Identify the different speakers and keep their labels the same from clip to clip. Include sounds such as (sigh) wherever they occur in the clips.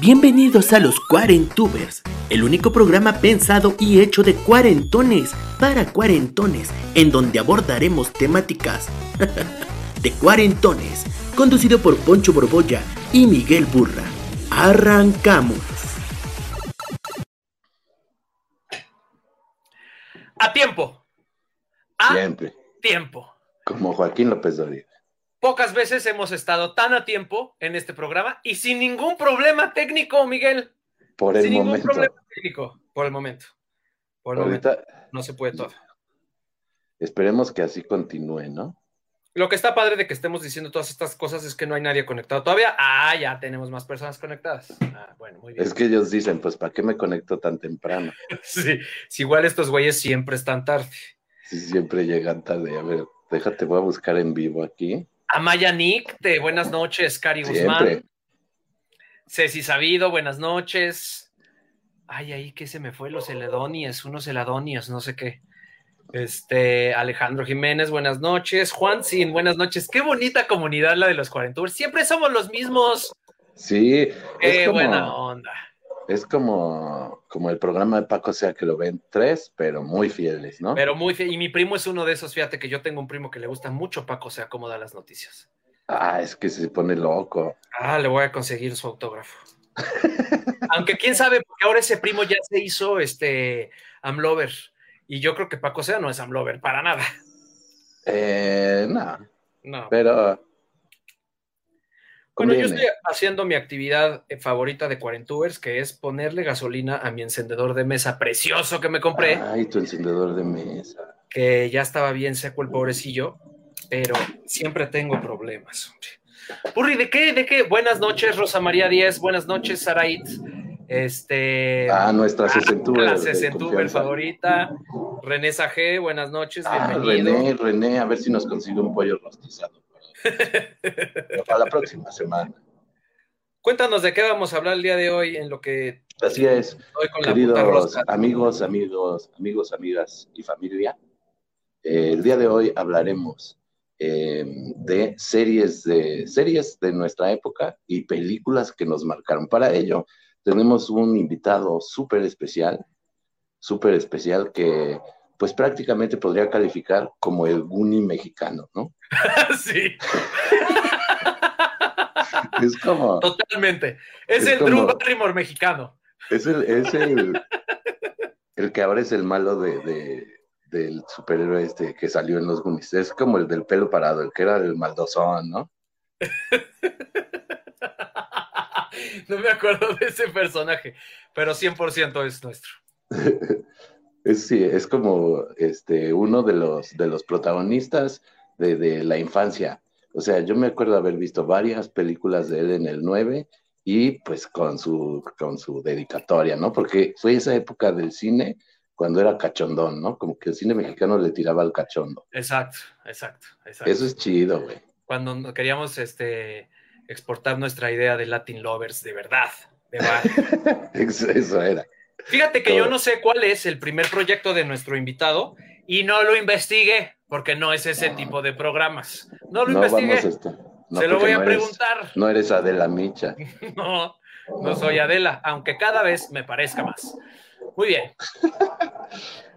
Speaker 1: Bienvenidos a los Cuarentubers, el único programa pensado y hecho de cuarentones para cuarentones, en donde abordaremos temáticas (laughs) de cuarentones, conducido por Poncho Borbolla y Miguel Burra. Arrancamos.
Speaker 2: A tiempo. A
Speaker 3: Siempre.
Speaker 2: tiempo.
Speaker 3: Como Joaquín López Dóriga.
Speaker 2: Pocas veces hemos estado tan a tiempo en este programa y sin ningún problema técnico, Miguel.
Speaker 3: Por el
Speaker 2: sin ningún problema técnico. Por el momento. Por el
Speaker 3: Ahorita
Speaker 2: momento. No se puede todo.
Speaker 3: esperemos que así continúe, ¿no?
Speaker 2: Lo que está padre de que estemos diciendo todas estas cosas es que no hay nadie conectado todavía. Ah, ya tenemos más personas conectadas. Ah, bueno, muy bien.
Speaker 3: Es que ellos dicen, pues, ¿para qué me conecto tan temprano? (laughs)
Speaker 2: Sí, si igual estos güeyes siempre están tarde.
Speaker 3: Si siempre llegan tarde. A ver, déjate, voy a buscar en vivo aquí.
Speaker 2: Amaya Nick, de buenas noches, Cari. Guzmán. Ceci Sabido, buenas noches. Ay, ahí que se me fue los Celedonies, unos Celadonios, no sé qué. Este, Alejandro Jiménez, buenas noches. Juan Sin, buenas noches. Qué bonita comunidad la de los cuarentubers. Siempre somos los mismos.
Speaker 3: Sí,
Speaker 2: Qué
Speaker 3: como,
Speaker 2: buena onda.
Speaker 3: Es como, como el programa de Paco, o sea, que lo ven tres, pero muy fieles, ¿no?
Speaker 2: Pero muy fe- Y mi primo es uno de esos. Fíjate que yo tengo un primo que le gusta mucho Paco, se acomoda las noticias.
Speaker 3: Ah, es que se pone loco.
Speaker 2: Ah, le voy a conseguir su autógrafo. (laughs) Aunque quién sabe, porque ahora ese primo ya se hizo este Amlover. Y yo creo que Paco Sea no es Amlover para nada.
Speaker 3: Eh, no,
Speaker 2: No.
Speaker 3: pero
Speaker 2: Bueno, yo estoy haciendo mi actividad eh, favorita de Cuarentubers, que es ponerle gasolina a mi encendedor de mesa precioso que me compré,
Speaker 3: Ay, tu encendedor de mesa.
Speaker 2: que ya estaba bien seco el pobrecillo, pero siempre tengo problemas. Burri, ¿de qué? ¿De qué? Buenas noches, Rosa María Díez. Buenas noches, Saraid. Este.
Speaker 3: Ah, nuestra sesentuber.
Speaker 2: la sesentuber favorita. René Sajé, buenas noches,
Speaker 3: Ah,
Speaker 2: bienvenido.
Speaker 3: René, René, a ver si nos consigue un pollo rostizado para, para la próxima semana.
Speaker 2: Cuéntanos de qué vamos a hablar el día de hoy en lo que
Speaker 3: Así es,
Speaker 2: hoy con la
Speaker 3: queridos
Speaker 2: rosca.
Speaker 3: amigos, amigos, amigos, amigas y familia. eh, el día de hoy hablaremos eh, de series de series de nuestra época y películas que nos marcaron. Para ello tenemos un invitado súper especial, súper especial que pues prácticamente podría calificar como el Guni mexicano, ¿no? (laughs)
Speaker 2: sí, (laughs)
Speaker 3: Es como,
Speaker 2: totalmente. Es,
Speaker 3: Es
Speaker 2: el
Speaker 3: como-
Speaker 2: Drew Barrymore mexicano.
Speaker 3: es el, es el, (laughs) el que ahora es el malo de, de- del superhéroe este que salió en los Goonies. Es como el del pelo parado, el que era el maldozón, ¿no?
Speaker 2: no me acuerdo de ese personaje, pero 100% es nuestro.
Speaker 3: Es, sí, es como este, uno de los, de los protagonistas de, de la infancia. O sea, yo me acuerdo haber visto varias películas de él en el 9 y pues con su, con su dedicatoria, ¿no? Porque fue esa época del cine cuando era cachondón, ¿no? Como que el cine mexicano le tiraba al cachondo.
Speaker 2: Exacto, exacto, exacto.
Speaker 3: Eso es chido, güey.
Speaker 2: Cuando queríamos este, exportar nuestra idea de Latin Lovers de verdad. de verdad. (laughs)
Speaker 3: Eso, eso era.
Speaker 2: Fíjate que yo no sé cuál es el primer proyecto de nuestro invitado y no lo investigué porque no es ese tipo de programas. No lo
Speaker 3: No
Speaker 2: investigué.
Speaker 3: no,
Speaker 2: Se lo voy a
Speaker 3: no eres-
Speaker 2: preguntar.
Speaker 3: no eres Adela Micha. (laughs)
Speaker 2: No, no soy Adela, aunque cada vez me parezca más. Muy bien.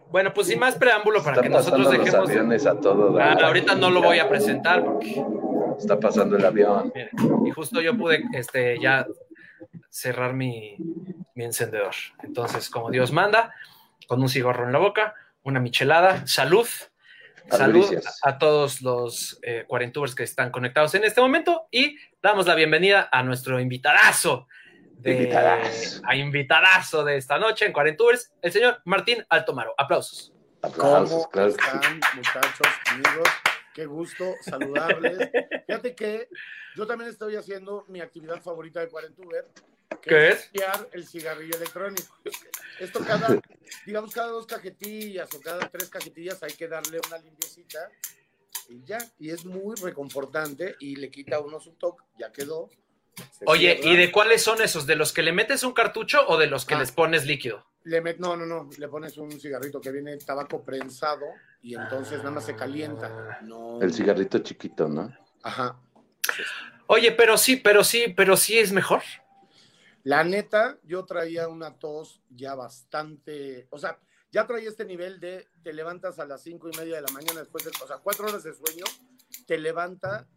Speaker 2: Bueno, pues sin más preámbulo para
Speaker 3: Está
Speaker 2: que nosotros
Speaker 3: los
Speaker 2: dejemos.
Speaker 3: aviones a todo.
Speaker 2: Ah, ahorita no lo voy a presentar porque
Speaker 3: Está pasando el avión.
Speaker 2: Miren, y justo yo pude este, ya cerrar mi, mi encendedor. Entonces, como Dios manda, con un cigarro en la boca, una michelada, salud. Salud a, a todos los eh, cuarentubers que están conectados en este momento y damos la bienvenida a nuestro invitadazo. De,
Speaker 3: Invitadazo.
Speaker 2: A invitadazo de esta noche en Cuarentubers, el señor Martín Altomaro. Aplausos.
Speaker 3: Aplausos,
Speaker 4: ¿Cómo están, muchachos, amigos? Qué gusto saludarles. Fíjate que yo también estoy haciendo mi actividad favorita de Cuarentuber, que
Speaker 2: ¿Qué es?
Speaker 4: limpiar el cigarrillo electrónico. Esto cada, digamos, cada dos cajetillas o cada tres cajetillas hay que darle una limpiecita y ya. Y es muy reconfortante y le quita a uno su toque, ya quedó.
Speaker 2: Oye. ¿y de cuáles son esos? ¿De los que le metes un cartucho o de los que
Speaker 4: Ah.
Speaker 2: les pones líquido?
Speaker 4: Le met- no, no, no, le pones un cigarrito que viene tabaco prensado y entonces nada más se calienta. No.
Speaker 3: El cigarrito chiquito, ¿no?
Speaker 4: Ajá.
Speaker 2: Oye, pero sí, pero sí, pero sí es mejor.
Speaker 4: La neta, yo traía una tos ya bastante, o sea, ya traía este nivel de te levantas a las cinco y media de la mañana después de, o sea, cuatro horas de sueño, te levanta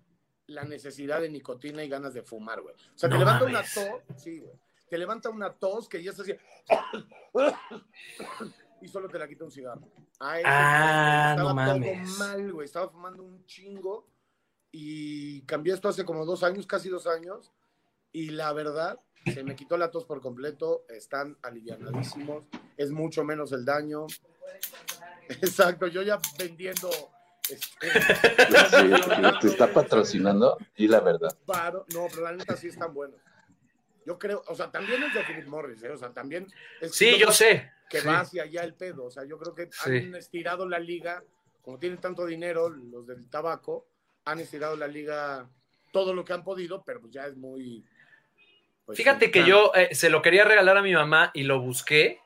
Speaker 4: la necesidad de nicotina y ganas de fumar, güey. O sea, te
Speaker 2: No
Speaker 4: levanta
Speaker 2: mames.
Speaker 4: una tos, sí, güey. Te levanta una tos que ya está así, y solo te la quita un cigarro. A ese
Speaker 2: Ah,
Speaker 4: nivel,
Speaker 2: no
Speaker 4: estaba
Speaker 2: mames.
Speaker 4: todo mal, güey. Estaba fumando un chingo y cambié esto hace como dos años, casi dos años, y la verdad, se me quitó la tos por completo, están alivianadísimos, es mucho menos el daño. Exacto, yo ya vendiendo. este,
Speaker 3: Sí, te está patrocinando y la verdad.
Speaker 4: paro. No, pero la neta sí están buenos. Yo creo, o sea, también es de Philip Morris, ¿eh? o sea, también es
Speaker 2: Sí, yo sé.
Speaker 4: que
Speaker 2: Sí.
Speaker 4: va hacia allá el pedo, o sea, yo creo que
Speaker 2: Sí.
Speaker 4: han estirado la liga, como tienen tanto dinero los del tabaco, han estirado la liga todo lo que han podido, pero pues ya es muy... pues,
Speaker 2: Fíjate que yo eh, se lo quería regalar a mi mamá y lo busqué.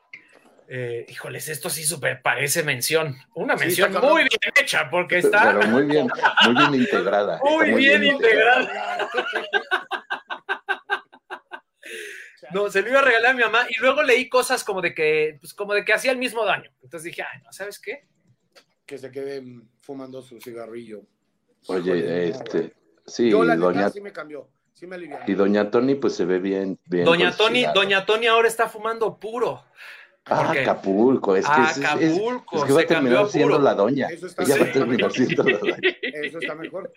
Speaker 2: Eh, híjoles, esto sí súper parece mención. Una mención muy bien hecha, porque está
Speaker 3: Pero muy bien, muy bien integrada. (laughs)
Speaker 2: Muy bien integrada. (laughs) No, se lo iba a regalar a mi mamá y luego leí cosas como de que, pues como de que hacía el mismo daño. Entonces dije, ay, no, ¿sabes qué?
Speaker 4: Que se queden fumando su cigarrillo.
Speaker 3: Oye, este, sí,
Speaker 4: Yo la
Speaker 3: doña,
Speaker 4: sí me cambió, sí me
Speaker 3: y doña Tony pues se ve bien, bien.
Speaker 2: Doña Tony. Doña Tony ahora está fumando puro.
Speaker 3: Ah,
Speaker 2: porque-
Speaker 3: Acapulco, es que, es, es-
Speaker 2: Acapulco,
Speaker 3: es que va
Speaker 2: se
Speaker 3: a terminar siendo la doña.
Speaker 4: Eso está
Speaker 3: Ella va a
Speaker 4: sí.
Speaker 3: terminar siendo la doña. (laughs)
Speaker 4: Eso está mejor.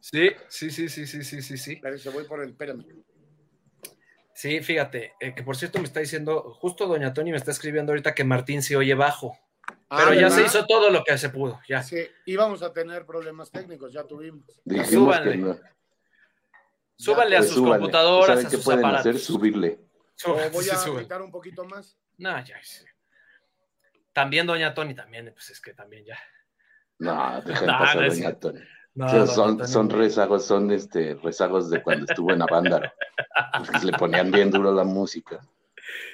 Speaker 2: Sí, sí, sí, sí, sí, sí, sí, sí.
Speaker 4: Pero se voy por el, espérame.
Speaker 2: Sí, fíjate, eh, que por cierto me está diciendo, justo Doña Tony me está escribiendo ahorita que Martín se oye bajo. Pero
Speaker 4: Ah,
Speaker 2: ya
Speaker 4: ¿verdad?
Speaker 2: se hizo todo lo que se pudo, ya.
Speaker 4: Sí, íbamos a tener problemas técnicos, ya tuvimos.
Speaker 3: Dijimos
Speaker 2: Súbanle.
Speaker 3: que no.
Speaker 2: Súbanle a
Speaker 3: Pues
Speaker 2: sus
Speaker 3: súbanle.
Speaker 2: computadoras,
Speaker 3: ¿Saben
Speaker 2: a
Speaker 3: qué
Speaker 2: sus
Speaker 3: pueden
Speaker 2: aparatos.
Speaker 3: hacer? Subirle.
Speaker 4: O voy (laughs) a gritar un poquito más.
Speaker 2: No, ya. sí. También Doña Tony, también, pues es que también ya.
Speaker 3: No, dejen
Speaker 2: No,
Speaker 3: pasar
Speaker 2: no
Speaker 3: doña
Speaker 2: cierto.
Speaker 3: Tony.
Speaker 2: No,
Speaker 3: O sea,
Speaker 2: Doña
Speaker 3: son,
Speaker 2: Tony.
Speaker 3: son rezagos, son este, rezagos de cuando estuvo en Avándaro. Porque le ponían bien duro la música.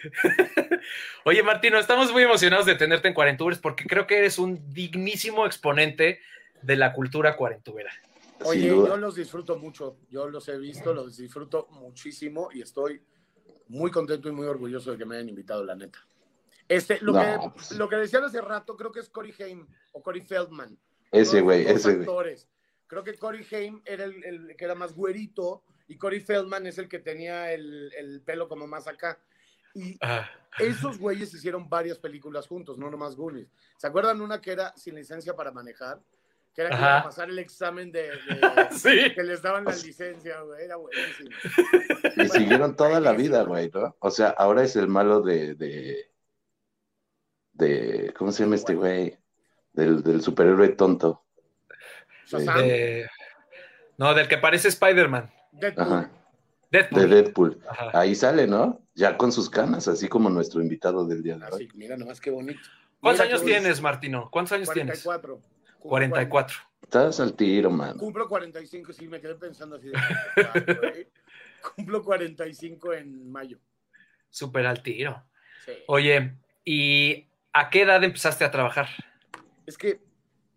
Speaker 3: (laughs)
Speaker 2: Oye, Martino, estamos muy emocionados de tenerte en Cuarentubers porque creo que eres un dignísimo exponente de la cultura cuarentubera.
Speaker 4: Oye, yo los disfruto mucho. Yo los he visto, los disfruto muchísimo y estoy muy contento y muy orgulloso de que me hayan invitado, la neta. Este, lo,
Speaker 3: No,
Speaker 4: que,
Speaker 3: pues.
Speaker 4: lo que decían hace rato, creo que es Cory Haim o Cory Feldman.
Speaker 3: Ese güey, ese güey.
Speaker 4: actores. Creo que Cory Haim era el, el que era más güerito y Cory Feldman es el que tenía el, el pelo como más acá. Y
Speaker 2: Ah,
Speaker 4: esos güeyes hicieron varias películas juntos, no nomás Goonies. ¿Se acuerdan una que era sin licencia para manejar? Que era que
Speaker 2: Ajá.
Speaker 4: iban a pasar el examen de, de- (laughs)
Speaker 2: sí.
Speaker 4: que les daban la licencia, güey. Era buenísimo.
Speaker 3: Y siguieron toda la vida, güey, ¿no? O sea, ahora es el malo de. de, de ¿Cómo se llama este güey? Del, del superhéroe tonto.
Speaker 2: Eh, no, del que parece Spider-Man.
Speaker 4: Deadpool.
Speaker 3: Ajá.
Speaker 2: Deadpool.
Speaker 3: De Deadpool.
Speaker 2: Ajá.
Speaker 3: Ahí sale, ¿no? Ya con sus canas, así como nuestro invitado del día de hoy.
Speaker 4: Así, mira nomás qué bonito.
Speaker 2: ¿Cuántos
Speaker 4: Mira
Speaker 2: años tienes, Martino? ¿Cuántos años tienes?
Speaker 4: 44. Cumplo
Speaker 2: 44.
Speaker 3: Estás al tiro, man.
Speaker 4: Cumplo 45, sí, me quedé pensando así. de, (laughs) "Ah, güey". Cumplo 45 en mayo.
Speaker 2: Súper al tiro.
Speaker 4: Sí.
Speaker 2: Oye, ¿y a qué edad empezaste a trabajar?
Speaker 4: Es que,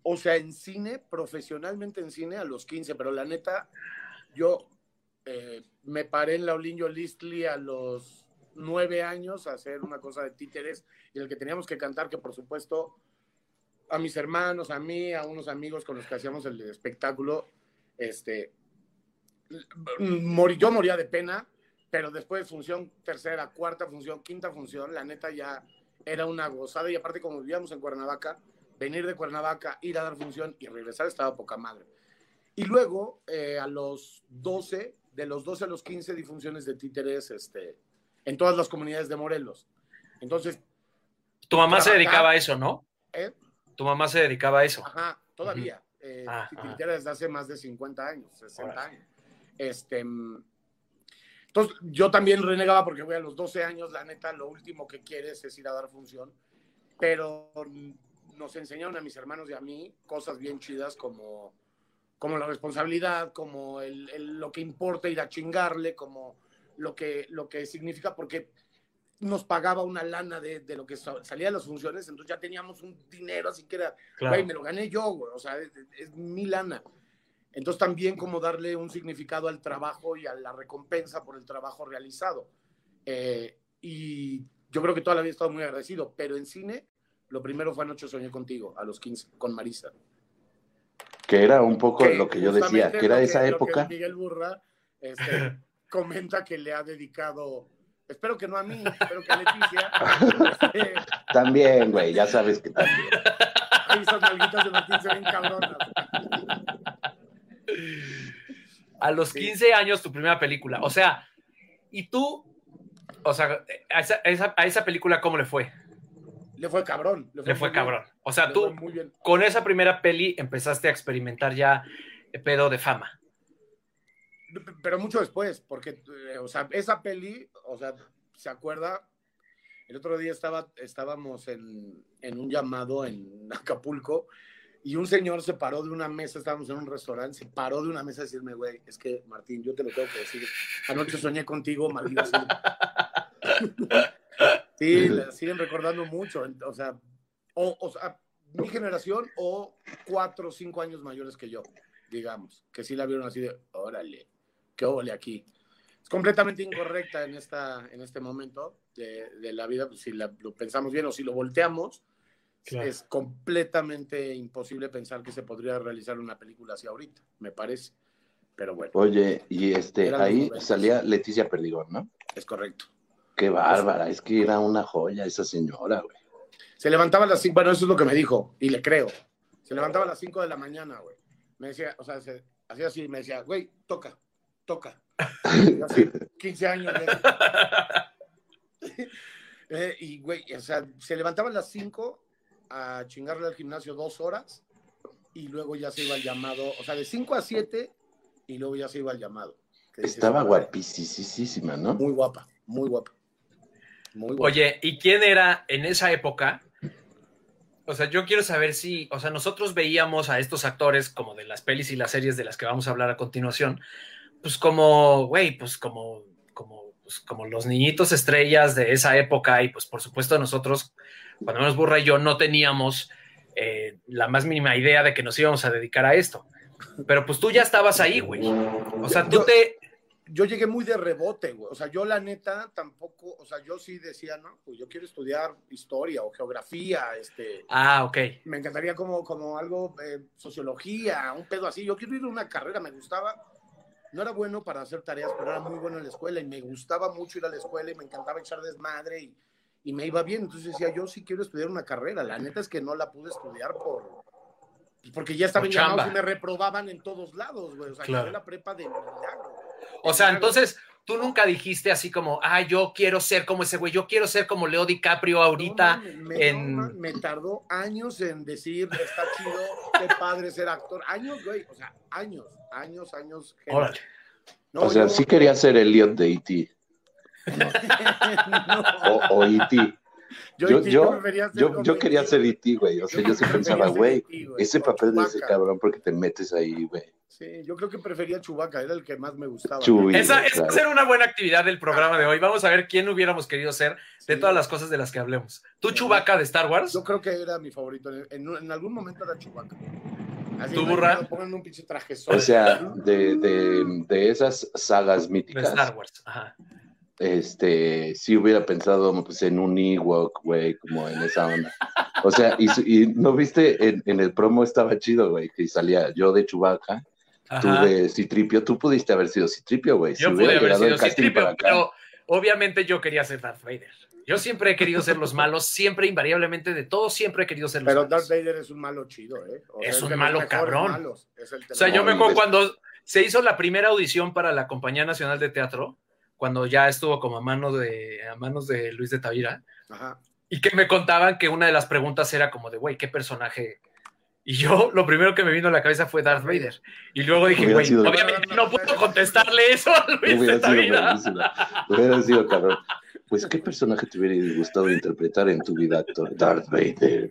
Speaker 4: o sea, en cine, profesionalmente en cine, a los 15, pero la neta, yo eh, me paré en la Olinjo Listli a los 9 años a hacer una cosa de títeres y el que teníamos que cantar, que por supuesto a mis hermanos, a mí, a unos amigos con los que hacíamos el espectáculo, este, morí, yo moría de pena, pero después función tercera, cuarta función, quinta función, la neta ya era una gozada y aparte como vivíamos en Cuernavaca, venir de Cuernavaca, ir a dar función y regresar estaba poca madre. Y luego, eh, a los 12, de los 12 a los 15 di funciones de títeres este, en todas las comunidades de Morelos. Entonces,
Speaker 2: Tu mamá se dedicaba a eso, ¿no?
Speaker 4: ¿eh?
Speaker 2: Tu mamá se dedicaba a eso.
Speaker 4: Ajá, todavía. eh,
Speaker 2: Ah,
Speaker 4: titiritera desde hace más de 50 años, 60 años. Este, mm, entonces, yo también renegaba porque, güey, a los 12 años, la neta, lo último que quieres es ir a dar función, pero mm, nos enseñaron a mis hermanos y a mí cosas bien chidas como, como la responsabilidad, como el, el- lo que importa ir a chingarle, como lo que, lo que significa, porque nos pagaba una lana de, de lo que sa- salía de las funciones, entonces ya teníamos un dinero, así que era,
Speaker 2: Claro.
Speaker 4: güey, me lo gané yo, güey, o sea, es, es mi lana. Entonces también como darle un significado al trabajo y a la recompensa por el trabajo realizado. Eh, y yo creo que toda la vida he estado muy agradecido, pero en cine, lo primero fue Anoche Soñé Contigo, a los 15, con Marisa.
Speaker 3: Que era un poco lo que yo decía, que era
Speaker 4: lo
Speaker 3: esa
Speaker 4: lo que
Speaker 3: época.
Speaker 4: Miguel Burra este, (laughs) comenta que le ha dedicado, espero que no a mí, espero que a Leticia. este,
Speaker 3: También, güey, ya sabes que también.
Speaker 4: Esas nalguitas de Martín se ven cabronas.
Speaker 2: A los
Speaker 4: Sí.
Speaker 2: 15 años, tu primera película. O sea, y tú, o sea, a esa, a esa- a esa película, ¿cómo le fue?
Speaker 4: Le fue cabrón.
Speaker 2: Le fue
Speaker 4: muy bien,
Speaker 2: cabrón. O sea,
Speaker 4: le
Speaker 2: tú
Speaker 4: fue muy bien.
Speaker 2: con esa primera peli empezaste a experimentar ya pedo de fama.
Speaker 4: Pero mucho después, porque, eh, o sea, esa peli, o sea, ¿se acuerda? El otro día estaba, estábamos en, en un llamado en Acapulco y un señor se paró de una mesa, estábamos en un restaurante, se paró de una mesa a decirme, güey, es que Martín, yo te lo tengo que decir, anoche soñé contigo, maldito sea. (laughs) Sí, la siguen recordando mucho, o sea, o, o sea, mi generación o cuatro o cinco años mayores que yo, digamos, que sí la vieron así de, órale, qué óvole aquí. Es completamente incorrecta en, esta, en este momento de, de la vida, pues, si la- lo pensamos bien o si lo volteamos,
Speaker 2: Claro.
Speaker 4: es completamente imposible pensar que se podría realizar una película así ahorita, me parece. Pero bueno,
Speaker 3: Oye, y este, ahí salía Leticia Perdigón, ¿no?
Speaker 4: es correcto.
Speaker 3: Qué bárbara, es que era una joya esa señora, güey.
Speaker 4: Se levantaba a las 5, bueno, eso es lo que me dijo, y le creo. Se levantaba a las 5 de la mañana, güey. Me decía, o sea, se, hacía así, me decía, güey, toca, toca. (laughs) Así, 15 años. güey. (laughs) Eh, y, güey, o sea, se levantaba a las 5 a chingarle al gimnasio dos horas y luego ya se iba al llamado, o sea, de 5 a 7 y luego ya se iba al llamado.
Speaker 3: Estaba guapísima, ¿no?
Speaker 4: Muy guapa, muy guapa. Muy guapa.
Speaker 2: Oye, ¿y quién era en esa época? O sea, yo quiero saber si, o sea, nosotros veíamos a estos actores como de las pelis y las series de las que vamos a hablar a continuación, pues como, güey, pues como, como, pues como los niñitos estrellas de esa época y pues por supuesto nosotros, cuando menos Burra y yo, no teníamos eh, la más mínima idea de que nos íbamos a dedicar a esto. Pero pues tú ya estabas ahí, güey. O sea, tú
Speaker 4: Yo-
Speaker 2: te...
Speaker 4: yo llegué muy de rebote, güey. O sea, yo la neta tampoco, o sea, yo sí decía, no, pues yo quiero estudiar historia o geografía, este,
Speaker 2: Ah, ok.
Speaker 4: me encantaría como, como algo, eh, sociología, un pedo así. Yo quiero ir a una carrera, me gustaba. No era bueno para hacer tareas, pero era muy bueno en la escuela y me gustaba mucho ir a la escuela y me encantaba echar desmadre y, y me iba bien. Entonces decía, yo sí quiero estudiar una carrera. La neta es que no la pude estudiar por... Porque ya estaban
Speaker 2: Por
Speaker 4: llamados y me reprobaban en todos lados, güey. O sea,
Speaker 2: Claro.
Speaker 4: la prepa de milagro.
Speaker 2: O sea, entonces tú nunca dijiste así como, ah, yo quiero ser como ese güey, yo quiero ser como Leo DiCaprio ahorita.
Speaker 4: No, me,
Speaker 2: en-
Speaker 4: no, man, me tardó años en decir, está chido, qué padre ser actor. Años, güey, o sea, años, años, años. gente.
Speaker 2: Órale.
Speaker 4: No,
Speaker 3: o sea,
Speaker 4: yo-
Speaker 3: sí quería ser Elliot de E.T.
Speaker 4: no, (laughs)
Speaker 3: O, o E.T. Yo,
Speaker 4: yo,
Speaker 3: yo, yo, quería ser E.T., güey. O sea, yo, sí pensaba,
Speaker 4: ser
Speaker 3: güey, ese papel de ese cabrón porque te metes ahí, güey.
Speaker 4: Sí, yo creo que prefería Chubaca, era el que más me gustaba.
Speaker 3: Chuy.
Speaker 2: Esa, esa va a
Speaker 3: claro.
Speaker 2: ser una buena actividad del programa de hoy. Vamos a ver quién hubiéramos querido ser de
Speaker 4: Sí.
Speaker 2: todas las cosas de las que hablemos. ¿Tú,
Speaker 4: Sí.
Speaker 2: Chubaca de Star Wars?
Speaker 4: Yo creo que era mi favorito. En, en- en algún momento era Chubaca. Así
Speaker 2: ¿Tu
Speaker 4: me
Speaker 2: burra?
Speaker 4: me Pongan un pinche traje
Speaker 3: O sea, de, de, de esas sagas
Speaker 2: De
Speaker 3: míticas,
Speaker 2: Star Wars. Ajá.
Speaker 3: Este, sí hubiera pensado pues, en un Ewok, güey, como en esa onda. O sea, y, y no viste, en, en el promo estaba chido, güey, que salía yo de Chewbacca, tú de Citripio, tú pudiste haber sido Citripio, güey. Si
Speaker 2: Yo pude
Speaker 3: hubiera
Speaker 2: haber
Speaker 3: llegado
Speaker 2: sido Citripio, pero obviamente yo quería ser Darth Vader. Yo siempre he querido ser los malos, siempre, invariablemente, de todos, siempre he querido ser los
Speaker 4: Pero
Speaker 2: malos.
Speaker 4: Darth Vader es un malo chido, ¿eh? O
Speaker 2: Es
Speaker 4: sea,
Speaker 2: un malo cabrón.
Speaker 4: malos. Es el
Speaker 2: O sea, yo me acuerdo cuando se hizo la primera audición para la Compañía Nacional de Teatro, cuando ya estuvo como a, mano de, a manos de Luis de Tavira,
Speaker 4: Ajá.
Speaker 2: y que me contaban que una de las preguntas era como de, güey, ¿qué personaje Y yo, lo primero que me vino a la cabeza fue Darth Vader. Y luego dije, güey, obviamente no puedo contestarle eso a Luis
Speaker 3: Hubiera
Speaker 2: de
Speaker 3: buenísima. Hubiera sido cabrón. Pues, ¿qué personaje te hubiera gustado interpretar en tu vida, actor? Darth Vader.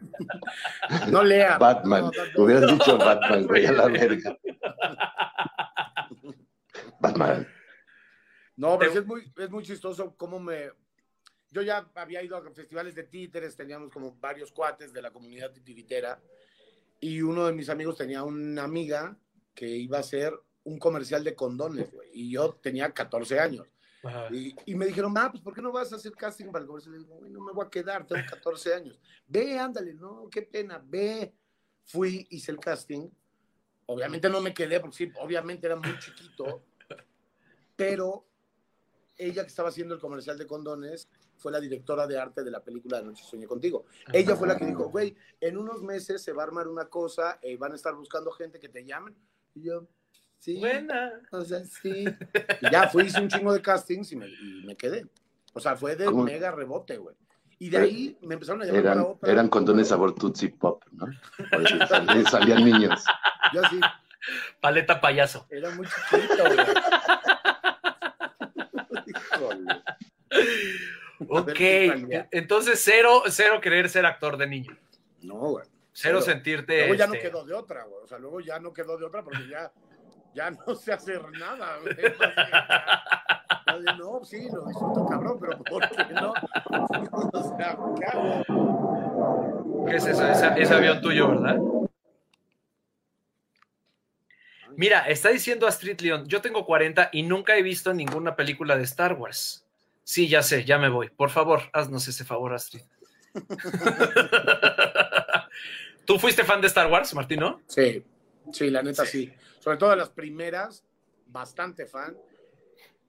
Speaker 4: No lea.
Speaker 3: Batman. Hubieras dicho Batman, güey, a la verga. Batman.
Speaker 4: No, pero es muy, es muy chistoso cómo me... Yo ya había ido a festivales de títeres, teníamos como varios cuates de la comunidad titiritera y uno de mis amigos tenía una amiga que iba a hacer un comercial de condones, güey, y yo tenía 14 años. Y, y me dijeron, ah, pues ¿por qué no vas a hacer casting para el comercial? Y digo, "Güey, no me voy a quedar, tengo 14 años. Ve, ándale, no, qué pena, ve. Fui, hice el casting. Obviamente no me quedé, porque sí, obviamente era muy chiquito, pero ella que estaba haciendo el comercial de condones fue la directora de arte de la película de Noche Soñé Contigo. Ella fue la que dijo, güey, en unos meses se va a armar una cosa, eh, van a estar buscando gente que te llamen. Y yo, sí.
Speaker 2: Buena.
Speaker 4: O sea, sí. Y ya fui, hice un chingo de castings y me, y me quedé. O sea, fue de
Speaker 3: ¿Cómo?
Speaker 4: mega rebote, güey. Y de ahí me empezaron a llamar
Speaker 3: Eran,
Speaker 4: para otra.
Speaker 3: eran condones sabor Tootsie Pop, ¿no? Por eso (laughs) sal- salían niños.
Speaker 4: Yo así,
Speaker 2: Paleta payaso.
Speaker 4: era muy chiquito, güey.
Speaker 2: Ok, entonces cero, cero querer ser actor de niño.
Speaker 4: No, güey.
Speaker 2: Cero
Speaker 4: Cero.
Speaker 2: sentirte.
Speaker 4: Luego ya no
Speaker 2: este,
Speaker 4: quedó de otra, güey. O sea, luego ya no quedó de otra porque ya, ya no sé hacer nada, güey. (laughs) No, sí, lo disfruto cabrón, pero ¿por qué no? (laughs) O sea, ¿qué hago?
Speaker 2: ¿Qué es eso? Esa- ese avión tuyo, ¿verdad? Mira, está diciendo Astrid Leon, yo tengo 40 y nunca he visto ninguna película de Star Wars. Sí, ya sé, ya me voy. Por favor, haznos ese favor, Astrid. (laughs) ¿Tú fuiste fan de Star Wars, Martino?
Speaker 4: Sí, sí, la neta sí. Sobre todo de las primeras, bastante fan.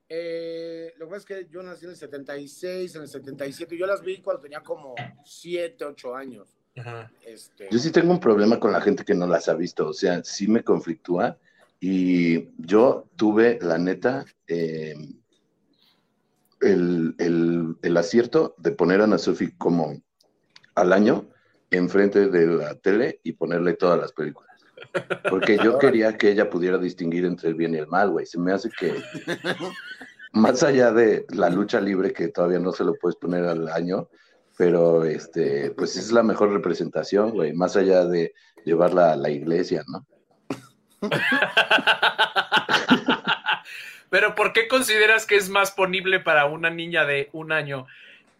Speaker 4: Eh, lo que pasa es que yo nací en el 76, en el 77, y yo las vi cuando tenía como 7, 8 años. Este,
Speaker 3: Yo sí tengo un problema con la gente que no las ha visto, o sea, sí me conflictúa. Y yo tuve, la neta, eh, el, el- el acierto de poner a Ana Sofi como al año enfrente de la tele y ponerle todas las películas. Porque yo (laughs) quería que ella pudiera distinguir entre el bien y el mal, güey. Se me hace que, más allá de la lucha libre, que todavía no se lo puedes poner al año, pero este, pues es la mejor representación, güey, más allá de llevarla a la iglesia, ¿no? (laughs)
Speaker 2: Pero ¿por qué consideras que es más ponible para una niña de un año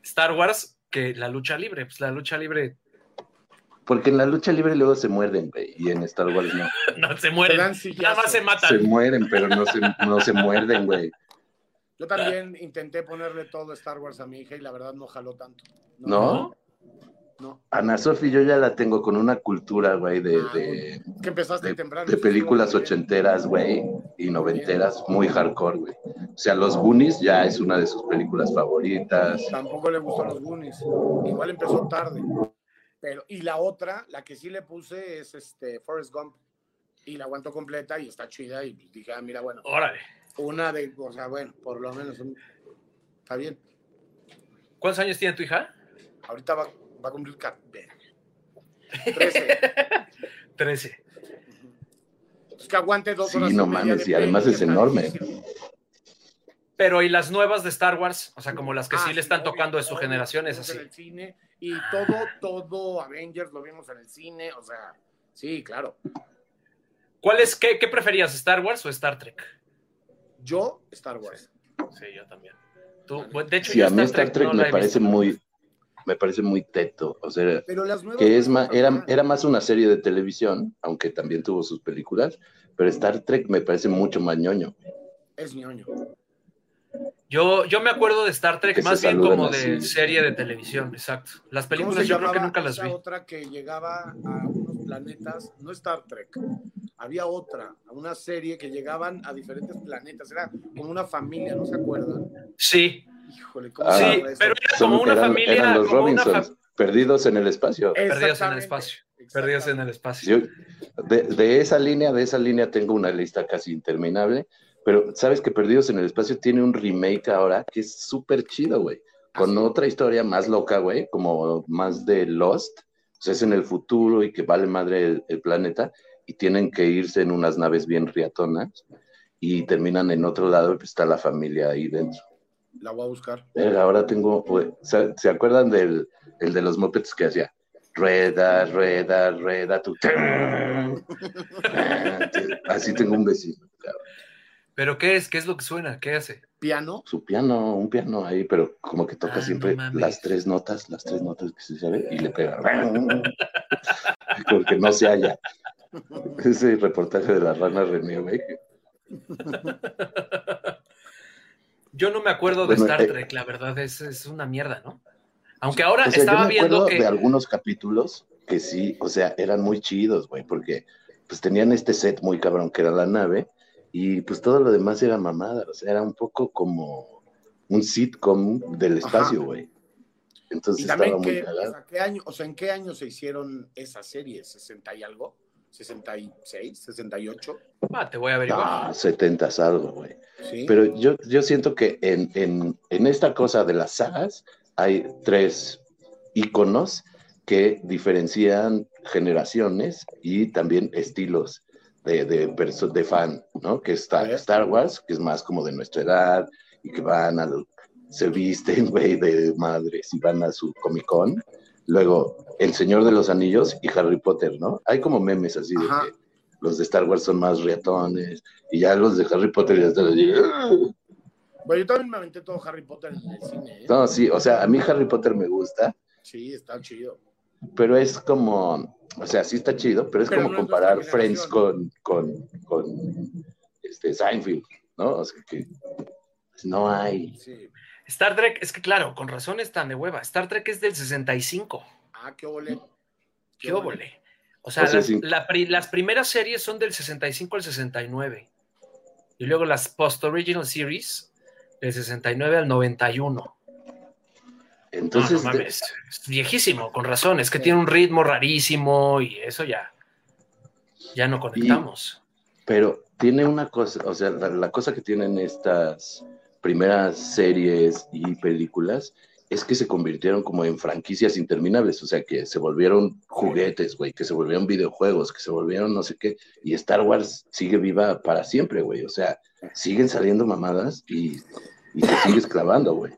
Speaker 2: Star Wars que la lucha libre? Pues la lucha libre
Speaker 3: Porque en la lucha libre luego se muerden, güey, y en Star Wars no. (laughs)
Speaker 2: no se mueren,
Speaker 4: dan
Speaker 2: nada más se
Speaker 3: Se
Speaker 2: matan.
Speaker 3: mueren, pero no se, no se muerden, güey.
Speaker 4: Yo también intenté ponerle todo Star Wars a mi hija y la verdad no jaló tanto.
Speaker 3: ¿No?
Speaker 4: No.
Speaker 3: Ana Sofi yo ya la tengo con una cultura, güey, de, de,
Speaker 4: Es que empezaste
Speaker 3: de-
Speaker 4: temprano.
Speaker 3: de películas ochenteras, güey, y noventeras, muy hardcore, güey. O sea, Los Goonies ya es una de sus películas favoritas.
Speaker 4: Tampoco le gustó los Goonies. Igual empezó tarde. Pero, y la otra, la que sí le puse es este Forrest Gump. Y la aguanto completa y está chida. Y dije, ah, mira, bueno,
Speaker 2: Órale.
Speaker 4: una de, o sea, bueno, por lo menos un- está bien.
Speaker 2: ¿Cuántos años tiene tu hija?
Speaker 4: Ahorita va, va a cumplir ca- verga. 13.
Speaker 2: 13.
Speaker 4: Es que aguante dos
Speaker 3: Sí,
Speaker 4: horas.
Speaker 3: no mames, y además es enorme.
Speaker 2: Pero ¿y las nuevas de Star Wars? O sea, como las que
Speaker 4: Ah,
Speaker 2: sí le están
Speaker 4: obvio,
Speaker 2: tocando de su
Speaker 4: obvio,
Speaker 2: generación, es así.
Speaker 4: En el cine, y todo, todo Avengers lo vimos en el cine, o sea, sí, claro.
Speaker 2: ¿Cuál es, qué, qué preferías, Star Wars o Star Trek?
Speaker 4: Yo, Star Wars.
Speaker 2: Sí, yo también. Tú, de hecho,
Speaker 3: Sí,
Speaker 2: yo
Speaker 3: a mí Star Trek
Speaker 2: no
Speaker 3: me parece muy, me parece muy teto. O sea,
Speaker 4: Pero las nuevas.
Speaker 3: que es más, era, era más una serie de televisión, aunque también tuvo sus películas, pero Star Trek me parece mucho más ñoño.
Speaker 4: Es ñoño.
Speaker 2: Yo, yo me acuerdo de Star Trek
Speaker 3: Que
Speaker 2: más bien como de
Speaker 3: así.
Speaker 2: serie de televisión, exacto. Las
Speaker 4: ¿Cómo
Speaker 2: películas yo creo que nunca las vi.
Speaker 4: otra que llegaba a unos planetas, no Star Trek, había otra, a una serie que llegaban a diferentes planetas, era como una familia, ¿no se acuerdan?
Speaker 2: Sí,
Speaker 4: Híjole, ¿cómo
Speaker 3: Ah.
Speaker 4: se
Speaker 2: sí,
Speaker 4: llama eso?
Speaker 2: pero era
Speaker 3: Son-
Speaker 2: como una
Speaker 3: eran,
Speaker 2: familia.
Speaker 3: eran los
Speaker 2: como una
Speaker 3: Robinsons,
Speaker 2: fa-
Speaker 3: perdidos en el espacio.
Speaker 2: Perdidos en el espacio. Perdidos en el espacio.
Speaker 3: Yo, de, de esa línea, de esa línea tengo una lista casi interminable, pero sabes que Perdidos en el Espacio tiene un remake ahora que es súper chido, güey, con
Speaker 4: ¿Ah, sí?
Speaker 3: otra historia más loca, güey, como más de Lost. O sea, es en el futuro y que vale madre el, el planeta y tienen que irse en unas naves bien riatonas y terminan en otro lado y pues está la familia ahí dentro.
Speaker 4: La voy a buscar.
Speaker 3: Eh, ahora tengo, güey, ¿se, se acuerdan del el de los mopeds que hacía? Rueda, rueda, rueda, tu... (laughs) Así tengo un vecino.
Speaker 2: ¿Pero qué es? ¿Qué es lo que suena? ¿Qué hace?
Speaker 4: Piano.
Speaker 3: Su piano, un piano ahí, pero como que toca
Speaker 2: Ah,
Speaker 3: siempre
Speaker 2: no
Speaker 3: las tres notas, las tres notas que se sabe, y le pega. (laughs) Porque no se halla. (laughs) Ese reportaje de la rana René, güey.
Speaker 2: Yo no me acuerdo de
Speaker 3: Bueno,
Speaker 2: Star
Speaker 3: eh,
Speaker 2: Trek, la verdad, es, es una mierda, ¿no? Aunque ahora
Speaker 3: O sea, yo
Speaker 2: estaba
Speaker 3: me
Speaker 2: viendo
Speaker 3: acuerdo
Speaker 2: que.
Speaker 3: de algunos capítulos que sí, o sea, eran muy chidos, güey, porque pues tenían este set muy cabrón que era la nave y pues todo lo demás era mamada, o sea, era un poco como un sitcom del espacio, güey. Entonces
Speaker 4: Y
Speaker 3: estaba muy
Speaker 4: que, o, sea, ¿qué año, o sea, ¿en qué año se hicieron esas series? ¿60 y algo? ¿66? ¿68?
Speaker 2: Ah, te voy a averiguar.
Speaker 3: Ah, setentas algo, güey.
Speaker 4: Sí.
Speaker 3: Pero yo, yo siento que en, en, en esta cosa de las sagas hay tres iconos que diferencian generaciones y también estilos de, de, de fan, ¿no? Que está. Star Wars, que es más como de nuestra edad y que van a lo- se visten, güey, de madres y van a su Comic Con. Luego, El Señor de los Anillos y Harry Potter, ¿no? Hay como memes así de
Speaker 4: Ajá.
Speaker 3: que los de Star Wars son más riatones y ya los de Harry Potter ya están así. "Ugh".
Speaker 4: Bueno, yo también me aventé todo Harry Potter en el cine. ¿eh?
Speaker 3: No, sí, o sea, a mí Harry Potter me gusta,
Speaker 4: Sí, está chido.
Speaker 3: pero es como, o sea, sí está chido, pero es
Speaker 4: Pero
Speaker 3: como
Speaker 4: no es
Speaker 3: comparar Friends con, con, con este, Seinfeld, ¿no? O sea, que no hay.
Speaker 4: Sí.
Speaker 2: Star Trek, es que claro, con razón están de hueva. Star Trek es del 65.
Speaker 4: Ah, qué ole.
Speaker 2: ¿Qué óvole? O sea,
Speaker 3: O sea,
Speaker 2: las,
Speaker 3: sí.
Speaker 2: la pri- las primeras series son del 65 al 69. Y luego las post-original series del 69 al 91.
Speaker 3: Entonces,
Speaker 2: no, no mames, es viejísimo, con razón. Es que tiene un ritmo rarísimo y eso ya. Ya no conectamos.
Speaker 3: pero tiene una cosa, o sea, la, la cosa que tienen estas primeras series y películas es que se convirtieron como en franquicias interminables, o sea, que se volvieron juguetes, güey, que se volvieron videojuegos, que se volvieron no sé qué, y Star Wars sigue viva para siempre, güey, o sea, siguen saliendo mamadas y, y te sigues clavando, güey.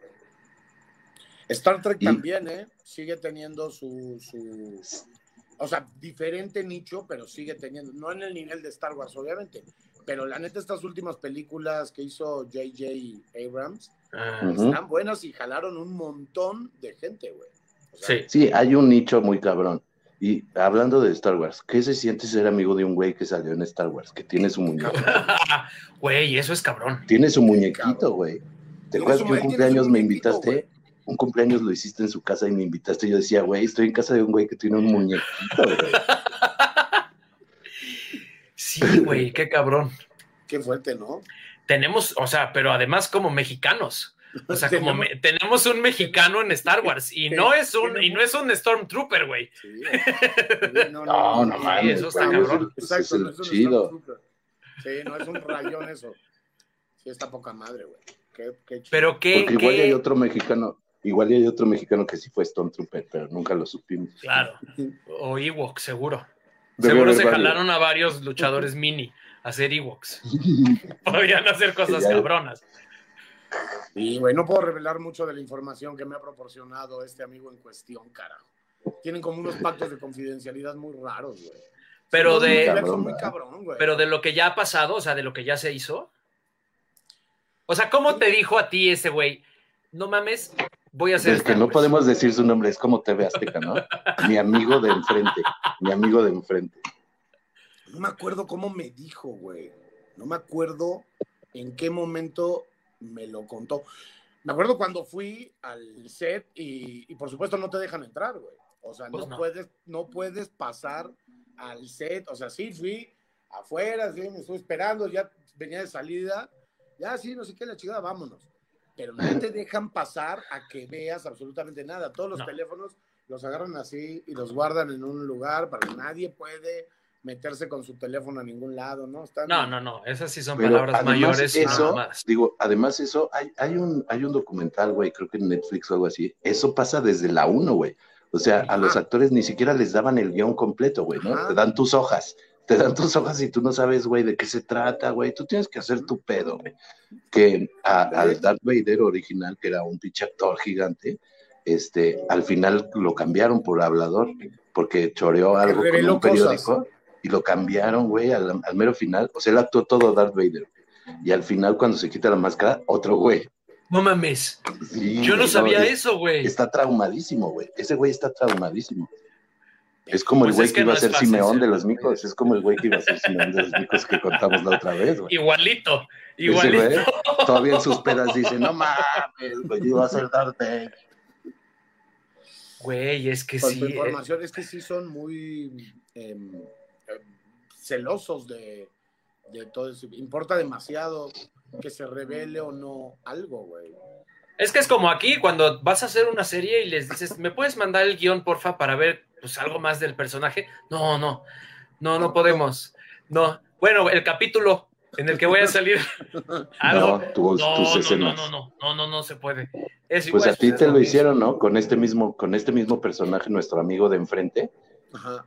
Speaker 4: Star Trek
Speaker 3: Y-
Speaker 4: también, ¿eh? Sigue teniendo su, su. O sea, diferente nicho, pero sigue teniendo. No en el nivel de Star Wars, obviamente. Pero la neta, estas últimas películas que hizo J.J. Abrams
Speaker 2: Ah,
Speaker 4: están buenas y jalaron un montón de gente, güey. O sea,
Speaker 2: sí.
Speaker 3: Sí, hay un nicho muy cabrón. Y hablando de Star Wars, ¿qué se siente ser amigo de un güey que salió en Star Wars, que tiene su muñeco? (laughs)
Speaker 2: Güey, eso es cabrón.
Speaker 3: Tiene su muñequito, güey. ¿Te acuerdas que un cumpleaños me invitaste? Un cumpleaños lo hiciste en su casa y me invitaste. Yo decía, güey, estoy en casa de un güey que tiene un muñequito, güey. (laughs)
Speaker 2: Sí, güey, qué cabrón.
Speaker 4: qué fuerte, ¿no?
Speaker 2: Tenemos, o sea, pero además como mexicanos. O sea, (laughs) como
Speaker 4: Tenemos-
Speaker 2: me- tenemos un mexicano en Star (laughs) Wars y no es un y no es un Stormtrooper, güey.
Speaker 4: Sí, (laughs) güey.
Speaker 3: No,
Speaker 4: no,
Speaker 3: no,
Speaker 2: sí, eso está cabrón.
Speaker 3: ese es
Speaker 4: Exacto, no es un
Speaker 3: chido.
Speaker 4: Stormtrooper. Sí, no es un rayón eso. Sí, está poca madre, güey. Qué, qué chido.
Speaker 2: Pero qué,
Speaker 3: Porque igual
Speaker 2: qué-
Speaker 3: hay otro mexicano, igual hay otro mexicano que sí fue Stormtrooper, pero nunca lo supimos.
Speaker 2: Claro. O Ewok, seguro.
Speaker 3: Debe
Speaker 2: seguro se
Speaker 3: varios.
Speaker 2: jalaron a varios luchadores mini hacer Ewoks. (laughs) Podrían hacer cosas
Speaker 3: Ya-
Speaker 2: cabronas.
Speaker 4: Y, güey, no puedo revelar mucho de la información que me ha proporcionado este amigo en cuestión, carajo. Tienen como unos pactos de confidencialidad muy raros, güey.
Speaker 2: Pero
Speaker 4: Es
Speaker 2: de,
Speaker 4: universo
Speaker 3: Cabrón,
Speaker 4: muy
Speaker 3: ¿verdad?
Speaker 4: cabrón, güey.
Speaker 2: pero de lo que ya ha pasado, o sea, de lo que ya se hizo. O sea, ¿cómo te dijo a ti ese güey? No mames, voy a hacer
Speaker 3: Del que no
Speaker 2: Wars"?
Speaker 3: podemos decir su nombre, es como TV Azteca, ¿no? Mi amigo de enfrente, mi amigo de enfrente.
Speaker 4: No me acuerdo cómo me dijo, güey. No me acuerdo en qué momento me lo contó. Me acuerdo cuando fui al set y, y por supuesto no te dejan entrar, güey. O sea,
Speaker 2: Pues
Speaker 4: no,
Speaker 2: no.
Speaker 4: Puedes, no puedes pasar al set. O sea, sí fui afuera, sí, me estuve esperando, ya venía de salida. Ya, sí, no sé qué, la chingada, vámonos. Pero no te dejan pasar a que veas absolutamente nada. Todos los
Speaker 2: No.
Speaker 4: teléfonos los agarran así y los guardan en un lugar para que nadie puede meterse con su teléfono a ningún lado, ¿no? Están-
Speaker 2: No, no, no, esas sí son
Speaker 3: Pero
Speaker 2: palabras
Speaker 3: además
Speaker 2: mayores
Speaker 3: eso,
Speaker 2: mamadas.
Speaker 3: digo, además eso, hay, hay, un, hay un documental, güey, creo que en Netflix o algo así, eso pasa desde la 1, güey. O sea, a los actores ni siquiera les daban el guion completo, güey, ¿no?
Speaker 4: Ajá.
Speaker 3: Te dan tus hojas, te dan tus hojas y tú no sabes, güey, de qué se trata, güey. Tú tienes que hacer tu pedo, güey. Que a- al Darth Vader original, que era un pinche actor gigante, este, al final lo cambiaron por hablador, porque choreó algo con un periódico y lo cambiaron, güey, al, al mero final. O sea, él actuó todo Darth Vader. Y al final, cuando se quita la máscara, otro güey.
Speaker 2: No mames.
Speaker 3: Sí,
Speaker 2: Yo no sabía
Speaker 3: es-
Speaker 2: eso, güey.
Speaker 3: Está traumadísimo, güey. Ese güey está traumadísimo. Es como el
Speaker 2: Pues
Speaker 3: güey
Speaker 2: es
Speaker 3: que
Speaker 2: que
Speaker 3: iba
Speaker 2: no
Speaker 3: a ser
Speaker 2: fácil
Speaker 3: Simeón de los micos. Es como el güey que iba a ser Simeón de los micos que contamos la otra vez, güey.
Speaker 2: Igualito,
Speaker 3: Ese
Speaker 2: igualito.
Speaker 3: güey, todavía en sus pedas dice, no mames, güey, yo iba a ser Darth Vader.
Speaker 2: Güey, es que
Speaker 4: Con
Speaker 2: sí. eh,
Speaker 4: información es que sí son muy em, celosos de, de todo eso. Importa demasiado que se revele o no algo, güey.
Speaker 2: Es que es como aquí, cuando vas a hacer una serie y les dices, ¿me puedes mandar el guion, porfa, para ver pues, algo más del personaje? No, no, no, no podemos. No. Bueno, el capítulo en el que voy a salir. (laughs) Algo.
Speaker 3: No, tus,
Speaker 2: No,
Speaker 3: tus
Speaker 2: no,
Speaker 3: escenas.
Speaker 2: no, no, no, no, no, no se puede. Es
Speaker 3: Pues a ti te lo
Speaker 2: mismo.
Speaker 3: hicieron, ¿no? Con este mismo, con este mismo personaje, nuestro amigo de enfrente,
Speaker 4: Ajá.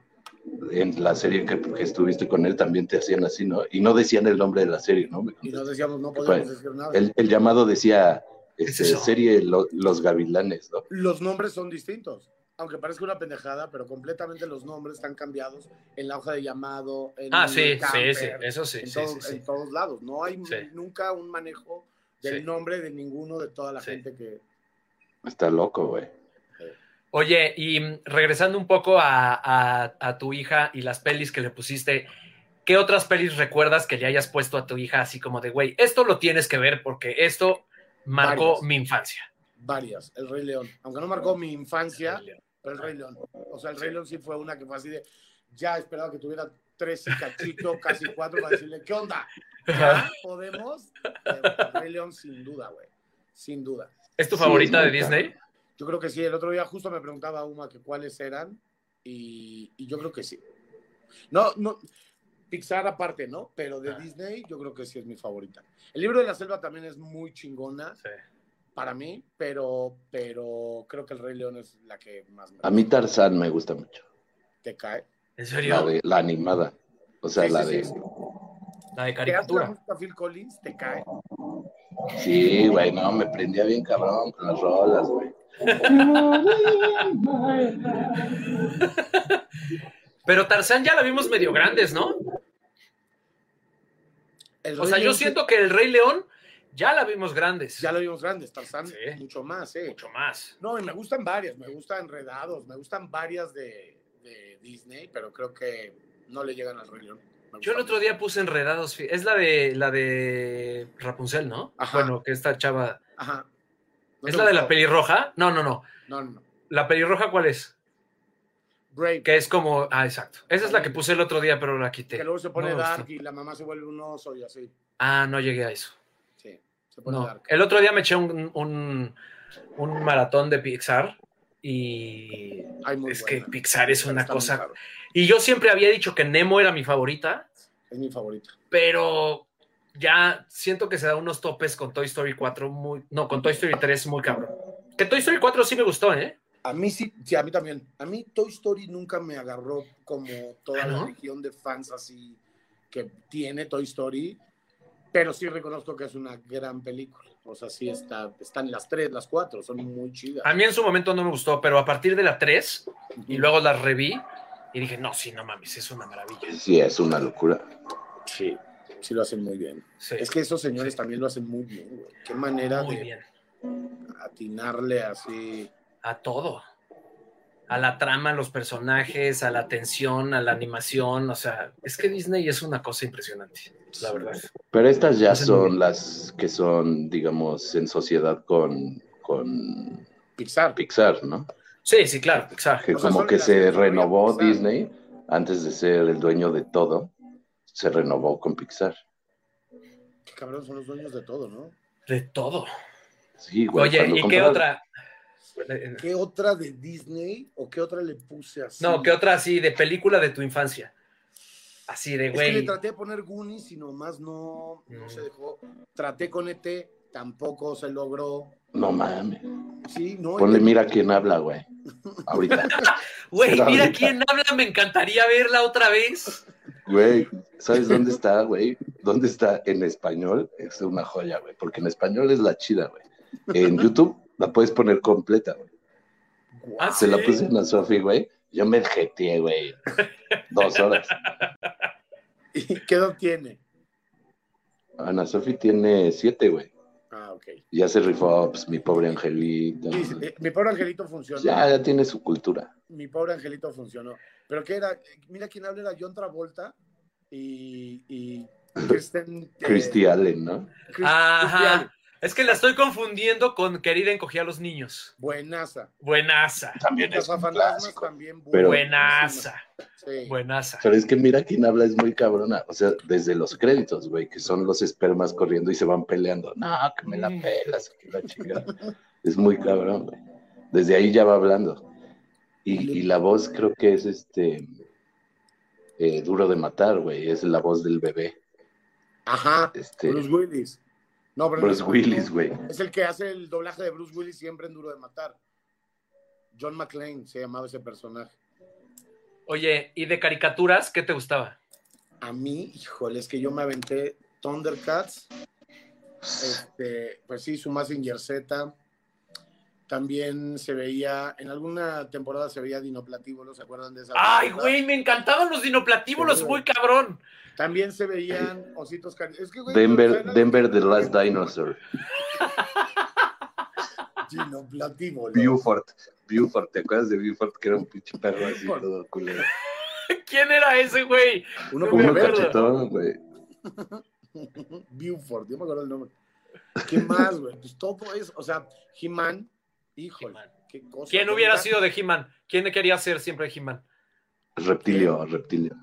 Speaker 3: En la serie que, que estuviste con él, también te hacían así, ¿no? Y no decían el nombre de la serie, ¿no?
Speaker 4: Y nos decíamos, no podemos
Speaker 3: Bueno,
Speaker 4: decir nada.
Speaker 3: El, el llamado decía,
Speaker 2: ¿Qué es
Speaker 3: este, serie Lo- Los Gavilanes, ¿no?
Speaker 4: Los nombres son distintos. Aunque parezca una pendejada, pero completamente los nombres están cambiados en la hoja de llamado, en
Speaker 2: Ah,
Speaker 4: el
Speaker 2: sí, sí,
Speaker 4: camper,
Speaker 2: sí, eso sí,
Speaker 4: en,
Speaker 2: sí,
Speaker 4: todo-
Speaker 2: sí, sí.
Speaker 4: en todos lados. No hay
Speaker 2: Sí.
Speaker 4: nunca un manejo del
Speaker 2: Sí.
Speaker 4: nombre de ninguno de toda la
Speaker 2: Sí.
Speaker 4: gente que...
Speaker 3: Está loco, güey.
Speaker 2: Oye, y mm, regresando un poco a, a- a tu hija y las pelis que le pusiste, ¿qué otras pelis recuerdas que le hayas puesto a tu hija así como de, güey, esto lo tienes que ver porque esto marcó
Speaker 4: Varias.
Speaker 2: mi infancia?
Speaker 4: Varias. El Rey León. Aunque no marcó mi infancia, pero el Rey León. O sea, el Rey León sí fue una que fue así de... Ya esperaba que tuviera tres y cachito, casi cuatro, para decirle, ¿qué onda? ¿Ya podemos? Pero el Rey León sin duda, güey. Sin duda.
Speaker 2: ¿Es tu
Speaker 3: Sí,
Speaker 2: favorita
Speaker 3: es
Speaker 2: de Disney?
Speaker 4: Yo creo que sí. El otro día justo me preguntaba Uma que cuáles eran y, y yo creo que sí. No, no, Pixar aparte, ¿no? Pero de
Speaker 2: Ah.
Speaker 4: Disney yo creo que sí es mi favorita. El libro de la selva también es muy chingona
Speaker 2: Sí.
Speaker 4: para mí, pero, pero creo que el Rey León es la que más me
Speaker 3: A mí Tarzán me gusta mucho.
Speaker 4: te cae.
Speaker 2: ¿En
Speaker 3: La,
Speaker 2: serio?
Speaker 3: de, la animada. O sea,
Speaker 4: Sí,
Speaker 3: la
Speaker 4: sí,
Speaker 3: de...
Speaker 4: sí.
Speaker 2: La de
Speaker 4: ¿Te la
Speaker 2: caricatura.
Speaker 4: música Phil Collins? Te cae.
Speaker 3: Sí, güey, no, me prendía bien cabrón con las rolas, güey. (laughs)
Speaker 2: Pero Tarzán ya la vimos medio grandes, ¿no?
Speaker 4: El
Speaker 2: O sea, yo siento que el Rey León ya la vimos grandes.
Speaker 4: Ya lo vimos grandes, Tarzán
Speaker 2: Sí.
Speaker 4: mucho más, ¿eh?
Speaker 2: Mucho más.
Speaker 4: No, y me gustan varias, me gustan Enredados, me gustan varias de, de Disney, pero creo que no le llegan al Rey León.
Speaker 2: Yo el otro día puse enredados. Es la de la de Rapunzel, ¿no?
Speaker 4: Ajá.
Speaker 2: Bueno, que esta chava.
Speaker 4: Ajá. ¿No
Speaker 2: ¿Es la de la pelirroja? No, no, no.
Speaker 4: No, no, no.
Speaker 2: ¿La pelirroja cuál es?
Speaker 4: Brave.
Speaker 2: Que es como. Ah, exacto. Esa es la que puse el otro día, pero la quité.
Speaker 4: Que luego se pone
Speaker 2: No
Speaker 4: dark y la mamá se vuelve un oso y así.
Speaker 2: Ah, no llegué a eso.
Speaker 4: Sí, se pone
Speaker 2: No.
Speaker 4: dark.
Speaker 2: El otro día me eché un, un, un maratón de Pixar y
Speaker 4: Ay,
Speaker 2: es
Speaker 4: buena.
Speaker 2: que Pixar es una cosa. Y yo siempre había dicho que Nemo era mi favorita,
Speaker 4: Es mi favorita.
Speaker 2: pero ya siento que se da unos topes con Toy Story 4 muy. No, con Toy Story 3 muy cabrón. Que Toy Story 4 sí me gustó, ¿eh?
Speaker 4: A mí sí, sí, a mí también. A mí Toy Story nunca me agarró como toda
Speaker 2: ¿Ah,
Speaker 4: la
Speaker 2: no?
Speaker 4: legión de fans así que tiene Toy Story, pero sí reconozco que es una gran película. O sea, sí está, están las tres, las cuatro, son muy chidas.
Speaker 2: A mí en su momento no me gustó, pero a partir de la 3 y luego las reví y dije, no, sí, no mames, es una maravilla.
Speaker 3: Sí, es una locura.
Speaker 4: Sí, sí lo hacen muy bien.
Speaker 2: Sí,
Speaker 4: Es que esos señores también lo hacen muy bien, güey. Qué manera
Speaker 2: muy
Speaker 4: de
Speaker 2: bien.
Speaker 4: atinarle así.
Speaker 2: A todo. A la trama, a los personajes, a la tensión, a la animación. O sea, es que Disney es una cosa impresionante, la verdad.
Speaker 3: Pero estas ya son las que son, digamos, en sociedad con, con
Speaker 4: Pixar.
Speaker 3: Pixar, ¿no?
Speaker 2: Sí, sí, claro, Pixar.
Speaker 3: Que
Speaker 4: O sea,
Speaker 3: como que se renovó
Speaker 4: Pixar.
Speaker 3: Disney antes de ser el dueño de todo, se renovó con Pixar.
Speaker 4: Qué cabrón, son los dueños de todo, ¿no?
Speaker 2: De todo.
Speaker 3: Sí, güey.
Speaker 2: Oye, ¿y qué otra?
Speaker 4: ¿Qué otra de Disney o qué otra le puse así?
Speaker 2: No, ¿qué otra así de película de tu infancia? Así de,
Speaker 4: Es que le
Speaker 2: güey.
Speaker 4: traté de poner Goonies y nomás no, no
Speaker 2: Mm.
Speaker 4: se dejó. Traté con ET, tampoco se logró.
Speaker 3: No mames.
Speaker 4: Sí, no.
Speaker 3: Ponle mira quién habla, güey. Ahorita. (laughs)
Speaker 2: Güey, mira
Speaker 3: ahorita-
Speaker 2: quién habla, me encantaría verla otra vez.
Speaker 3: Güey, ¿sabes dónde está, güey? ¿Dónde está en español? Es una joya, güey, porque en español es la chida, güey. En YouTube la puedes poner completa, güey.
Speaker 2: Ah,
Speaker 3: Se la puse a Sofi, güey. Yo me jeteé, güey. Dos horas. (laughs)
Speaker 4: ¿Y qué edad tiene?
Speaker 3: Ana Sofi tiene siete, güey.
Speaker 4: Ah, ok.
Speaker 3: Ya se rifó, pues, mi pobre angelito.
Speaker 4: Sí, sí, eh, mi pobre angelito funcionó.
Speaker 3: Ya, ya tiene su cultura.
Speaker 4: Mi pobre angelito funcionó. Pero que era, mira quién habla, era John Travolta y, y (laughs) Kristen. eh,
Speaker 3: Allen, ¿no?
Speaker 4: Chris- Christy
Speaker 2: Ajá.
Speaker 4: Allen.
Speaker 2: Es que la estoy confundiendo con Querida encogía a los niños.
Speaker 4: Buenaza.
Speaker 2: Buenaza.
Speaker 3: También es un clásico.
Speaker 4: también.
Speaker 3: Pero-
Speaker 2: Buenaza.
Speaker 4: Sí.
Speaker 2: Buenaza.
Speaker 3: Pero es que mira quién habla, es muy cabrona. O sea, desde los créditos, güey, que son los espermas corriendo y se van peleando. No, que me la
Speaker 2: Mm.
Speaker 3: pelas, que la chingada. Es muy cabrón, güey. Desde ahí ya va hablando. Y, y la voz creo que es este eh, duro de matar, güey. Es la voz del bebé.
Speaker 4: Ajá.
Speaker 3: Este
Speaker 4: Bruce Willis. No, pero
Speaker 3: Bruce
Speaker 4: no,
Speaker 3: Willis, güey.
Speaker 4: Es el que hace el doblaje de Bruce Willis siempre en Duro de Matar. John McClane se llamaba ese personaje.
Speaker 2: Oye, ¿y de caricaturas qué te gustaba?
Speaker 4: A mí, híjole, es que yo me aventé Thundercats. Este, pues sí, su Mazinger Z. También se veía, en alguna temporada se veía Dinoplatíbulo, ¿se acuerdan de esa?
Speaker 2: Ay, güey, me encantaban los dinoplatíbulos, muy cabrón.
Speaker 4: También se veían ositos Es que, güey,
Speaker 3: Denver, Denver The Last Dinosaur.
Speaker 4: Dinoplatíbulo.
Speaker 3: Buford. Buford, ¿te acuerdas de Buford? Que era un pinche perro así todo culero.
Speaker 2: ¿Quién era ese, güey?
Speaker 4: Uno
Speaker 3: Uno cachetón, güey.
Speaker 4: Buford, yo me acuerdo el nombre. ¿Qué más, güey? Pues todo es, o sea, He-Man, híjole, qué cosa.
Speaker 2: ¿Quién hubiera sido de He-Man? ¿Quién quería ser siempre de He-Man?
Speaker 3: Reptilio, reptilio.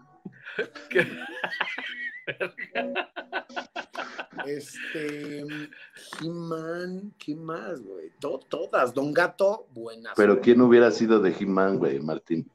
Speaker 4: Este, He-Man, ¿qué más, güey? To- todas, Don Gato, buenas.
Speaker 3: Pero ¿quién hubiera sido de He-Man, güey, Martín?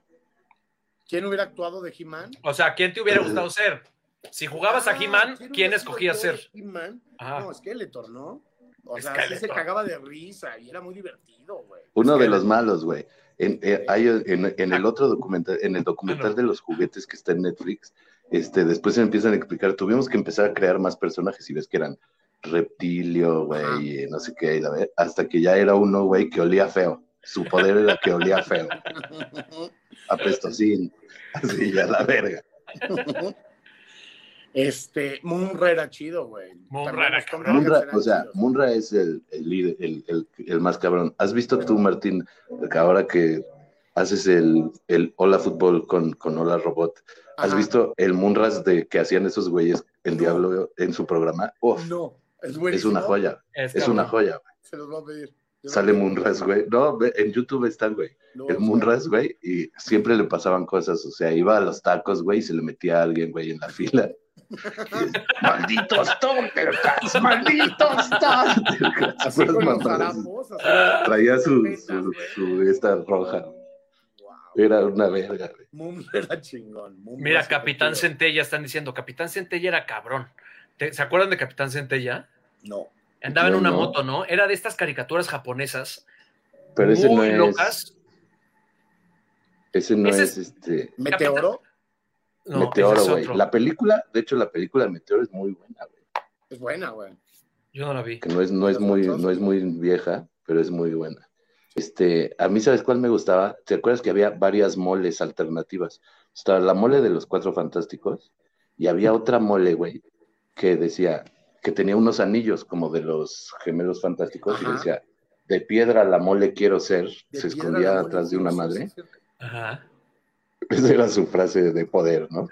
Speaker 4: ¿Quién hubiera actuado de He-Man?
Speaker 2: O sea, ¿quién te hubiera gustado ser? Si jugabas a
Speaker 4: Ah,
Speaker 2: He-Man,
Speaker 4: ¿quién
Speaker 2: ¿quién escogías ser?
Speaker 4: He-Man? No, Skeletor, ¿no? O sea, sí se cagaba de risa y era muy divertido, güey.
Speaker 3: Uno de los malos, güey. En, eh, hay en, en el otro documental, en el documental
Speaker 2: Ah,
Speaker 3: de los juguetes que está en Netflix, este, después se empiezan a explicar, tuvimos que empezar a crear más personajes y ves que eran reptilio, güey, no sé qué, y la ve- hasta que ya era uno, güey, que olía feo. Su poder era que olía feo, (laughs) apestosín, así ya la verga. (laughs)
Speaker 4: Este, Munra era chido, güey.
Speaker 2: Munra era cabrón.
Speaker 3: Munra, o sea. Munra es el, el líder, el, el- el más cabrón. ¿Has visto tú, Martín, que ahora que haces el, el Hola Fútbol con, con Hola Robot, ¿has
Speaker 4: Ajá.
Speaker 3: visto el Munras de que hacían esos güeyes, el diablo, en su programa? Uf,
Speaker 4: No, es
Speaker 3: es una joya,
Speaker 2: Es
Speaker 3: una joya. güey.
Speaker 4: Se los voy a pedir. Yo
Speaker 3: Sale Munras, güey. No, ve, en YouTube están, güey.
Speaker 4: no,
Speaker 3: El Munras, güey, y siempre le pasaban cosas, o sea, iba a los tacos, güey, y se le metía a alguien, güey, en la fila. ¡Malditos Thundercats! ¡Malditos Thundercats! Traía su, su, su esta roja. Era una verga.
Speaker 4: Mum era chingón. Mum
Speaker 2: Mira, Capitán. Centella están diciendo, Capitán Centella era cabrón. ¿Te- ¿Se acuerdan de Capitán Centella?
Speaker 4: No.
Speaker 2: Andaba en una
Speaker 3: no.
Speaker 2: moto, ¿no? Era de estas caricaturas japonesas
Speaker 3: Pero ese no
Speaker 2: muy
Speaker 3: es.
Speaker 2: locas.
Speaker 3: Ese no
Speaker 2: Ese
Speaker 3: es,
Speaker 2: es-
Speaker 3: este.
Speaker 4: Meteoro
Speaker 2: No,
Speaker 3: Meteoro, güey. La película, de hecho, la película de Meteoro es muy buena, güey.
Speaker 4: es buena, güey.
Speaker 2: Yo no la vi.
Speaker 3: Que no es, no es muy,
Speaker 4: otros.
Speaker 3: no es muy vieja, pero es muy buena. Este, a mí, ¿sabes cuál me gustaba? ¿Te acuerdas que había varias moles alternativas? Estaba la mole de los cuatro fantásticos y había otra mole, güey, que decía que tenía unos anillos como de los gemelos fantásticos y decía, de piedra la mole quiero ser,
Speaker 4: De
Speaker 3: se escondía atrás de una madre.
Speaker 2: Ajá.
Speaker 3: Esa era su frase de poder, ¿no?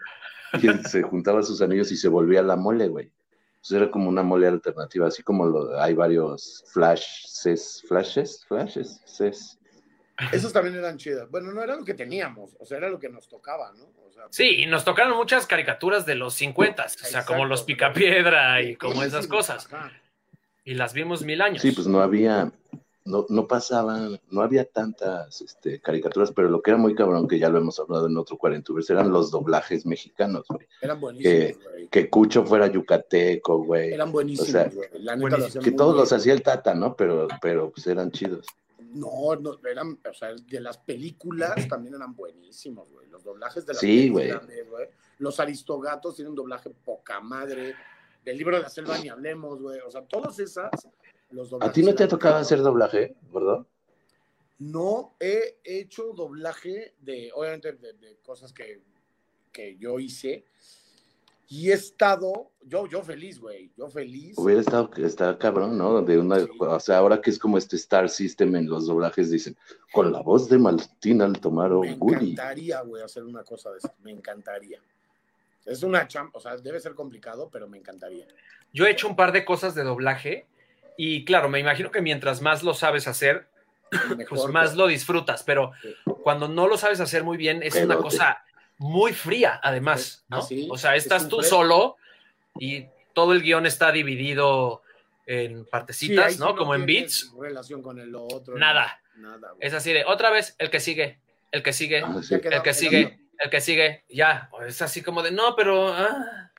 Speaker 3: Y él (laughs) se juntaba sus anillos y se volvía la mole, güey. Entonces era como una mole alternativa, así como lo, hay varios flashes, flashes, flashes, ses.
Speaker 4: Esos también eran chidos. Bueno, no era lo que teníamos, o sea, era lo que nos tocaba, ¿no? O sea,
Speaker 2: Sí, y nos tocaron muchas caricaturas de los 50, o sea,
Speaker 4: Exacto.
Speaker 2: como los Picapiedra y como esas cosas.
Speaker 4: ajá.
Speaker 2: Y las vimos mil años.
Speaker 3: Sí, pues no había, no, no pasaban, no había tantas este, caricaturas, pero lo que era muy cabrón, que ya lo hemos hablado en otro Cuarentubers, eran los doblajes mexicanos, güey.
Speaker 4: Eran buenísimos, güey.
Speaker 3: Que Cucho fuera yucateco, güey.
Speaker 4: Eran buenísimos,
Speaker 3: o sea,
Speaker 4: güey. La neta lo
Speaker 2: buenísimo.
Speaker 4: hacían
Speaker 3: Que todos
Speaker 4: bien.
Speaker 3: los hacía el Tata, ¿no? Pero, pero pues eran chidos.
Speaker 4: No, no, eran, o sea, de las películas también eran buenísimos, güey. Los doblajes de las
Speaker 3: Sí,
Speaker 4: películas, güey. Los Aristogatos tienen un doblaje poca madre. Del libro de la selva ni hablemos, güey. O sea, todas esas, los
Speaker 3: ¿A ti no te ha tocado hacer doblaje, verdad?
Speaker 4: No he hecho doblaje de, obviamente, de, de cosas que, que yo hice. Y he estado, yo, yo feliz, güey. Yo feliz.
Speaker 3: Hubiera estado, está cabrón, ¿no? De una, o sea, ahora que es como este Star System en los doblajes, dicen, con la voz de Martín Altomaro,
Speaker 4: Me encantaría, güey, hacer una cosa de eso. Me encantaría. Es una champa, o sea, debe ser complicado, pero me encantaría.
Speaker 2: Yo he hecho un par de cosas de doblaje y claro, me imagino que mientras más lo sabes hacer, (coughs)
Speaker 4: Mejor,
Speaker 2: pues más
Speaker 4: güey.
Speaker 2: lo disfrutas, pero
Speaker 4: Sí.
Speaker 2: cuando no lo sabes hacer muy bien es
Speaker 3: Pero
Speaker 2: una
Speaker 3: te-
Speaker 2: cosa muy fría, además, ¿no? O sea,
Speaker 4: es
Speaker 2: estás tú solo y todo el guion está dividido en partecitas,
Speaker 4: sí
Speaker 2: ¿no? Como en beats.
Speaker 4: relación con el otro.
Speaker 2: Nada. Es así de otra vez el que sigue, el que sigue,
Speaker 3: Ah,
Speaker 2: el que sigue, el que sigue, ya. Es así como de no, pero ah".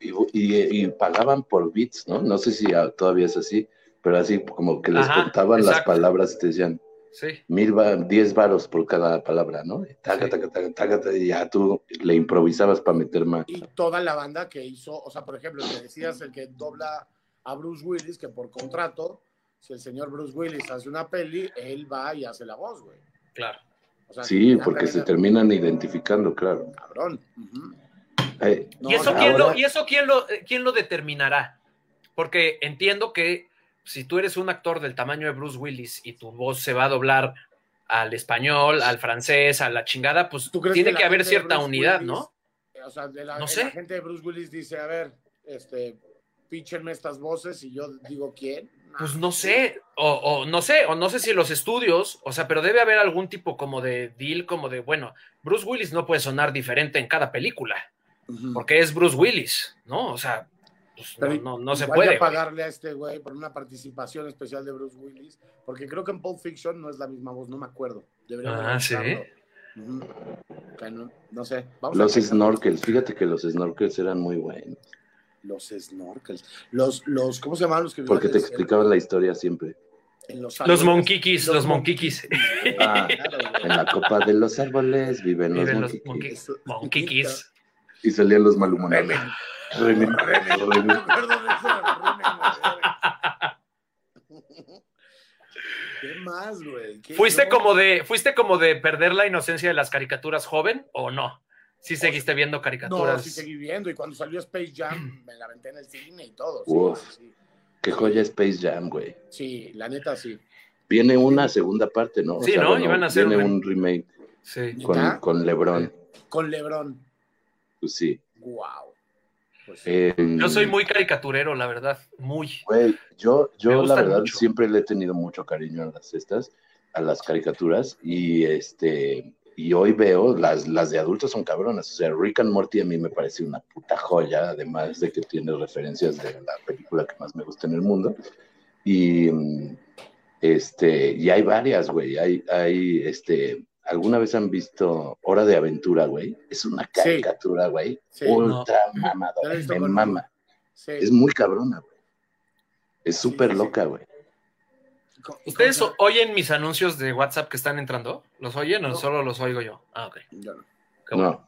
Speaker 3: Y, y- y pagaban por bits, ¿no? No sé si todavía es así, pero así como que les
Speaker 2: Ajá,
Speaker 3: contaban las palabras y te decían,
Speaker 2: sí.
Speaker 3: mil va, diez varos por cada palabra, ¿no? Y taca,
Speaker 2: Sí.
Speaker 3: taca, taca, taca, taca, y ya tú le improvisabas para meter más.
Speaker 4: Y toda la banda que hizo, o sea, por ejemplo, que decías, el que dobla a Bruce Willis, que por contrato, si el señor Bruce Willis hace una peli, él va y hace la voz, güey.
Speaker 2: Claro.
Speaker 4: O sea,
Speaker 3: Sí, porque se terminan identificando, claro.
Speaker 4: Cabrón.
Speaker 3: Eh,
Speaker 4: No,
Speaker 2: ¿Y eso,
Speaker 4: no,
Speaker 2: quién,
Speaker 3: ahora-
Speaker 2: lo, ¿Y eso quién lo, eh, quién lo determinará? Porque entiendo que si tú eres un actor del tamaño de Bruce Willis y tu voz se va a doblar al español, al francés, a la chingada, pues
Speaker 4: ¿Tú crees
Speaker 2: tiene
Speaker 4: la
Speaker 2: que haber cierta unidad,
Speaker 4: Willis,
Speaker 2: ¿no?
Speaker 4: O sea, de la,
Speaker 2: No
Speaker 4: la
Speaker 2: sé.
Speaker 4: gente de Bruce Willis dice, a ver, este, píchenme estas voces y yo digo, ¿quién?
Speaker 2: Pues no sé, o, o no sé, o no sé si los estudios, o sea, pero debe haber algún tipo como de deal, como de, bueno, Bruce Willis no puede sonar diferente en cada película, porque es Bruce Willis, ¿no? O sea, pues, no, no, no se puede.
Speaker 4: pagarle a este güey por una participación especial de Bruce Willis, porque creo que en Pulp Fiction no es la misma voz, no me acuerdo. Deberíamos
Speaker 2: Ah, ¿sí?
Speaker 4: no, no sé. Vamos
Speaker 3: Los snorkels, fíjate que los snorkels eran muy buenos,
Speaker 4: Los snorkels. Los, los, ¿cómo se llaman los que vivían
Speaker 3: porque te explicaban la historia siempre.
Speaker 4: en los
Speaker 2: Los monquiquis, los
Speaker 4: monquiquis.
Speaker 2: monquiquis.
Speaker 3: Ah, en la copa de los árboles viven los
Speaker 2: Viven los
Speaker 3: monquiquis.
Speaker 2: monquiquis.
Speaker 4: Eso-
Speaker 2: Monquiquis.
Speaker 3: Y salían los malhumorados.
Speaker 4: Acuerdo de eso. ¿Qué más, güey? ¿Qué-
Speaker 2: ¿Fuiste
Speaker 4: no?
Speaker 2: como de, fuiste como de perder la inocencia de las caricaturas joven o no? Sí seguiste viendo
Speaker 4: No,
Speaker 2: caricaturas.
Speaker 4: sí seguí viendo. Y cuando salió Space Jam, (clears throat) me la aventé en el cine y todo. Sí,
Speaker 3: Uf.
Speaker 4: sí, sí.
Speaker 3: Qué joya Space Jam, güey.
Speaker 4: Sí, la neta sí.
Speaker 3: Viene una segunda parte, ¿no? O
Speaker 2: Sí, ¿no? Iban a hacer
Speaker 3: Viene
Speaker 2: un-
Speaker 3: un remake
Speaker 2: Sí.
Speaker 3: con, con LeBron.
Speaker 4: Con LeBron.
Speaker 3: Pues sí.
Speaker 4: Wow. Pues.
Speaker 3: Eh,
Speaker 2: Yo soy muy caricaturero, la verdad. Muy.
Speaker 3: Güey, yo, yo la verdad
Speaker 2: mucho.
Speaker 3: siempre le he tenido mucho cariño a las estas, a las caricaturas, y este, y hoy veo las, las de adultos son cabronas. O sea, Rick and Morty a mí me parece una puta joya, además de que tiene referencias de la película que más me gusta en el mundo. Y este, y hay varias, güey. Hay, hay, este, ¿alguna vez han visto Hora de Aventura, güey? Es una caricatura, güey.
Speaker 4: Sí.
Speaker 3: ultra
Speaker 4: Ya
Speaker 3: mamadora, me
Speaker 4: con-
Speaker 3: mama.
Speaker 4: Sí.
Speaker 3: Es muy cabrona, güey. Es súper
Speaker 4: sí, sí.
Speaker 3: loca, güey.
Speaker 2: ¿Ustedes oyen mis anuncios de WhatsApp que están entrando? ¿Los oyen o
Speaker 4: No.
Speaker 2: solo los oigo yo? Ah, ok.
Speaker 4: Yo no.
Speaker 2: Qué bueno.
Speaker 3: No,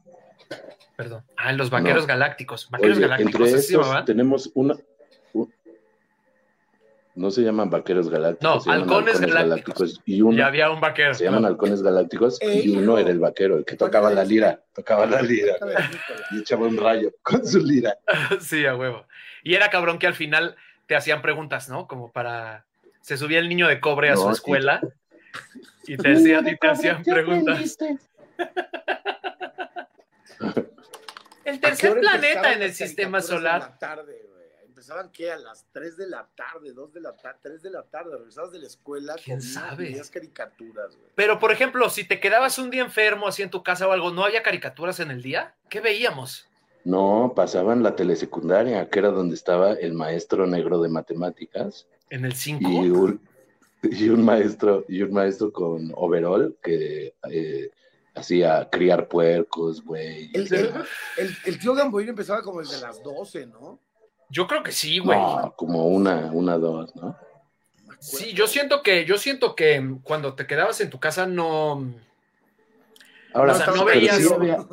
Speaker 2: Perdón. Ah, los vaqueros
Speaker 3: No.
Speaker 2: galácticos. Vaqueros
Speaker 3: oye,
Speaker 2: galácticos.
Speaker 3: entre
Speaker 2: ¿así se
Speaker 3: estos tenemos una... No se llaman vaqueros galácticos,
Speaker 2: No,
Speaker 3: se
Speaker 2: halcones galácticos.
Speaker 3: Y uno,
Speaker 2: Ya había un vaquero.
Speaker 3: se llaman halcones galácticos y uno era el vaquero, el que tocaba la lira, tocaba la lira y echaba un rayo con su lira. (laughs)
Speaker 2: Sí, a huevo. Y era cabrón que al final te hacían preguntas, ¿no? Como para. Se subía el niño de cobre a
Speaker 3: No,
Speaker 2: su escuela y te, hacían, y te hacían preguntas. El (laughs)
Speaker 4: ¿A qué
Speaker 2: tercer planeta en el sistema solar.
Speaker 4: En la tarde, güey. Empezaban qué? A las 3 de la tarde, 2 de la tarde, 3 de la tarde. Regresabas de la escuela.
Speaker 2: ¿Quién
Speaker 4: comías,
Speaker 2: sabe?
Speaker 4: veías caricaturas, güey.
Speaker 2: Pero, por ejemplo, si te quedabas un día enfermo así en tu casa o algo, ¿no había caricaturas en el día? ¿Qué veíamos?
Speaker 3: No, pasaban la telesecundaria, que era donde estaba el maestro negro de matemáticas
Speaker 2: ¿En el 5?
Speaker 3: y un, y un maestro y un maestro con overall que eh, hacía criar puercos, güey.
Speaker 4: El, el, el, el tío Gamboín empezaba como desde las 12, ¿no?
Speaker 2: Yo creo que sí, güey.
Speaker 3: No, como una, una, dos, ¿no?
Speaker 2: Sí, yo siento que, yo siento que cuando te quedabas en tu casa no.
Speaker 3: Ahora,
Speaker 2: O sea, no veías-
Speaker 3: sí había-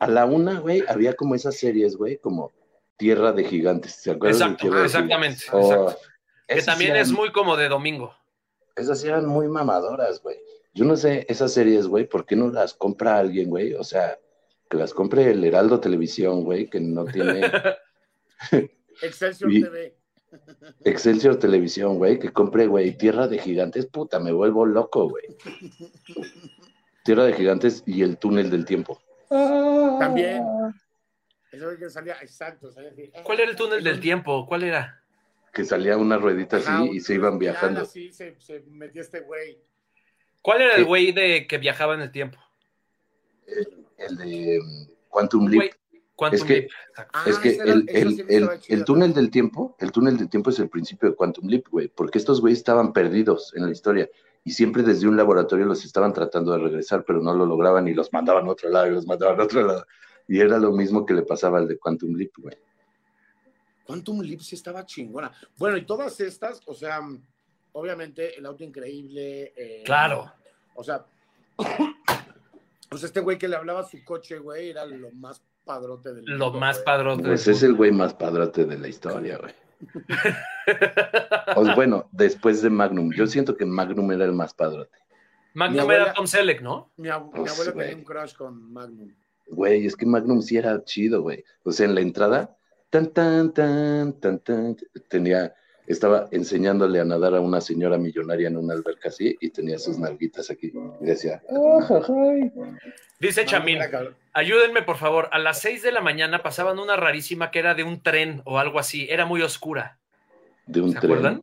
Speaker 3: a la una, güey, había como esas series, güey, como Tierra de Gigantes. ¿Se acuerdan de
Speaker 2: Exacto,
Speaker 3: de
Speaker 2: exactamente,
Speaker 3: Gigantes? Oh,
Speaker 2: exacto. Que también es muy como de domingo.
Speaker 3: Esas eran muy mamadoras, güey. Yo no sé, esas series, güey, ¿por qué no las compra alguien, güey? O sea, que las compre el Heraldo Televisión, güey, que no tiene (laughs)
Speaker 4: Excelsior
Speaker 3: Y-
Speaker 4: TV.
Speaker 3: Excelsior Televisión, güey, que compre, güey, Tierra de Gigantes, puta, me vuelvo loco, güey. Tierra de Gigantes y el túnel del tiempo.
Speaker 4: También. Eso que salía, exacto. salía así.
Speaker 2: ¿Cuál era el túnel del tiempo? ¿Cuál era?
Speaker 3: Que salía una ruedita así y se iban viajando.
Speaker 4: Así se, se metía este güey.
Speaker 2: ¿Cuál era el güey de que viajaba en el tiempo?
Speaker 3: El de mm, Quantum Leap.
Speaker 2: Quantum
Speaker 3: Es que-
Speaker 2: Leap, exacto.
Speaker 4: Ah,
Speaker 3: Es que el, el-
Speaker 4: sí
Speaker 3: el- el túnel del tiempo, el túnel del tiempo es el principio de Quantum Leap, güey, porque estos güeyes estaban perdidos en la historia y siempre desde un laboratorio los estaban tratando de regresar, pero no lo lograban y los mandaban a otro lado y los mandaban a otro lado. Y era lo mismo que le pasaba al de Quantum Leap, güey.
Speaker 4: Quantum Leap sí estaba chingona. Bueno, y todas estas, o sea, obviamente el auto increíble. eh,
Speaker 2: Claro.
Speaker 4: O sea, (coughs) pues este güey que le hablaba a su coche, güey, era lo más padrote del
Speaker 2: Lo
Speaker 4: mundo,
Speaker 2: más
Speaker 4: güey.
Speaker 2: padrote.
Speaker 3: Pues
Speaker 2: del
Speaker 3: es el güey más padrote de la historia, güey. O, bueno, después de Magnum. Yo siento que Magnum era el más padrote.
Speaker 2: Magnum
Speaker 4: abuela-
Speaker 2: era Tom Selleck, ¿no?
Speaker 4: Mi, ab- mi
Speaker 3: Pues,
Speaker 4: abuela
Speaker 3: güey.
Speaker 4: tenía un crush con Magnum.
Speaker 3: Güey, es que Magnum sí era chido, güey. O sea, en la entrada, tan, tan, tan, tan, tan, tenía, estaba enseñándole a nadar a una señora millonaria en una alberca así y tenía sus nalguitas aquí. Y decía, "Ah, jajay".
Speaker 2: Dice Chamín, ayúdenme por favor. A las 6 de la mañana pasaban una rarísima que era de un tren o algo así. Era muy oscura.
Speaker 3: de un
Speaker 2: ¿Se
Speaker 3: tren.
Speaker 2: acuerdan?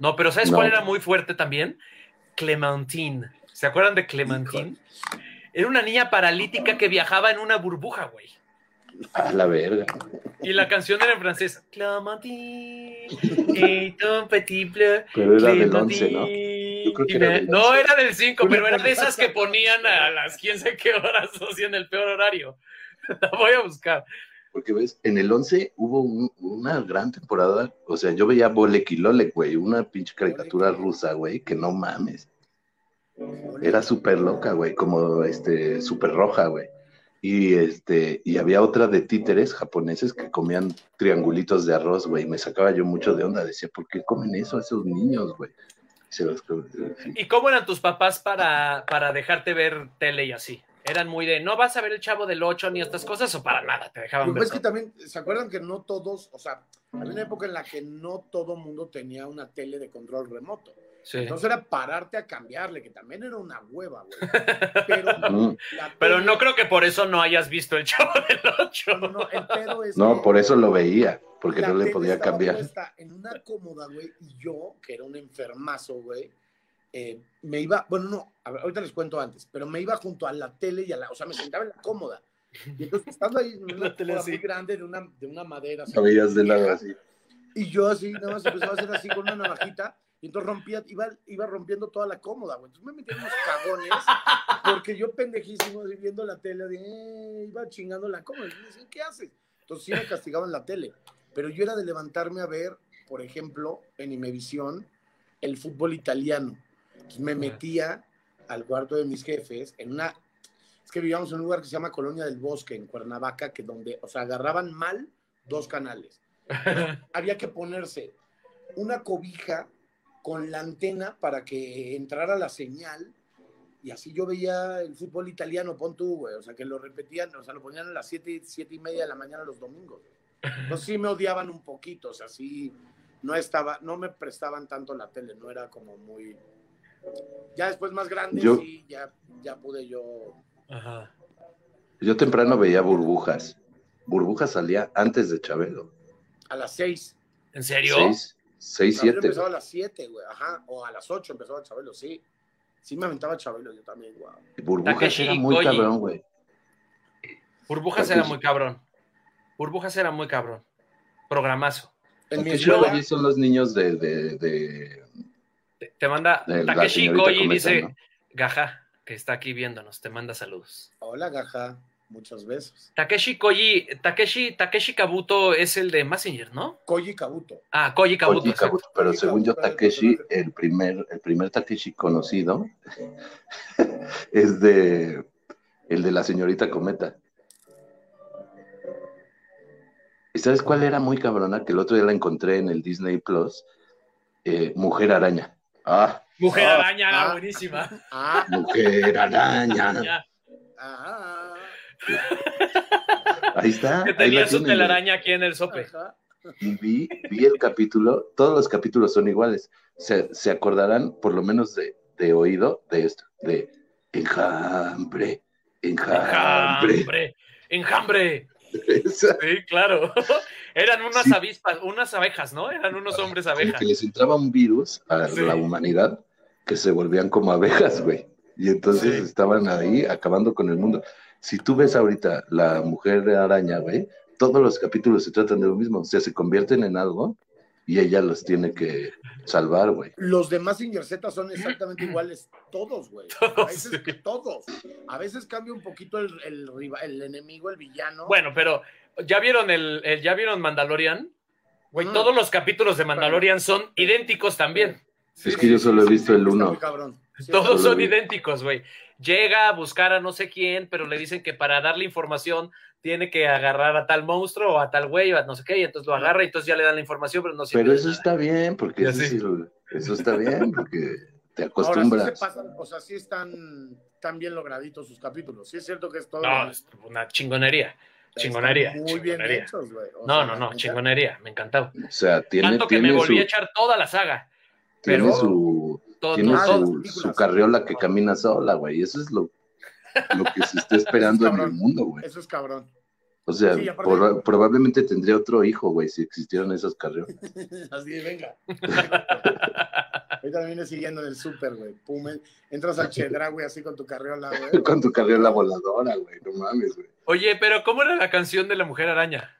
Speaker 2: No, pero ¿sabes
Speaker 3: No.
Speaker 2: cuál era muy fuerte también? Clementine. ¿Se acuerdan de Clementine? Era una niña paralítica que viajaba en una burbuja, güey.
Speaker 3: A la verga.
Speaker 2: Y la canción era en francés. Clementine, et ton petit bleu,
Speaker 3: Pero era del 11, ¿no?
Speaker 2: Clementine.
Speaker 3: Yo creo que era del
Speaker 2: No,
Speaker 3: 11.
Speaker 2: era del 5, pero era de esas que ponían a las quién sé qué horas (laughs) o si en el peor horario. (laughs) La voy a buscar.
Speaker 3: Porque ves, en el 11 hubo un- una gran temporada. O sea, yo veía Bolekilolek, güey, una pinche caricatura rusa, güey, que no mames. Era súper loca, güey, como este, súper roja, güey. Y este, y había otra de títeres japoneses que comían triangulitos de arroz, güey. Me sacaba yo mucho de onda. Decía, ¿por qué comen eso esos niños, güey? Se los
Speaker 2: ¿Y cómo eran tus papás para, para dejarte ver tele y así? ¿Eran muy de no vas a ver el chavo del 8 ni estas cosas o para nada? Te dejaban ver.
Speaker 4: es que también, ¿se acuerdan que no todos, o sea, había una época en la que no todo mundo tenía una tele de control remoto?
Speaker 2: Sí.
Speaker 4: Entonces era pararte a cambiarle, que también era una hueva, güey. (laughs) Pero, (laughs) la
Speaker 2: Pero no creo que por eso no hayas visto el (laughs) chavo del 8.
Speaker 4: No, no, el pedo es
Speaker 3: No,
Speaker 4: que
Speaker 3: por eso lo veía, porque
Speaker 4: la
Speaker 3: no le podía cambiar.
Speaker 4: en una cómoda, güey, y yo, que era un enfermazo, güey, eh, me iba, bueno, no, a ver, ahorita les cuento antes, pero me iba junto a la tele y a la, o sea, me sentaba en la cómoda. Y entonces estando ahí en una
Speaker 2: La tele así.
Speaker 4: muy grande de una, de una madera. así,
Speaker 3: de así.
Speaker 4: Y yo así, nada más empezaba a hacer así con una navajita, y entonces rompía, iba, iba rompiendo toda la cómoda, güey. Entonces me metía en unos cagones, porque yo pendejísimo, viendo la tele, de, eh, iba chingando la cómoda. Y me decían, ¿qué haces? Entonces sí me castigaban la tele. Pero yo era de levantarme a ver, por ejemplo, en Imevisión, el fútbol italiano. Entonces me metía al cuarto de mis jefes en una... Es que vivíamos en un lugar que se llama Colonia del Bosque, en Cuernavaca, que donde, o sea, agarraban mal dos canales (laughs) había que ponerse una cobija con la antena para que entrara la señal y así yo veía el fútbol italiano, pon tú, güey, o sea, que lo repetían, o sea, lo ponían a las siete, siete y media de la mañana los domingos. Entonces sí me odiaban un poquito, o sea, sí, no estaba, no me prestaban tanto la tele, no era como muy... Ya después más grande,
Speaker 3: Yo-
Speaker 4: sí, ya, ya pude yo...
Speaker 2: Ajá.
Speaker 3: Yo temprano veía burbujas. Burbujas salía antes de Chabelo.
Speaker 4: A las seis.
Speaker 2: ¿En serio?
Speaker 3: Seis, seis,
Speaker 4: Chabelo
Speaker 3: siete.
Speaker 4: empezaba a las siete, güey, ajá, o a las ocho empezaba Chabelo, sí. Sí me aventaba Chabelo yo también, guau.
Speaker 3: Burbujas
Speaker 2: Takeshi
Speaker 3: era muy
Speaker 2: Koji.
Speaker 3: cabrón, güey.
Speaker 2: Burbujas era muy cabrón. Burbujas era muy cabrón. Programazo.
Speaker 4: En mi
Speaker 3: Takeshi
Speaker 4: escuela,
Speaker 3: Koji son los niños de, de, de,
Speaker 2: Te, te manda
Speaker 3: de la
Speaker 2: Takeshi Koji dice
Speaker 3: ¿no?
Speaker 2: Gaja, que está aquí viéndonos, te manda saludos.
Speaker 4: hola, gaja. Muchos besos.
Speaker 2: Takeshi Koji, Takeshi, Takeshi Kabuto es el de Messenger, ¿no?
Speaker 4: Koji Kabuto.
Speaker 2: Ah, Koji Kabuto.
Speaker 3: Koji
Speaker 2: exacto.
Speaker 3: Kabuto, pero
Speaker 4: Koji
Speaker 3: según yo, Takeshi, el primer, el primer Takeshi conocido (laughs) es de el de la señorita Cometa. ¿Y sabes cuál era muy cabrona? Que el otro día la encontré en el Disney Plus. Eh, Mujer Araña. Ah,
Speaker 2: Mujer
Speaker 4: Ah,
Speaker 2: Araña,
Speaker 4: ah.
Speaker 2: buenísima.
Speaker 4: Ah,
Speaker 3: Mujer Araña. (laughs)
Speaker 4: Ah,
Speaker 3: Ahí está.
Speaker 2: Que tenía su telaraña aquí en el sope.
Speaker 4: ajá.
Speaker 3: Y vi, vi el capítulo, todos los capítulos son iguales. Se, se acordarán, por lo menos de, de oído, de esto, de enjambre, enjambre.
Speaker 2: Enjambre. Enjambre.
Speaker 3: Esa-
Speaker 2: Sí, claro. (laughs) Eran unas
Speaker 3: Sí.
Speaker 2: avispas, unas abejas, ¿no? Eran unos hombres
Speaker 3: como
Speaker 2: abejas.
Speaker 3: que les entraba un virus a
Speaker 2: Sí.
Speaker 3: la humanidad que se volvían como abejas, güey. Y entonces
Speaker 2: Sí.
Speaker 3: estaban ahí acabando con el mundo. Si tú ves ahorita la mujer araña, güey, todos los capítulos se tratan de lo mismo. O sea, se convierten en algo y ella los tiene que salvar, güey.
Speaker 4: Los de Mazinger Z son exactamente iguales, todos, güey. (laughs) A
Speaker 2: Todos,
Speaker 4: veces
Speaker 2: sí.
Speaker 4: todos. A veces cambia un poquito el, el, enemigo, el villano.
Speaker 2: Bueno, pero ¿ya vieron el, el- ya vieron Mandalorian? Güey,
Speaker 4: Mm.
Speaker 2: todos los capítulos de Mandalorian son idénticos también.
Speaker 3: Es que yo solo he visto el uno.
Speaker 2: Todos son idénticos, güey. Llega a buscar a no sé quién, pero le dicen que para darle información tiene que agarrar a tal monstruo o a tal güey o a no sé qué, y entonces lo agarra y entonces ya le dan la información, pero no sirve
Speaker 3: Pero eso
Speaker 2: nada.
Speaker 3: está bien, porque eso,
Speaker 2: sé.
Speaker 3: sí lo- eso está bien, porque te
Speaker 4: Ahora sí se
Speaker 3: acostumbras.
Speaker 4: pasan, o sea, sí están tan bien lograditos sus capítulos. Sí es cierto que es todo.
Speaker 2: No, es una chingonería.
Speaker 4: están
Speaker 2: Chingonería.
Speaker 4: Muy bien hechos, güey. O
Speaker 2: No,
Speaker 4: sea,
Speaker 2: no, no, chingonería, me encantaba.
Speaker 3: O sea, tiene,
Speaker 2: Tanto que me volví
Speaker 3: su,
Speaker 2: a echar toda la saga.
Speaker 3: tiene
Speaker 2: pero-
Speaker 3: su,
Speaker 2: Todo,
Speaker 3: tiene
Speaker 2: todo.
Speaker 3: su, carriola que camina sola, güey. Eso es lo, lo que se está (laughs) esperando en el mundo, güey.
Speaker 4: Eso es cabrón.
Speaker 3: O sea,
Speaker 4: Sí, aparte-
Speaker 3: por- probablemente tendría otro hijo, güey, si existieran esas carriolas. (laughs)
Speaker 4: Así, venga. Ahorita me viene siguiendo en el súper, güey. Pum, en- entras al Chedra, güey, así con tu carriola, güey. (laughs)
Speaker 3: Con tu carriola voladora, güey. No mames, güey.
Speaker 2: Oye, pero ¿cómo era la canción de la mujer araña?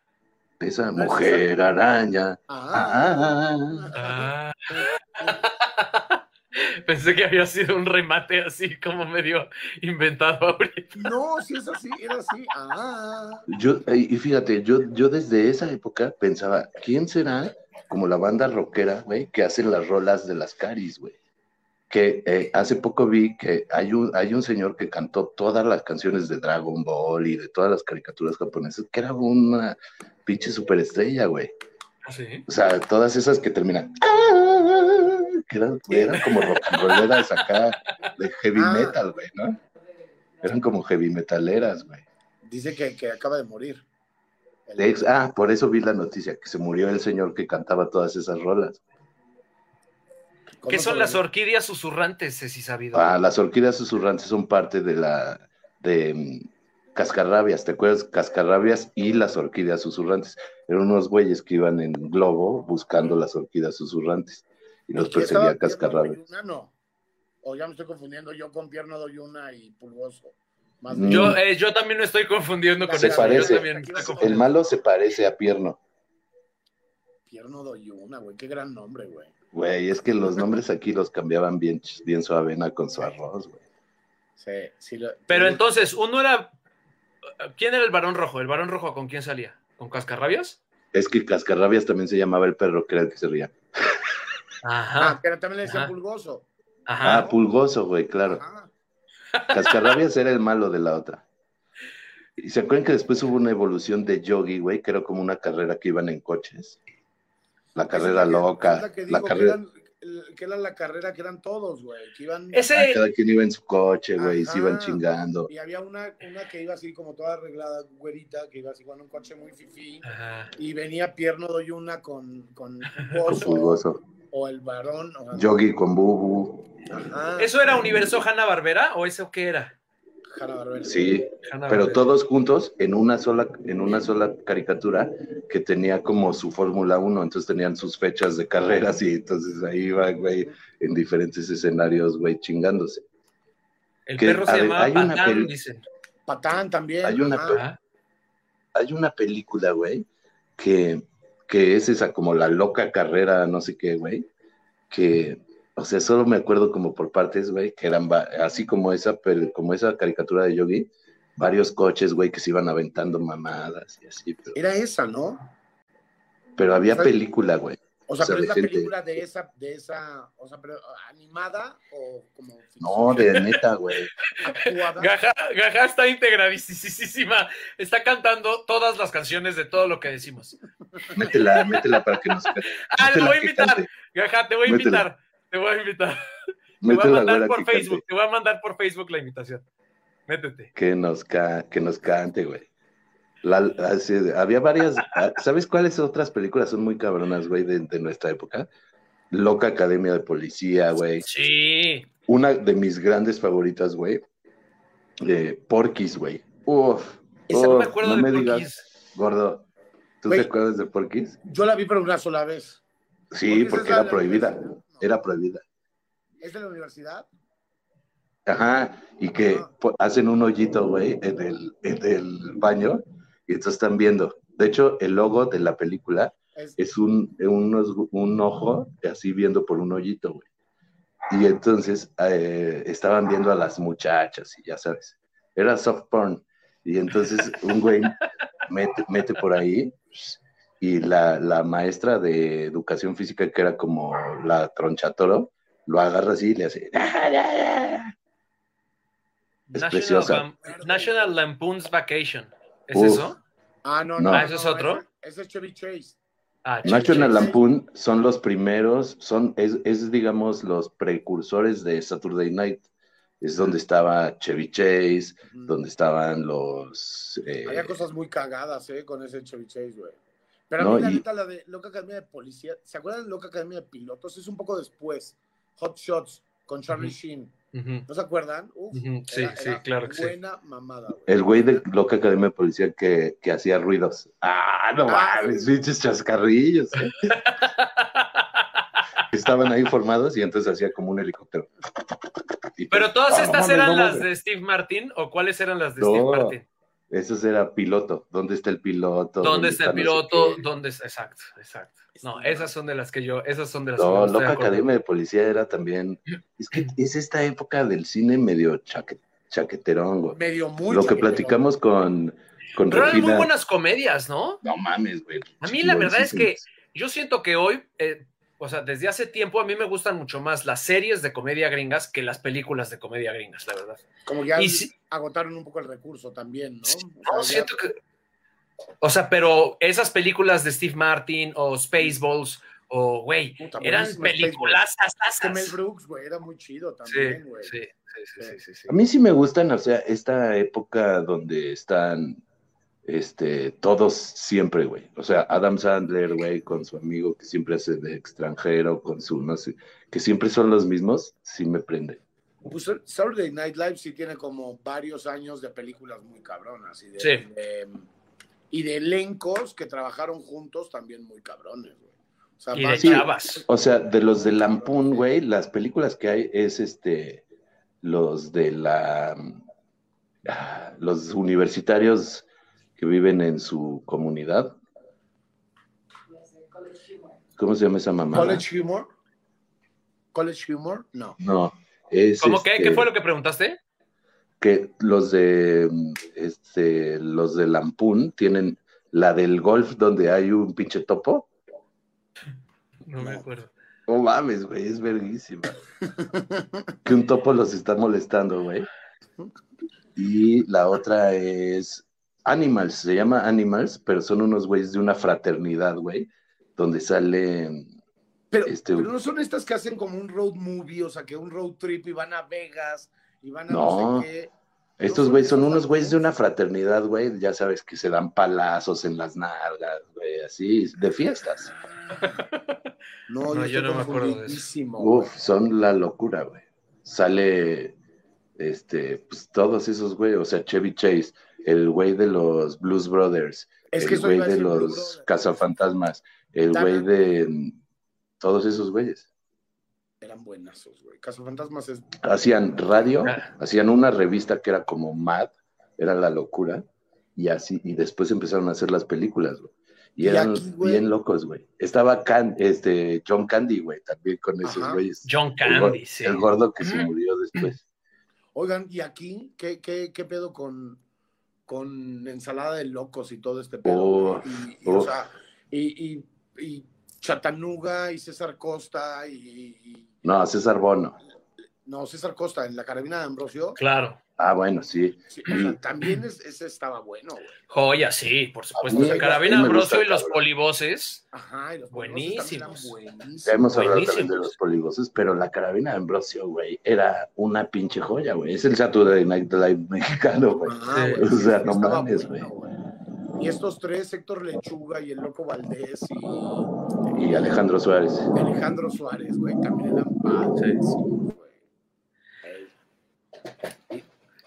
Speaker 3: Esa
Speaker 4: es
Speaker 3: mujer araña.
Speaker 4: Ah,
Speaker 3: Ah,
Speaker 2: Ah. Pensé que había sido un remate así como medio inventado ahorita.
Speaker 4: no, si es así, era así. Ah,
Speaker 3: Yo, eh, y fíjate, yo, yo desde esa época pensaba, ¿quién será como la banda rockera, güey, que hacen las rolas de las caris, güey? Que eh, hace poco vi que hay un, hay un señor que cantó todas las canciones de Dragon Ball y de todas las caricaturas japonesas, que era una pinche superestrella, güey.
Speaker 2: ¿Sí?
Speaker 3: O sea, todas esas que terminan. "Ah", Que eran, eran como rock and rolleras acá de heavy
Speaker 4: Ah.
Speaker 3: metal, güey, ¿no? Eran como heavy metaleras, güey.
Speaker 4: dice que, que acaba de morir. El-
Speaker 3: ex- ah, por eso vi la noticia, que se murió el señor que cantaba todas esas rolas.
Speaker 4: ¿cómo
Speaker 2: ¿Qué son las orquídeas susurrantes, Ceci Sabido?
Speaker 3: Ah, las orquídeas susurrantes son parte de la de mm, Cascarrabias, ¿te acuerdas? Cascarrabias y las orquídeas susurrantes. Eran unos güeyes que iban en globo buscando las orquídeas susurrantes y los
Speaker 4: ¿Quién estaba
Speaker 3: perseguía
Speaker 4: Pierno
Speaker 3: Cascarrabias.
Speaker 4: No. O ya me estoy confundiendo yo con Pierno Doyuna y Pulgoso. Más
Speaker 3: Mm.
Speaker 2: Yo, eh, yo también me estoy confundiendo con
Speaker 3: Se
Speaker 2: eso.
Speaker 3: parece. El malo se parece a Pierno.
Speaker 4: Pierno Doyuna, güey. Qué gran nombre, güey.
Speaker 3: Güey, es que los nombres aquí los cambiaban bien, bien su avena con su arroz, güey.
Speaker 4: Sí, sí. lo-
Speaker 2: Pero
Speaker 4: sí.
Speaker 2: entonces, uno era. ¿Quién era el varón rojo? ¿El varón rojo con quién salía? ¿Con cascarrabias?
Speaker 3: Es que Cascarrabias también se llamaba el perro, el que se ría.
Speaker 4: Ah,
Speaker 2: Ajá.
Speaker 4: pero también le decían
Speaker 2: Ajá.
Speaker 4: Pulgoso.
Speaker 2: Ajá.
Speaker 3: Ah, Pulgoso, güey, claro.
Speaker 4: Ajá.
Speaker 3: Cascarrabias era el malo de la otra. Y se acuerdan que después hubo una evolución de Yogi, güey, que era como una carrera que iban en coches. La carrera
Speaker 4: la que-
Speaker 3: loca,
Speaker 4: es la que
Speaker 3: la
Speaker 4: digo, que,
Speaker 3: carrera.
Speaker 4: eran- que era la carrera que eran todos, güey. Que iban.
Speaker 2: Ese-
Speaker 3: Ah, cada quien iba en su coche, güey, y se iban chingando.
Speaker 4: Y había una, una que iba así como toda arreglada, güerita, que iba así con un coche muy fifí.
Speaker 2: Ajá.
Speaker 4: Y venía Pierno Doyuna con, con
Speaker 3: Con
Speaker 4: Pulgoso. O el varón. O,
Speaker 3: Yogi con Bubu.
Speaker 4: Ajá.
Speaker 2: ¿Eso era Universo Hanna Barbera o eso qué era?
Speaker 4: Hanna-Barbera.
Speaker 3: Sí,
Speaker 2: Hanna
Speaker 3: pero
Speaker 2: Barbera.
Speaker 3: todos juntos en una sola, en una sola caricatura que tenía como su Fórmula 1, entonces tenían sus fechas de carreras y entonces ahí iban, güey, en diferentes escenarios, güey, chingándose.
Speaker 2: El
Speaker 3: que-
Speaker 2: perro se llamaba
Speaker 3: hay una
Speaker 2: Patán,
Speaker 3: peli-
Speaker 2: dicen.
Speaker 4: Patán también.
Speaker 3: Hay una. Hay una película, güey, que, que es esa como la loca carrera, no sé qué, güey, que, o sea, solo me acuerdo como por partes, güey, que eran así como esa, pel- como esa caricatura de Yogi, varios coches, güey, que se iban aventando mamadas y así. Pero,
Speaker 4: Era esa, ¿no?
Speaker 3: pero había película, güey.
Speaker 4: O sea,
Speaker 3: O sea,
Speaker 4: pero es
Speaker 3: gente-
Speaker 4: película de esa, de esa, o sea, pero animada o como
Speaker 3: No, de neta, güey.
Speaker 2: Gaja, Gaja está integradísima. Está cantando todas las canciones de todo lo que decimos.
Speaker 3: Métela, métela para que nos.
Speaker 2: Ah, te voy a invitar. Gaja, te voy a invitar. Te voy a invitar. Te voy a mandar
Speaker 3: güera,
Speaker 2: por. Facebook. Te voy a mandar por Facebook la invitación. Métete.
Speaker 3: Que nos, ca- que nos cante, güey. La- así, había varias. ah, ¿Sabes cuáles otras películas son muy cabronas, güey, de, de nuestra época? Loca Academia de Policía, güey.
Speaker 2: Sí.
Speaker 3: Una de mis grandes favoritas, güey. Eh, Porky's, güey. Uf.
Speaker 2: Esa no me acuerdo
Speaker 3: Oh, no
Speaker 2: de
Speaker 3: me
Speaker 2: Porky's.
Speaker 3: digas, gordo. ¿Tú te acuerdas de Porky's?
Speaker 4: Yo la vi pero una sola vez.
Speaker 3: Sí,
Speaker 4: Porky's
Speaker 3: porque era prohibida. Era prohibida.
Speaker 4: ¿Es de la universidad?
Speaker 3: Ajá, y que hacen un hoyito, güey, en el, en el baño, y entonces están viendo. De hecho, el logo de la película
Speaker 4: Es,
Speaker 3: es un, unos- un ojo así viendo por un hoyito, güey. Y entonces eh, estaban viendo a las muchachas, y ya sabes, era soft porn. Y entonces un güey (laughs) mete, mete por ahí, y la, la maestra de educación física, que era como la tronchatoro, lo agarra así y le hace. Es
Speaker 2: National,
Speaker 3: preciosa.
Speaker 2: Lam- National Lampoon's Vacation. ¿Es
Speaker 3: Uf.
Speaker 2: eso?
Speaker 4: ah, no,
Speaker 3: No.
Speaker 4: no.
Speaker 2: Ah, ¿eso es
Speaker 4: no,
Speaker 2: otro?
Speaker 4: Ese, es Chevy Chase.
Speaker 2: Ah, Chase.
Speaker 3: Lampoon son los primeros, son, es, es, digamos, los precursores de Saturday Night. Es donde estaba Chevy Chase, donde estaban los... eh,
Speaker 4: Había cosas muy cagadas, ¿eh? Con ese Chevy Chase, güey. Pero a
Speaker 3: No,
Speaker 4: mí, la
Speaker 3: y-
Speaker 4: neta, la de Loca Academia de Policía, ¿se acuerdan de Loca Academia de Pilotos? Es un poco después. Hot Shots con Charlie. Sheen. ¿No se acuerdan? Uf,
Speaker 2: sí,
Speaker 4: era-
Speaker 2: sí,
Speaker 4: era
Speaker 2: claro que sí.
Speaker 4: Buena mamada, güey.
Speaker 3: el güey de Loca Academia de Policía que, que hacía ruidos. Ah, no
Speaker 4: Ah,
Speaker 3: mames, pinches chascarrillos. ¿eh? (laughs) Estaban ahí formados y entonces hacía como un helicóptero.
Speaker 2: Pero todas
Speaker 3: Ah, no
Speaker 2: estas
Speaker 3: mames,
Speaker 2: eran
Speaker 3: no
Speaker 2: las de Steve Martin o cuáles eran las de
Speaker 3: No.
Speaker 2: Steve Martin?
Speaker 3: Eso era piloto. ¿Dónde está el piloto?
Speaker 2: ¿Dónde está el
Speaker 3: no sé
Speaker 2: piloto? ¿Dónde está? Exacto, exacto. No, esas son de las que yo, esas son de las
Speaker 3: No,
Speaker 2: que de
Speaker 3: Loca. Academia de Policía era también. Es que es esta época del cine medio chaque- chaqueterón, güey.
Speaker 4: Medio muy
Speaker 3: Lo que platicamos con, con
Speaker 2: Pero eran muy buenas comedias, ¿no?
Speaker 3: No mames, güey.
Speaker 2: A mí la verdad es que yo siento que hoy, eh, o sea, desde hace tiempo a mí me gustan mucho más las series de comedia gringas que las películas de comedia gringas, la verdad.
Speaker 4: Como ya
Speaker 2: Y si-
Speaker 4: agotaron un poco el recurso también, ¿no?
Speaker 2: Sí,
Speaker 4: O
Speaker 2: No,
Speaker 4: sea, ya-
Speaker 2: siento que. O sea, pero esas películas de Steve Martin o Spaceballs o, güey, eran películas
Speaker 4: Mel Brooks, güey, era muy chido también, güey.
Speaker 2: sí, sí, sí, sí, sí, sí.
Speaker 3: A mí sí me gustan, o sea, esta época donde están este, todos siempre, güey. O sea, Adam Sandler, güey, con su amigo que siempre hace de extranjero, con su, no sé, que siempre son los mismos, sí me prende.
Speaker 4: Pues Saturday Night Live sí tiene como varios años de películas muy cabronas y de,
Speaker 2: Sí.
Speaker 4: y de, y de elencos que trabajaron juntos también muy cabrones, güey. O sea,
Speaker 2: Y de chavas.
Speaker 3: O sea, de los de Lampoon, güey, las películas que hay es este, los de la, ah, los universitarios que viven en su comunidad. ¿Cómo se llama esa mamá?
Speaker 4: College Humor. College Humor, no.
Speaker 3: No, es
Speaker 2: ¿Cómo qué?
Speaker 3: este,
Speaker 2: ¿Qué fue lo que preguntaste?
Speaker 3: que los de este, los de Lampoon tienen la del golf donde hay un pinche topo.
Speaker 2: No me acuerdo.
Speaker 3: No mames, güey, es verguísima. que un topo los está molestando, güey. Y la otra es Animals, se llama Animals, pero son unos güeyes de una fraternidad, güey, donde salen.
Speaker 4: Pero,
Speaker 3: Este-
Speaker 4: pero no son estas que hacen como un road movie, o sea, que un road trip y van a Vegas y van a no,
Speaker 3: No.
Speaker 4: sé qué.
Speaker 3: Estos güeyes son unos güeyes de una fraternidad, güey, ya sabes que se dan palazos en las nalgas, güey, así, de fiestas. (laughs)
Speaker 4: No,
Speaker 2: No, yo
Speaker 4: yo,
Speaker 2: no me acuerdo de eso.
Speaker 3: Uf, son la locura, güey. Sale, este, pues todos esos güey, o sea, Chevy Chase, el güey de los Blues Brothers,
Speaker 4: Es que
Speaker 3: el güey de los cazafantasmas, el güey de mm, todos esos güeyes.
Speaker 4: Eran buenazos, güey. Cazafantasmas es.
Speaker 3: Hacían radio,
Speaker 2: Ah.
Speaker 3: hacían una revista que era como Mad, era la locura, y así, y después empezaron a hacer las películas, güey. Y
Speaker 4: Y
Speaker 3: eran
Speaker 4: aquí, güey.
Speaker 3: bien locos, güey. Estaba Can, este, John Candy, güey, también con esos
Speaker 4: Ajá.
Speaker 3: güeyes.
Speaker 2: John
Speaker 3: El,
Speaker 2: Candy, sí.
Speaker 3: el gordo que se murió después.
Speaker 4: Oigan, ¿y aquí qué, qué, qué pedo con, con ensalada de locos y todo este pedo.
Speaker 3: Oh,
Speaker 4: y, y, o sea, y, y, y Chatanuga y César Costa y, y-
Speaker 3: No, César Bono.
Speaker 4: no, César Costa en la carabina de Ambrosio.
Speaker 2: Claro.
Speaker 3: Ah, bueno, sí.
Speaker 4: también es- ese estaba bueno, güey.
Speaker 2: Joya, sí, por supuesto.
Speaker 3: Mí-
Speaker 2: carabina Ambrosio y los polivoces.
Speaker 4: Ajá, y los
Speaker 2: Buenísimos.
Speaker 4: buenísimos.
Speaker 3: Ya hemos hablado
Speaker 2: Buenísimos.
Speaker 3: también de los polivoces, pero la carabina de Ambrosio, güey, era una pinche joya, güey. Es el Saturday Night Live mexicano, güey.
Speaker 2: Sí.
Speaker 4: güey,
Speaker 3: O sea,
Speaker 4: sí,
Speaker 3: no mames,
Speaker 4: bueno, güey. Y estos tres, Héctor Lechuga y el Loco Valdés y
Speaker 3: Y Alejandro Suárez.
Speaker 4: Alejandro Suárez, güey, también eran padres, güey.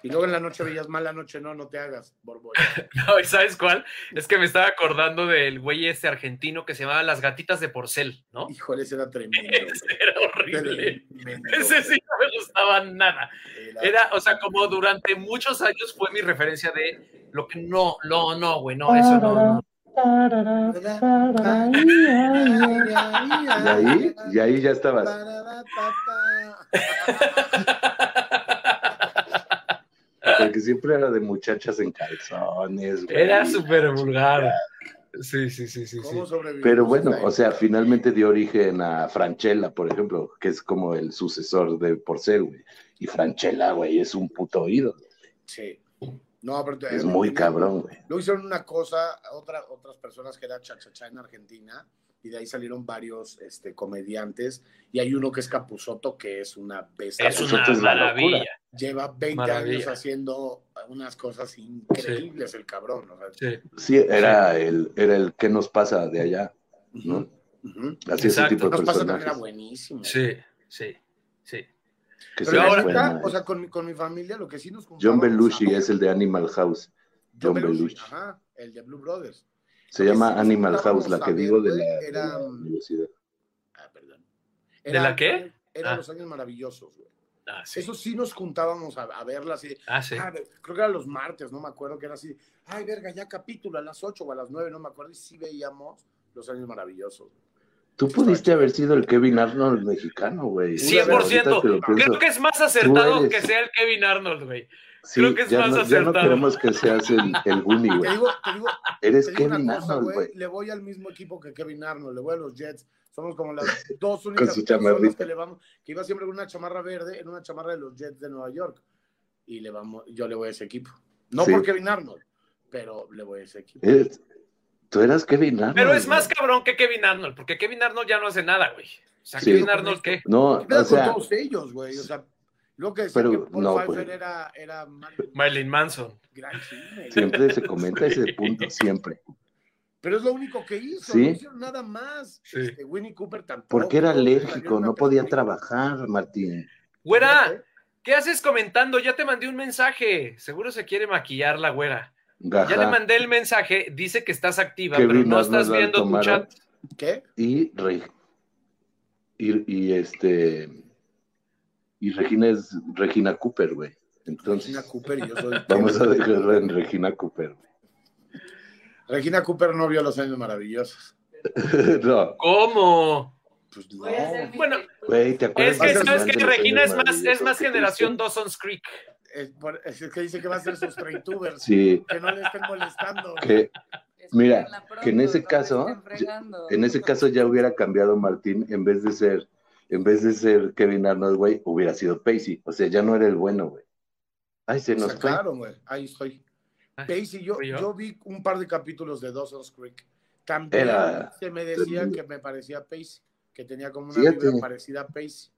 Speaker 4: Y, luego en la noche veías mala noche, no, no te hagas, Borbolla. (laughs)
Speaker 2: No, ¿y sabes cuál? Es que me estaba acordando del güey este argentino que se llamaba Las Gatitas de Porcel, ¿no?
Speaker 4: Híjole, ese era tremendo. (laughs)
Speaker 2: Ese era horrible.
Speaker 4: Tremendo,
Speaker 2: Ese sí no me gustaba nada.
Speaker 4: Era-
Speaker 2: Era, o sea, como durante muchos años fue mi referencia de lo que no, no, no, güey, no, eso no. no.
Speaker 3: Y ahí, y ahí ya estabas. (laughs) Porque siempre era de muchachas en calzones, güey.
Speaker 2: Era súper vulgar. Sí, sí, sí, sí. sí.
Speaker 4: ¿Cómo sobrevivimos
Speaker 3: Pero bueno, o sea, finalmente dio origen a Franchella, por ejemplo, que es como el sucesor de Porcel, güey. Y Franchella, güey, es un puto ídolo.
Speaker 4: Sí. No, pero
Speaker 3: Es muy cabrón, güey.
Speaker 4: Luego hicieron una cosa, otra, otras personas que era Chachachá en Argentina, y de ahí salieron varios este, comediantes, y hay uno que es Capuzoto, que es una bestia.
Speaker 2: Es una
Speaker 3: es la
Speaker 2: maravilla.
Speaker 3: locura.
Speaker 4: Lleva 20
Speaker 2: Maravilla.
Speaker 4: años haciendo unas cosas increíbles, el cabrón.
Speaker 2: Sí.
Speaker 3: Sí, era el, era el que nos pasa de allá, ¿no? Así ese
Speaker 2: Exacto.
Speaker 3: tipo de
Speaker 4: Nos pasa también era buenísimo.
Speaker 2: Sí, sí, sí.
Speaker 3: Que
Speaker 4: Pero
Speaker 2: ahora-
Speaker 4: neta,
Speaker 3: ¿no?
Speaker 4: o sea, con, mi- con mi familia, lo que sí nos
Speaker 3: John Belushi es el de Animal House.
Speaker 4: John
Speaker 3: John
Speaker 4: Belushi,
Speaker 3: Belushi.
Speaker 4: ajá, el de Blue Brothers.
Speaker 3: Se llama
Speaker 4: sí
Speaker 3: Animal House, la que digo de la, de la universidad.
Speaker 4: Ah, perdón.
Speaker 2: ¿De la qué?
Speaker 4: Eran
Speaker 2: Ah.
Speaker 4: los años maravillosos, güey.
Speaker 2: Ah, sí.
Speaker 4: Eso sí nos juntábamos a, a verla así.
Speaker 2: Ah, sí.
Speaker 4: Ah, creo que eran los martes, no me acuerdo, que era así. Ay, verga, ya capítulo a las 8 o a las 9, no me acuerdo. Y sí veíamos los años maravillosos.
Speaker 3: Tú pudiste haber sido el Kevin Arnold mexicano, güey.
Speaker 2: 100%.
Speaker 3: Ahorita que.
Speaker 2: Creo que es más acertado que sea el Kevin Arnold, güey.
Speaker 3: Sí,
Speaker 2: creo que es
Speaker 3: ya
Speaker 2: más
Speaker 3: no, ya no queremos que seas el, el Goonie,
Speaker 4: Te
Speaker 3: güey.
Speaker 4: digo, te digo,
Speaker 3: Eres
Speaker 4: te digo
Speaker 3: Kevin
Speaker 4: una cosa,
Speaker 3: Arnold,
Speaker 4: güey. Le voy al mismo equipo que Kevin Arnold, le voy a los Jets. Somos como las (laughs) dos únicas personas que le vamos, que iba siempre con una chamarra verde, en una chamarra de los Jets de Nueva York. Y le vamos, yo le voy a ese equipo. No
Speaker 3: Sí.
Speaker 4: por Kevin Arnold, pero le voy a ese equipo.
Speaker 3: Eres- tú eras Kevin Arnold.
Speaker 2: Pero es más cabrón que Kevin Arnold, porque Kevin Arnold ya no hace nada, güey. O sea,
Speaker 3: Sí.
Speaker 2: Kevin Arnold, ¿qué?
Speaker 3: No,
Speaker 4: ¿Qué
Speaker 3: o sea,
Speaker 4: con todos ellos, güey? O sea, lo que decía
Speaker 3: Pero,
Speaker 4: que Paul
Speaker 3: no,
Speaker 4: Pfeiffer
Speaker 3: güey.
Speaker 4: era, era
Speaker 2: Marilyn Manson.
Speaker 4: gran cine.
Speaker 3: siempre se comenta ese punto, siempre.
Speaker 4: Pero es lo único que hizo,
Speaker 3: Sí.
Speaker 4: no hicieron nada más.
Speaker 2: Sí.
Speaker 4: Este, Winnie Cooper tampoco.
Speaker 3: Porque era alérgico, no podía trabajar, Martín.
Speaker 2: Güera, ¿qué haces comentando? Ya te mandé un mensaje. Seguro se quiere maquillar la güera.
Speaker 3: Ajá.
Speaker 2: Ya le mandé el mensaje. Dice que estás activa, pero no estás viendo tu chat.
Speaker 4: ¿Qué?
Speaker 3: Y, y, y este y Regina es Regina Cooper, güey. Entonces,
Speaker 4: Regina Cooper y yo soy. (laughs)
Speaker 3: vamos a dejarla en Regina Cooper.
Speaker 4: Regina Cooper no vio los años maravillosos. (laughs)
Speaker 3: no,
Speaker 2: ¿Cómo?
Speaker 4: Pues no.
Speaker 2: Bueno,
Speaker 3: güey, ¿te acuerdas?
Speaker 2: es que sabes que Regina es más, es más generación? Dawson's Creek.
Speaker 4: Es, por- es que dice que va a ser sus traitubers.
Speaker 3: Sí,
Speaker 4: Que no le estén molestando.
Speaker 3: que Mira,
Speaker 5: pronto,
Speaker 3: que en ese
Speaker 5: no
Speaker 3: caso, en ese caso ya hubiera cambiado Martín en vez de ser en vez de ser Kevin Arnold, güey, hubiera sido Pacey. O sea, ya no era el bueno, güey. Ay, se
Speaker 4: O
Speaker 3: nos
Speaker 4: sea,
Speaker 3: fue.
Speaker 4: claro, güey. Ahí estoy.
Speaker 2: Ah,
Speaker 4: Pacey, yo,
Speaker 2: ¿fui yo?
Speaker 4: yo vi un par de capítulos de Dawson's Creek. También
Speaker 3: Era-
Speaker 4: se me decía que me parecía Pacey, que tenía como una vibra parecida a Pacey.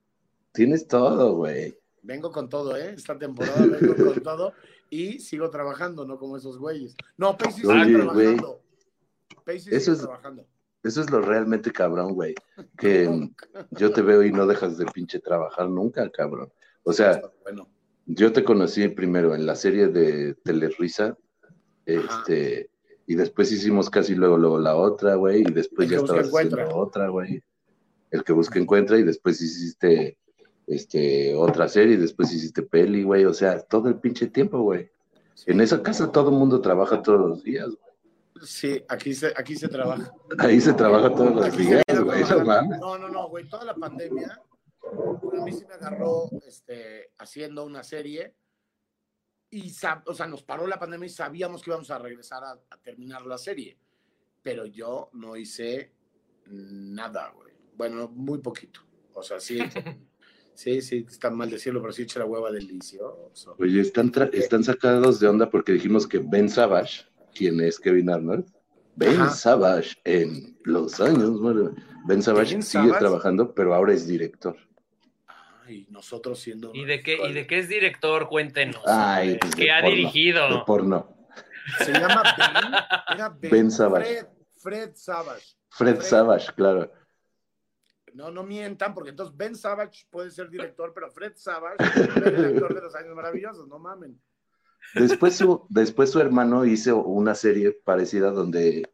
Speaker 3: Tienes todo, güey.
Speaker 4: Vengo con todo, ¿eh? Esta temporada vengo con (laughs) todo y sigo trabajando, no como esos güeyes. No, Pacey sigue
Speaker 3: Oye,
Speaker 4: trabajando. Pacey
Speaker 3: Eso
Speaker 4: sigue
Speaker 3: es-
Speaker 4: trabajando.
Speaker 3: Eso es lo realmente cabrón, güey. (laughs) Que yo te veo y no dejas de pinche trabajar nunca, cabrón. O sea,
Speaker 4: bueno,
Speaker 3: yo te conocí primero en la serie de Telerisa, este, y después hicimos casi luego, luego la otra, güey, y después ya estabas
Speaker 4: encuentra.
Speaker 3: haciendo otra, güey. El que busca encuentra, y después hiciste este, otra serie, y después hiciste peli, güey. O sea, todo el pinche tiempo, güey. En esa casa todo el mundo trabaja todos los días, güey.
Speaker 4: Sí, aquí se, aquí se trabaja.
Speaker 3: Ahí se trabaja todos los
Speaker 4: Aquí
Speaker 3: días, güey. No.
Speaker 4: No, no, güey. Toda la pandemia, a mí sí me agarró este, haciendo una serie. y, o sea, nos paró la pandemia y sabíamos que íbamos a regresar a, a terminar la serie. Pero yo no hice nada, güey. Bueno, muy poquito. O sea, sí, (laughs) sí, sí, está mal decirlo, pero sí eché la hueva delicioso.
Speaker 3: Oye, están, tra- están sacados de onda porque dijimos que Ben Savage, quien es Kevin Arnold, Ben
Speaker 4: Ajá.
Speaker 3: Savage en los años, bueno, Ben Savage
Speaker 4: Ben
Speaker 3: sigue
Speaker 4: Savage.
Speaker 3: trabajando, pero ahora es director.
Speaker 4: Ay, nosotros siendo...
Speaker 2: ¿Y de qué, y de qué es director? Cuéntenos.
Speaker 3: Ay, pues
Speaker 2: ¿Qué ha
Speaker 3: porno,
Speaker 2: dirigido?
Speaker 3: De porno.
Speaker 4: Se llama Ben. Era Ben,
Speaker 3: Ben Savage.
Speaker 4: Fred, Fred Savage.
Speaker 3: Fred
Speaker 4: Fred.
Speaker 3: Savage, claro.
Speaker 4: No, no mientan, porque entonces Ben Savage puede ser director, pero Fred Savage (laughs) es el actor de los años maravillosos, no mamen.
Speaker 3: Después su, después su hermano hizo una serie parecida donde,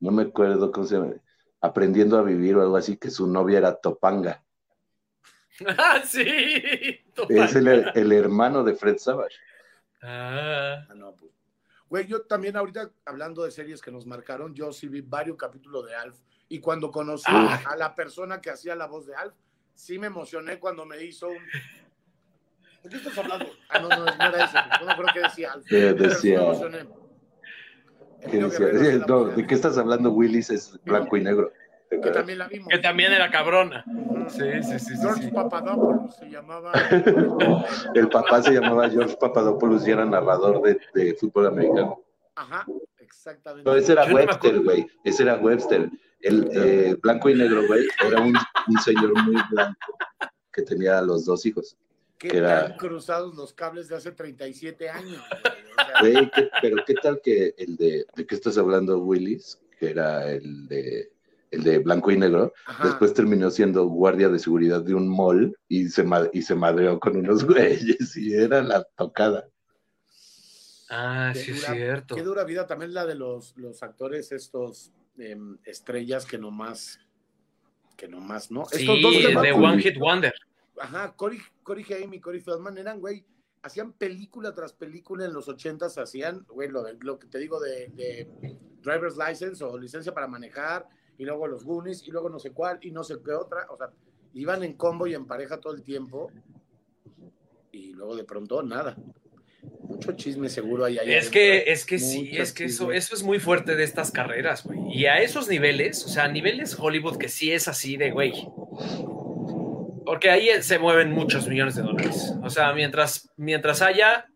Speaker 3: no me acuerdo cómo se llama, Aprendiendo a Vivir o algo así, que su novia era Topanga. (laughs)
Speaker 2: Ah, sí.
Speaker 3: Es el, el hermano de Fred Savage.
Speaker 2: Ah.
Speaker 4: Ah, no, pues. Güey, yo también ahorita, hablando de series que nos marcaron, yo sí vi varios capítulos de Alf. Y cuando conocí
Speaker 2: Ah.
Speaker 4: a la persona que hacía la voz de Alf, sí me emocioné cuando me hizo un... ¿De qué estás hablando? Ah, no, no, no era eso. No me acuerdo qué decía pero me
Speaker 3: decía- No, ¿de qué estás hablando, Willis? Es blanco y negro.
Speaker 4: Que también la vimos.
Speaker 2: Que también era cabrona. Sí, sí, sí, sí.
Speaker 4: George
Speaker 2: sí.
Speaker 4: Papadopoulos se llamaba.
Speaker 3: El papá se llamaba George Papadopoulos y era narrador de, de fútbol americano.
Speaker 4: Ajá, exactamente.
Speaker 3: No, ese era
Speaker 2: Yo no
Speaker 3: Webster, güey. Ese era Webster. El eh, blanco y negro, güey, era un, un señor muy blanco que tenía a los dos hijos.
Speaker 4: Que
Speaker 3: que era-
Speaker 4: han cruzados los cables de hace 37 años. güey, o sea,
Speaker 3: Güey, ¿qué- pero qué tal que el de, ¿de qué estás hablando, Willis? Que era el de, el de blanco y negro.
Speaker 4: ajá.
Speaker 3: Después terminó siendo guardia de seguridad de un mall y se, y se madreó con unos (laughs) güeyes y era la tocada.
Speaker 2: Ah,
Speaker 4: Qué
Speaker 2: sí, es cierto.
Speaker 4: Qué dura vida también la de los, los actores estos em, estrellas que nomás que nomás, ¿no?
Speaker 2: Sí,
Speaker 4: Estos dos
Speaker 2: de One Hit Wonder.
Speaker 4: Ajá, Corey, Corey Haim y Corey Feldman eran, güey, hacían película tras película en los ochentas, hacían, güey, lo, lo que te digo de, de Driver's License o licencia para manejar, y luego los Goonies, y luego no sé cuál, y no sé qué otra, o sea, iban en combo y en pareja todo el tiempo, y luego de pronto nada. Mucho chisme seguro ahí. ahí
Speaker 2: Es que, es que sí,
Speaker 4: Mucho
Speaker 2: es que eso, eso es muy fuerte de estas carreras, güey. Y a esos niveles, o sea, a niveles Hollywood que sí es así de, güey. Porque ahí se mueven muchos millones de dólares. O sea, mientras, mientras haya,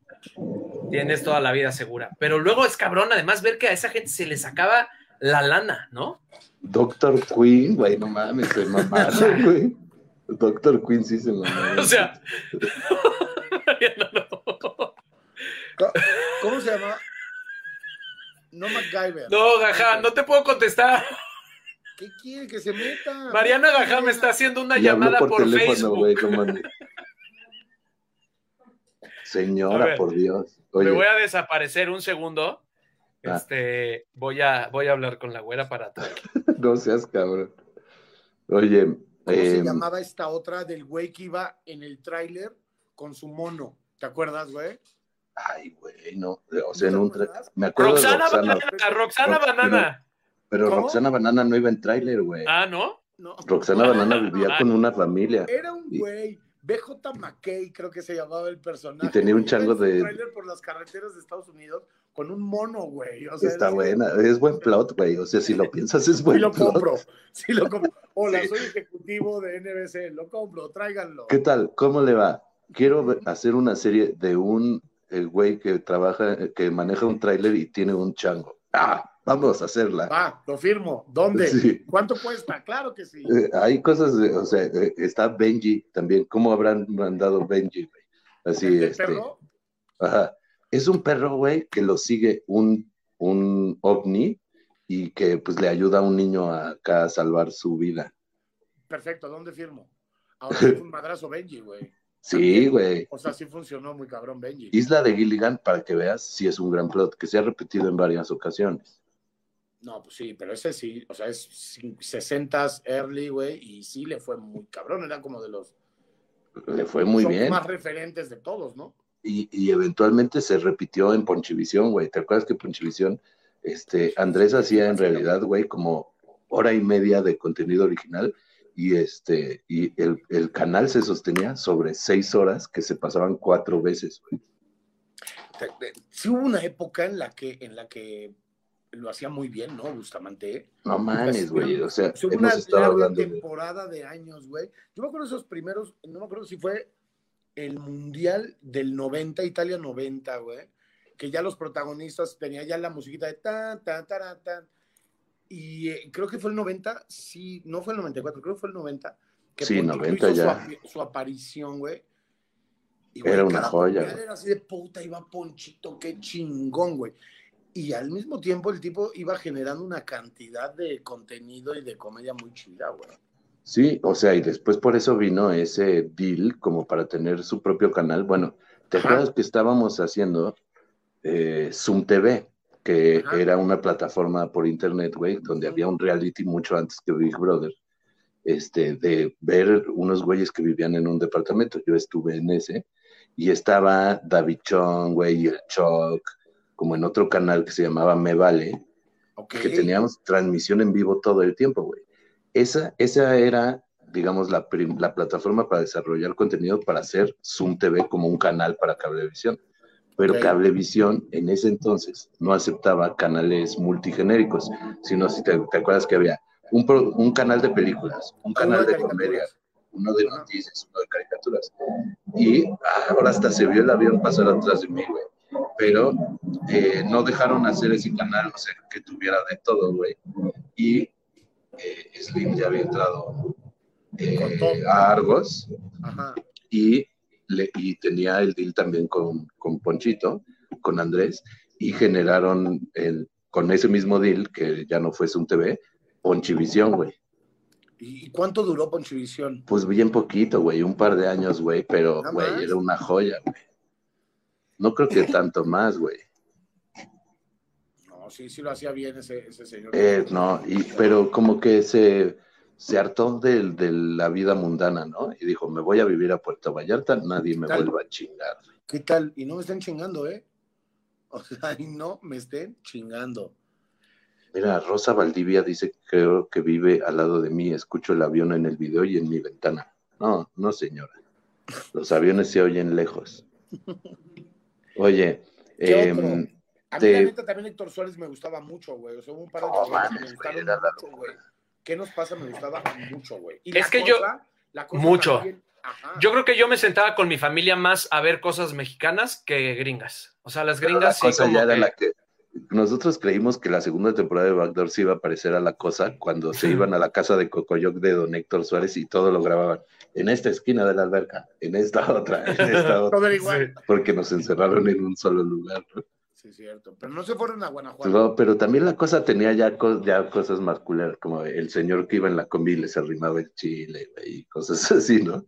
Speaker 2: tienes toda la vida segura. Pero luego es cabrón, además, ver que a esa gente se les acaba la lana, ¿no?
Speaker 3: Doctor Queen, güey, no mames, se mamaron, (laughs) güey. Doctor Queen sí se mamaron. (laughs)
Speaker 2: O sea. no, (laughs) no.
Speaker 4: ¿Cómo se llama? No MacGyver.
Speaker 2: No, Gaja, no te puedo contestar.
Speaker 4: ¿Qué quiere que se meta?
Speaker 2: Mariana Gaja me está haciendo una
Speaker 3: Y
Speaker 2: llamada por,
Speaker 3: teléfono,
Speaker 2: Facebook.
Speaker 3: Señora, por Dios.
Speaker 2: Me voy a desaparecer un segundo.
Speaker 3: Ah.
Speaker 2: Este, voy a, voy a hablar con la güera para atrás. (laughs)
Speaker 3: no seas cabrón. Oye,
Speaker 4: ¿Cómo se
Speaker 3: eh,
Speaker 4: llamaba esta otra del güey que iba en el tráiler con su mono? ¿Te acuerdas, güey?
Speaker 3: ay, güey, no. O sea, en
Speaker 4: ¿No
Speaker 3: un tra-? Me acuerdo
Speaker 2: Roxana
Speaker 3: de Roxana,
Speaker 2: Banana, Roxana Banana.
Speaker 3: Pero
Speaker 4: ¿Cómo?
Speaker 3: Roxana Banana no iba en tráiler, güey.
Speaker 2: Ah, ¿no?
Speaker 4: No.
Speaker 3: Roxana Banana vivía con una familia.
Speaker 4: Era un
Speaker 3: Y-
Speaker 4: güey, BJ McKay, creo que se llamaba el personaje.
Speaker 3: Y tenía un chango de-
Speaker 4: tráiler por las carreteras de Estados Unidos con un mono, güey. O sea,
Speaker 3: Está
Speaker 4: era-
Speaker 3: buena, es buen (laughs) plot, güey. O sea, si lo piensas, es buen
Speaker 4: Sí lo
Speaker 3: plot.
Speaker 4: compro, sí lo compro. Hola,
Speaker 3: Sí.
Speaker 4: soy ejecutivo de NBC, lo compro, tráiganlo.
Speaker 3: ¿Qué tal? ¿Cómo le va? Quiero hacer una serie de un güey que trabaja, que maneja un tráiler y tiene un chango. Ah, vamos a hacerla.
Speaker 4: Va, lo firmo. ¿Dónde?
Speaker 3: Sí.
Speaker 4: ¿Cuánto cuesta? Claro que sí.
Speaker 3: Eh, hay cosas, de- o sea, eh, está Benji también. ¿Cómo habrán mandado Benji, güey? Así,
Speaker 4: ¿El
Speaker 3: este.
Speaker 4: perro?
Speaker 3: Ajá. Es un perro, güey, que lo sigue un, un ovni y que pues le ayuda a un niño a, acá a salvar su vida.
Speaker 4: Perfecto, ¿dónde firmo? Ahora fue un madrazo Benji, güey.
Speaker 3: Sí, güey.
Speaker 4: O sea, sí funcionó muy cabrón Benji.
Speaker 3: Isla de Gilligan, para que veas, sí es un gran plot, que se ha repetido en varias ocasiones.
Speaker 4: No, pues sí, pero ese sí, o sea, es 60s early, güey, y sí le fue muy cabrón, era como de los
Speaker 3: Le fue muy bien.
Speaker 4: más referentes de todos, ¿no?
Speaker 3: Y, y eventualmente se repitió en Ponchivisión, güey. ¿Te acuerdas que Ponchivisión, este, Andrés hacía en realidad, güey, como hora y media de contenido original y este, y el, el canal se sostenía sobre seis horas que se pasaban cuatro veces, güey.
Speaker 4: Sí hubo una época en la que, en la que lo hacía muy bien, ¿no? Bustamante.
Speaker 3: No mames, güey. O sea,
Speaker 4: Fue una larga temporada de... años, güey. Yo me acuerdo esos primeros, no me acuerdo si fue el Mundial del 90, Italia 90, güey. Que ya los protagonistas tenían ya la musiquita de tan, tan, tan, tan. Y eh, creo que fue el 90, sí, no fue el 94, creo que fue el 90. Que
Speaker 3: sí, 90 ya.
Speaker 4: Su, aparición, güey.
Speaker 3: era una joya.
Speaker 4: Era así de puta, iba Ponchito, qué chingón, güey y al mismo tiempo el tipo iba generando una cantidad de contenido y de comedia muy chida, güey.
Speaker 3: Sí, o sea, y después por eso vino ese deal como para tener su propio canal. Bueno, ¿te acuerdas que estábamos haciendo eh, Zoom TV, que era una plataforma por internet, güey, donde había un reality mucho antes que Big Brother, este, de ver unos güeyes que vivían en un departamento. Yo estuve en ese y estaba David Chong, güey, y el Choc, como en otro canal que se llamaba Me Vale, que teníamos transmisión en vivo todo el tiempo, güey. Esa, esa era, digamos, la, la plataforma para desarrollar contenido para hacer Zoom TV como un canal para cablevisión. Pero Cablevisión en ese entonces no aceptaba canales multigenéricos, sino si te, acuerdas que había un, un, canal de películas, un canal de, comedia, uno de noticias, uno de caricaturas. Y ahora hasta se vio el avión pasar atrás de mí, güey pero eh, no dejaron hacer ese canal, o sea, que tuviera de todo, güey. Y eh, Slim ya había entrado eh, a Argos Y, le, y tenía el deal también con, con Ponchito, con Andrés, y generaron el, con ese mismo deal, que ya no fue un TV, Ponchivisión, güey.
Speaker 4: ¿Y cuánto duró Ponchivisión?
Speaker 3: Pues bien poquito, güey, un par de años, güey, pero, güey, era una joya, güey. No creo que tanto más, güey.
Speaker 4: No, sí, sí lo hacía bien ese, señor.
Speaker 3: Eh, no, y, pero como que se, se hartó de, de, la vida mundana, ¿no? Y dijo, me voy a vivir a Puerto Vallarta, nadie me vuelva a chingar.
Speaker 4: ¿Qué tal? Y no me estén chingando, ¿eh? O sea, y no me estén chingando.
Speaker 3: Mira, Rosa Valdivia dice, creo que vive al lado de mí, escucho el avión en el video y en mi ventana. No, no señora. Los aviones se oyen lejos. (laughs) Oye,
Speaker 4: eh, a mí la neta también Héctor Suárez me gustaba mucho, güey. O sea, un par de oh, me gustaron mucho, güey. ¿Qué nos pasa? Me gustaba mucho, güey.
Speaker 2: Es que yo... mucho. yo creo que yo me sentaba con mi familia más a ver cosas mexicanas que gringas. O sea, las gringas sí como
Speaker 3: ya era la que nosotros creímos que la segunda temporada de Backdoor se iba a parecer a la cosa cuando se iban a la casa de Cocoyoc de Don Héctor Suárez y todo lo grababan en esta esquina de la alberca, en esta (laughs) otra, en esta otra. igual. Porque nos encerraron en un solo lugar.
Speaker 4: Sí, es cierto. Pero no se fueron a Guanajuato.
Speaker 3: No, pero también la cosa tenía ya, ya cosas más culeras, como el señor que iba en la combi le se arrimaba el chile y cosas (laughs) así, ¿no?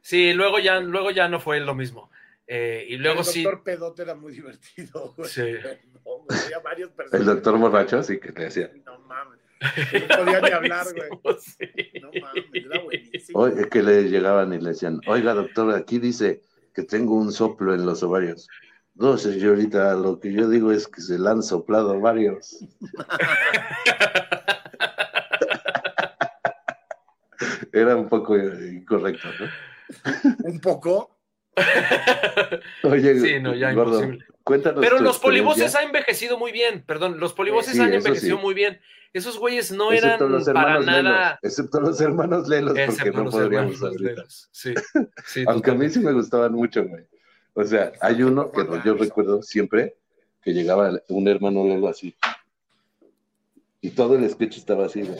Speaker 2: Sí, luego ya, luego ya no fue lo mismo. Eh, y luego sí.
Speaker 4: El doctor Pedote era muy (laughs) divertido, güey. Sí. había varios
Speaker 3: El doctor borracho, sí que te decía.
Speaker 4: No. No podía ni hablar, güey. No mames, era buenísimo.
Speaker 3: Oye, que le llegaban y le decían, oiga, doctor, aquí dice que tengo un soplo en los ovarios. No, señorita, lo que yo digo es que se le han soplado varios. (laughs) Era un poco incorrecto, ¿no?
Speaker 4: Un poco.
Speaker 3: Oye, sí, no, ya gordo, cuéntanos.
Speaker 2: Pero los polivoces ha envejecido muy bien, perdón, los polivoces han envejecido muy bien. Esos güeyes no eran para nada.
Speaker 3: excepto los hermanos Lelos, porque no podríamos Sí, (laughs) sí, Aunque a mí sí me gustaban mucho, güey. O sea, hay uno que yo recuerdo siempre que llegaba un hermano Lelo así. Y todo el sketch estaba así, güey.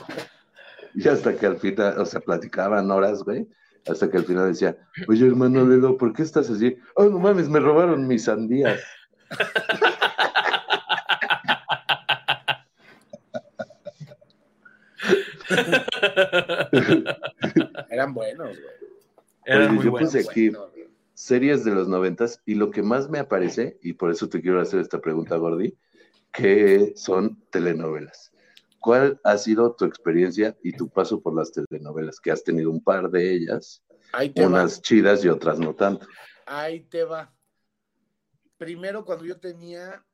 Speaker 3: Y hasta que al final, o sea, platicaban horas, güey hasta que al final decía, oye hermano Lelo, ¿por qué estás así? Oh, no mames, me robaron mis sandías. (laughs)
Speaker 4: Eran buenos, güey.
Speaker 3: Eran muy yo puse aquí series de los noventas y lo que más me aparece, y por eso te quiero hacer esta pregunta, Gordy, que son telenovelas. ¿Cuál ha sido tu experiencia y tu paso por las telenovelas? Que has tenido un par de ellas, unas chidas y otras no tanto.
Speaker 4: Ahí te va. Primero, cuando yo tenía,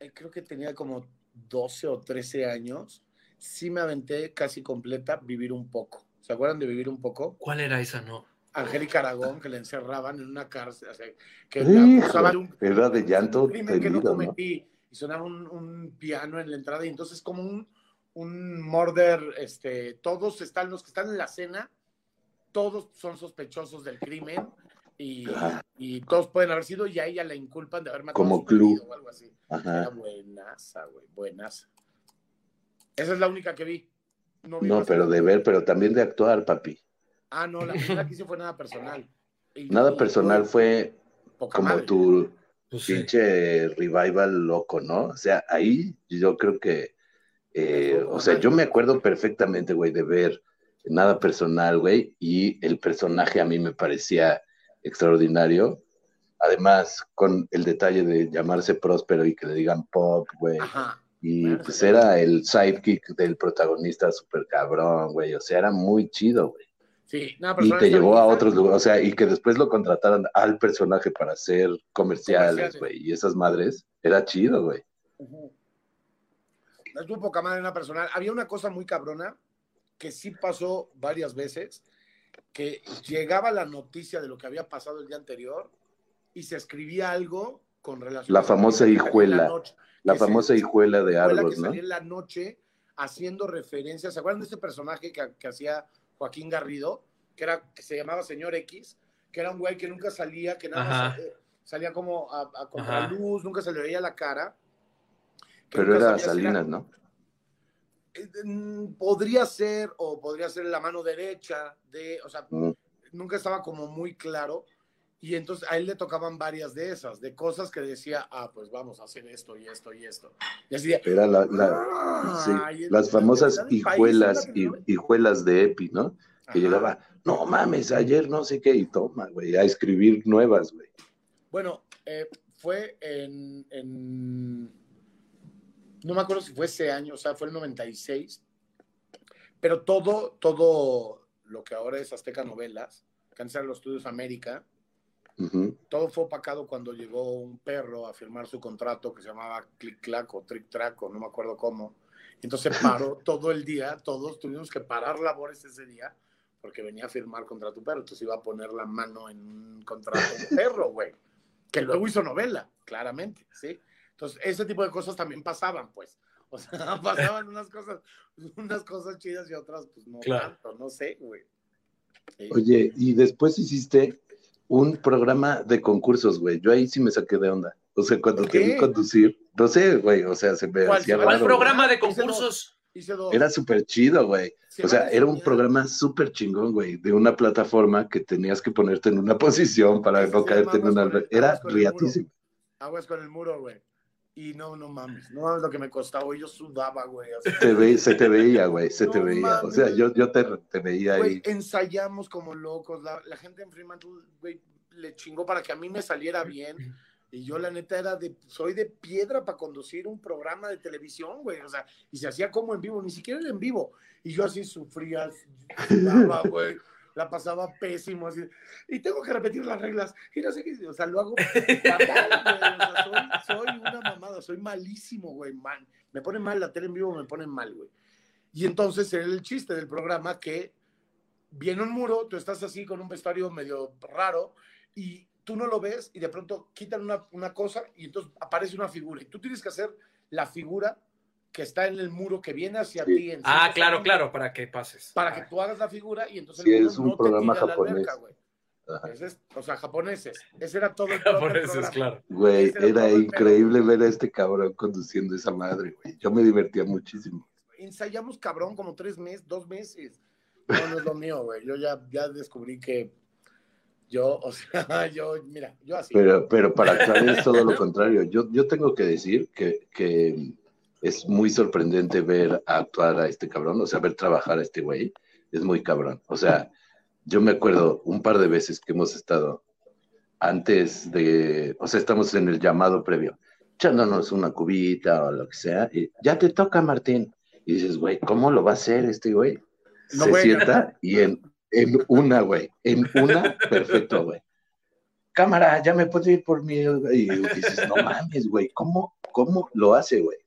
Speaker 4: eh, creo que tenía como 12 o 13 años, sí me aventé casi completa Vivir un poco. ¿Se acuerdan de Vivir un poco?
Speaker 2: ¿Cuál era esa, no?
Speaker 4: Angélica Aragón, que le encerraban en una cárcel, o sea, que la acusaban de un,
Speaker 3: era de llanto
Speaker 4: un crimen que ¿no? cometí. Y sonaba un, un piano en la entrada, y entonces como un, un murder, este, todos están, los que están en la cena, todos son sospechosos del crimen, y,
Speaker 3: Ah.
Speaker 4: y todos pueden haber sido, y a ella la inculpan de haber matado
Speaker 3: Como
Speaker 4: a su
Speaker 3: club.
Speaker 4: o algo así. Era
Speaker 3: Ajá.
Speaker 4: buenaza, güey, buenaza. Esa es la única que vi. vi
Speaker 3: No, pero de ver, pero también de actuar, papi.
Speaker 4: Ah, no, la primera que hice fue nada personal. Y-
Speaker 3: Nada personal fue
Speaker 4: poca
Speaker 3: como
Speaker 4: madre.
Speaker 3: tu
Speaker 2: Pues sí.
Speaker 3: pinche revival loco, ¿no? O sea, ahí yo creo que, eh, o sea, yo me acuerdo perfectamente, güey, de ver nada personal, güey, y el personaje a mí me parecía extraordinario. Además, con el detalle de llamarse Próspero y que le digan Pop, güey. Y
Speaker 4: Bueno,
Speaker 3: pues
Speaker 4: sí.
Speaker 3: era el sidekick del protagonista súper cabrón, güey. O sea, era muy chido, güey.
Speaker 4: Sí,
Speaker 3: Y te llevó a otros lugares, o sea, y que después lo contrataran al personaje para hacer comerciales, güey. Y esas madres, era chido, güey.
Speaker 4: Ujú. Estuvo poca madre una personal. Había una cosa muy cabrona que sí pasó varias veces, que llegaba la noticia de lo que había pasado el día anterior y se escribía algo con relación
Speaker 3: La
Speaker 4: a-
Speaker 3: famosa
Speaker 4: la
Speaker 3: hijuela.
Speaker 4: noche,
Speaker 3: La
Speaker 4: se-
Speaker 3: famosa hijuela de Argos,
Speaker 4: que
Speaker 3: ¿no?
Speaker 4: salía en la noche haciendo referencias. ¿Se acuerdan de este personaje que, que hacía Joaquín Garrido? Que, era, que se llamaba Señor X, que era un güey que nunca salía, que nada más eh, salía como a, a contraluz, nunca se le veía la cara.
Speaker 3: Pero era
Speaker 4: si
Speaker 3: Salinas, ¿no?
Speaker 4: Eh, mm, podría ser o podría ser la mano derecha de, o sea,
Speaker 3: Mm.
Speaker 4: nunca estaba como muy claro y entonces a él le tocaban varias de esas, de cosas que decía, ah, pues vamos a hacer esto y esto y esto. Y así de,
Speaker 3: Era la, la-
Speaker 4: "Ah",
Speaker 3: sí, las
Speaker 4: la
Speaker 3: famosas
Speaker 4: país,
Speaker 3: hijuelas, y,
Speaker 4: telenovela.
Speaker 3: hijuelas de Epi, ¿no? Que llegaba, no mames, ayer no sé qué, y toma, güey, a escribir nuevas, güey.
Speaker 4: Bueno, eh, fue en, en- No me acuerdo si fue ese año, o sea, fue el 96. Pero todo, todo lo que ahora es Azteca Novelas, eran los Estudios América, todo fue opacado cuando llegó un perro a firmar su contrato que se llamaba Click Clack o Trick Track o no me acuerdo cómo. Entonces paró (laughs) todo el día, todos tuvimos que parar labores ese día porque venía a firmar contra tu perro. Entonces iba a poner la mano en un contrato de perro, güey. Que (laughs) luego hizo novela, claramente, ¿sí? Entonces, ese tipo de cosas también pasaban, pues. (laughs) O sea, (laughs) pasaban unas cosas, unas cosas chidas y otras, pues no
Speaker 2: Claro.
Speaker 4: tanto, no sé, güey. Sí.
Speaker 3: Oye, y después hiciste un programa de concursos, güey. Yo ahí sí me saqué de onda. O sea, cuando
Speaker 4: ¿Por
Speaker 3: te vi
Speaker 4: qué?
Speaker 3: conducir, no sé, güey, o sea, se me
Speaker 4: ¿Cuál?
Speaker 3: hacía
Speaker 4: ¿Cuál
Speaker 2: ¿Cuál
Speaker 3: raro,
Speaker 2: programa de
Speaker 4: Hice dos.
Speaker 2: concursos?
Speaker 4: Hice dos.
Speaker 3: Era súper chido, güey.
Speaker 4: Se
Speaker 3: O sea, era un programa súper chingón, güey, de una plataforma que tenías que ponerte en una (laughs) posición para no caerte en una... Era riatísimo.
Speaker 4: Aguas con el muro, güey. Y no, no mames. No mames lo que me costaba. Yo sudaba, güey. así.
Speaker 3: Te ve- se te veía, güey, se te veía. O sea, yo, yo te, te veía
Speaker 4: Güey,
Speaker 3: ahí.
Speaker 4: ensayamos como locos. La, la gente en Fremantle, güey, le chingó para que a mí me saliera bien. Y yo, la neta, era de. Soy de piedra para conducir un programa de televisión, güey. O sea, y se hacía como en vivo, ni siquiera era en vivo. Y yo así sufría, sudaba, (laughs) güey. La pasaba pésimo, así. Y tengo que repetir las reglas. Y no sé qué. O sea, lo hago (laughs) fatal, güey. O sea, soy, soy una mamada. Soy malísimo, güey. Man. Me pone mal la tele en vivo, me pone mal, güey. Y entonces era el chiste del programa que viene un muro, tú estás así con un vestuario medio raro y tú no lo ves y de pronto quitan una, una cosa y entonces aparece una figura. Y tú tienes que hacer la figura que está en el muro que viene hacia
Speaker 3: Sí.
Speaker 4: ti. en
Speaker 2: Ah, claro, claro, para que pases.
Speaker 4: Para que tú hagas la figura y entonces
Speaker 3: Sí,
Speaker 4: el muro
Speaker 3: es un
Speaker 4: no te
Speaker 3: programa
Speaker 4: tire a la
Speaker 3: japonés.
Speaker 4: alberca, güey.
Speaker 3: Ajá.
Speaker 4: Ese es- o sea, japoneses. Ese era todo el, (laughs)
Speaker 2: Por
Speaker 4: todo el
Speaker 2: eso es
Speaker 4: programa.
Speaker 2: claro.
Speaker 3: Güey,
Speaker 4: era
Speaker 3: era increíble ver a este cabrón conduciendo esa madre, güey. Yo me divertía muchísimo.
Speaker 4: Ensayamos cabrón como tres meses, dos meses. No, no es lo mío, güey. Yo ya, ya descubrí que yo, o sea, (laughs) yo, mira, yo así.
Speaker 3: Pero, pero para actuar es todo lo (laughs) contrario. Yo, yo tengo que decir que, que es muy sorprendente ver actuar a este cabrón, o sea, ver trabajar a este güey. Es muy cabrón. O sea, yo me acuerdo un par de veces que hemos estado antes de, o sea, estamos en el llamado previo, echándonos una cubita o lo que sea, y ya te toca, Martín. Y dices, güey, ¿cómo lo va a hacer este güey?
Speaker 4: No,
Speaker 3: Se
Speaker 4: güey.
Speaker 3: sienta y en, en una, güey, en una, perfecto, güey. Cámara, ya me puedo ir por mí. Y dices, no mames, güey, ¿cómo, ¿cómo lo hace, güey?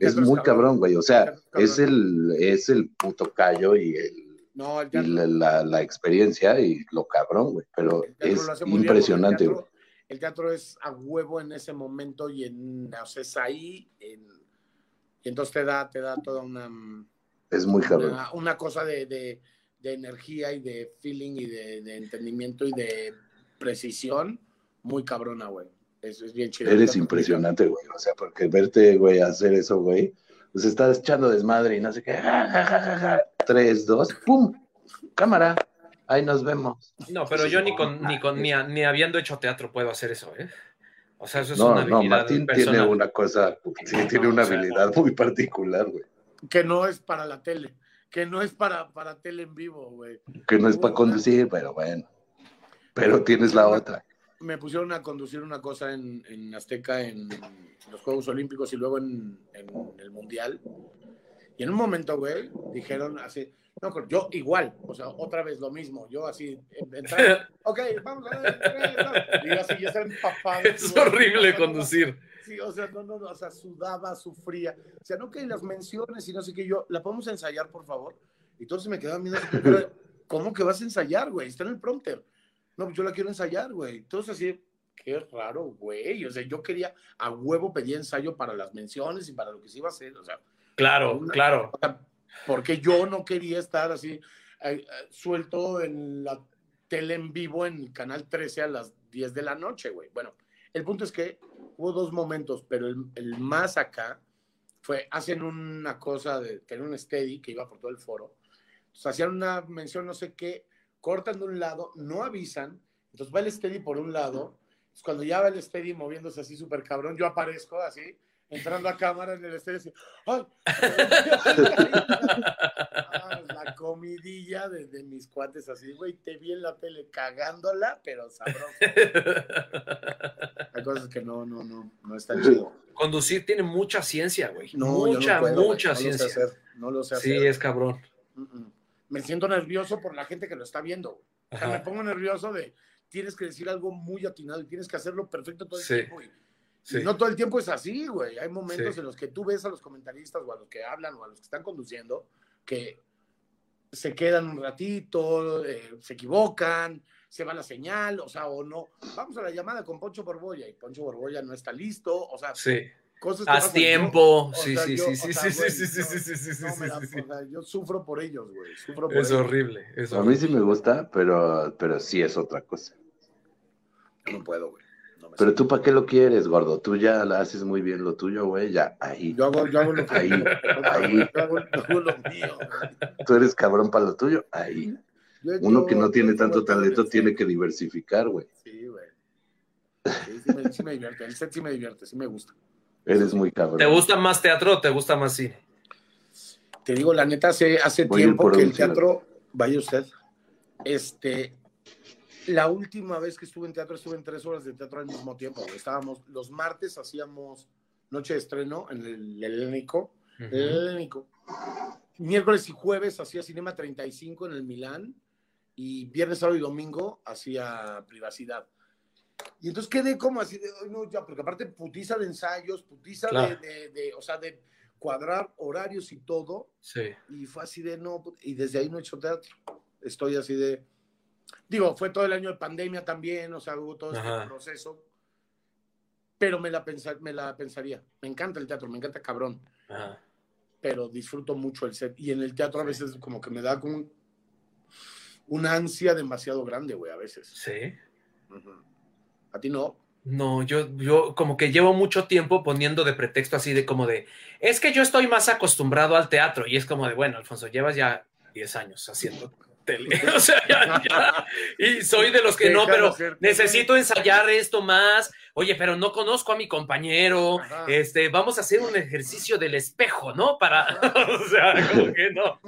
Speaker 3: Es muy cabrón, güey. O sea, es el, es el puto callo y el
Speaker 4: No, el
Speaker 3: y la, la- la experiencia y lo cabrón, güey. Pero es
Speaker 4: bien,
Speaker 3: impresionante, güey.
Speaker 4: El teatro, el teatro es a huevo en ese momento y en, o sea, es ahí, en- y entonces te da, te da toda una,
Speaker 3: Es muy cabrón.
Speaker 4: una, una cosa de, de- de energía y de feeling y de, de entendimiento y de precisión muy cabrona, güey. Eso es bien chido.
Speaker 3: Eres impresionante, güey. O sea, porque verte, güey, hacer eso, güey. Pues estás echando desmadre y no sé qué. ja, ja, ja, ja, ja. Tres, dos, ¡pum! Cámara. Ahí nos vemos.
Speaker 2: No, pero yo ni con, ni con, ni, a- ni habiendo hecho teatro puedo hacer eso, ¿eh? O sea, eso es
Speaker 3: No,
Speaker 2: una
Speaker 3: no,
Speaker 2: habilidad
Speaker 3: Martín
Speaker 2: personal.
Speaker 3: tiene una cosa, sí, tiene
Speaker 2: No,
Speaker 3: una
Speaker 2: o sea,
Speaker 3: habilidad muy particular, güey.
Speaker 4: Que no es para la tele, que no es para, para tele en vivo, güey.
Speaker 3: Que no es para conducir, pero bueno. Pero tienes la otra.
Speaker 4: Me pusieron a conducir una cosa en, en Azteca en los Juegos Olímpicos y luego en, en el Mundial. Y en un momento, güey, dijeron así, no, yo igual, o sea, otra vez lo mismo, yo así, entrar, (laughs) ok, vamos a ver, y yo así, ya estaba empapado.
Speaker 2: Es
Speaker 4: güey.
Speaker 2: horrible conducir.
Speaker 4: Sí, o sea, no, no, no, o sea, sudaba, sufría. O sea, no que las menciones y no sé qué, yo, ¿la podemos ensayar, por favor? Y se me así, pero, ¿cómo que vas a ensayar, güey? Está en el prompter. No, pues yo la quiero ensayar, güey. Entonces así, qué raro, güey. O sea, yo quería, a huevo pedía ensayo para las menciones y para lo que se iba a hacer. O sea,
Speaker 2: Claro, claro.
Speaker 4: porque yo no quería estar así eh, eh, suelto en la tele en vivo en Canal 13 a las 10 de la noche, güey. Bueno, el punto es que hubo dos momentos, pero el, el más acá fue, hacen una cosa de tener un steady que iba por todo el foro. Entonces hacían una mención, no sé qué, cortan de un lado, no avisan, entonces va el steady por un lado, cuando ya va el steady moviéndose así súper cabrón, yo aparezco así, entrando a cámara en el steady, así, ¡ay! Ah, (laughs) la comidilla de, de mis cuates así, güey, te vi en la tele cagándola, pero sabroso. Hay cosas que no, no, no, no están chido.
Speaker 2: Conducir tiene mucha ciencia, güey.
Speaker 4: No, yo no
Speaker 2: mucha,
Speaker 4: puedo,
Speaker 2: mucha
Speaker 4: no lo sé
Speaker 2: ciencia.
Speaker 4: hacer, no lo sé
Speaker 2: Sí,
Speaker 4: hacer.
Speaker 2: es cabrón.
Speaker 4: Mm. Me siento nervioso por la gente que lo está viendo. güey. O sea, me pongo nervioso de tienes que decir algo muy atinado y tienes que hacerlo perfecto todo el
Speaker 2: Sí.
Speaker 4: tiempo. Y,
Speaker 2: Sí.
Speaker 4: y no todo el tiempo es así, güey. Hay momentos
Speaker 2: Sí.
Speaker 4: en los que tú ves a los comentaristas o a los que hablan o a los que están conduciendo que se quedan un ratito, eh, se equivocan, se va la señal, o sea, o no. Vamos a la llamada con Poncho Borbolla y Poncho Borbolla no está listo, o sea,
Speaker 2: Sí.
Speaker 4: Cosas que
Speaker 2: Haz tiempo. Sí, sí, sí, sí, sí, sí, sí, sí, sí, sí, sí, sí,
Speaker 4: yo sufro por ellos, güey. Sufro por
Speaker 2: Es
Speaker 4: ellos.
Speaker 2: horrible. Es
Speaker 3: A mí sí me gusta, pero, pero sí es otra cosa.
Speaker 4: No puedo, güey. No
Speaker 3: Pero tú, ¿para qué lo quieres, gordo? Tú ya la haces muy bien lo tuyo, güey. Ya, ahí.
Speaker 4: Yo hago, yo hago lo que
Speaker 3: Ahí, ahí.
Speaker 4: Yo hago, yo hago lo mío. güey.
Speaker 3: Tú eres cabrón para lo tuyo, ahí.
Speaker 4: Yo-
Speaker 3: Uno que no tiene tanto talento tiene que diversificar, güey.
Speaker 4: Sí, güey. Sí, sí me, sí me divierte. El set sí me divierte, sí me gusta.
Speaker 3: Eres muy cabrón.
Speaker 2: ¿Te gusta más teatro o te gusta más cine?
Speaker 4: Te digo, la neta, hace, hace
Speaker 3: Voy
Speaker 4: tiempo que el teatro, vaya usted, este, la última vez que estuve en teatro, estuve en tres horas de teatro al mismo tiempo. Estábamos, los martes hacíamos noche de estreno en el Helénico, el Helénico. Miércoles y jueves hacía Cinema 35 en el Milán y viernes, sábado y domingo hacía Privacidad. Y entonces quedé como así de, "Ay, no, ya, porque aparte putiza de ensayos, putiza de-
Speaker 2: Claro.
Speaker 4: de, de, o sea, de cuadrar horarios y todo.
Speaker 2: Sí.
Speaker 4: Y fue así de no, y desde ahí no he hecho teatro. Estoy así de. Digo, fue todo el año de pandemia también, o sea, hubo todo este
Speaker 2: Ajá.
Speaker 4: proceso. Pero me la, pensa- me la pensaría. Me encanta el teatro, me encanta cabrón.
Speaker 2: Ajá.
Speaker 4: Pero disfruto mucho el set. Y en el teatro a veces como que me da como un- una ansia demasiado grande, güey, a veces.
Speaker 2: Sí.
Speaker 4: Ujú. A ti no.
Speaker 2: No, yo, yo como que llevo mucho tiempo poniendo de pretexto así de como de, es que yo estoy más acostumbrado al teatro y es como de, bueno, Alfonso, llevas ya 10 años haciendo tele, (laughs) o sea, ya, ya. y soy de los que no, pero necesito ensayar esto más, oye, pero no conozco a mi compañero,
Speaker 4: Ajá.
Speaker 2: este, vamos a hacer un ejercicio del espejo, ¿no? Para, (laughs) o sea, como que no,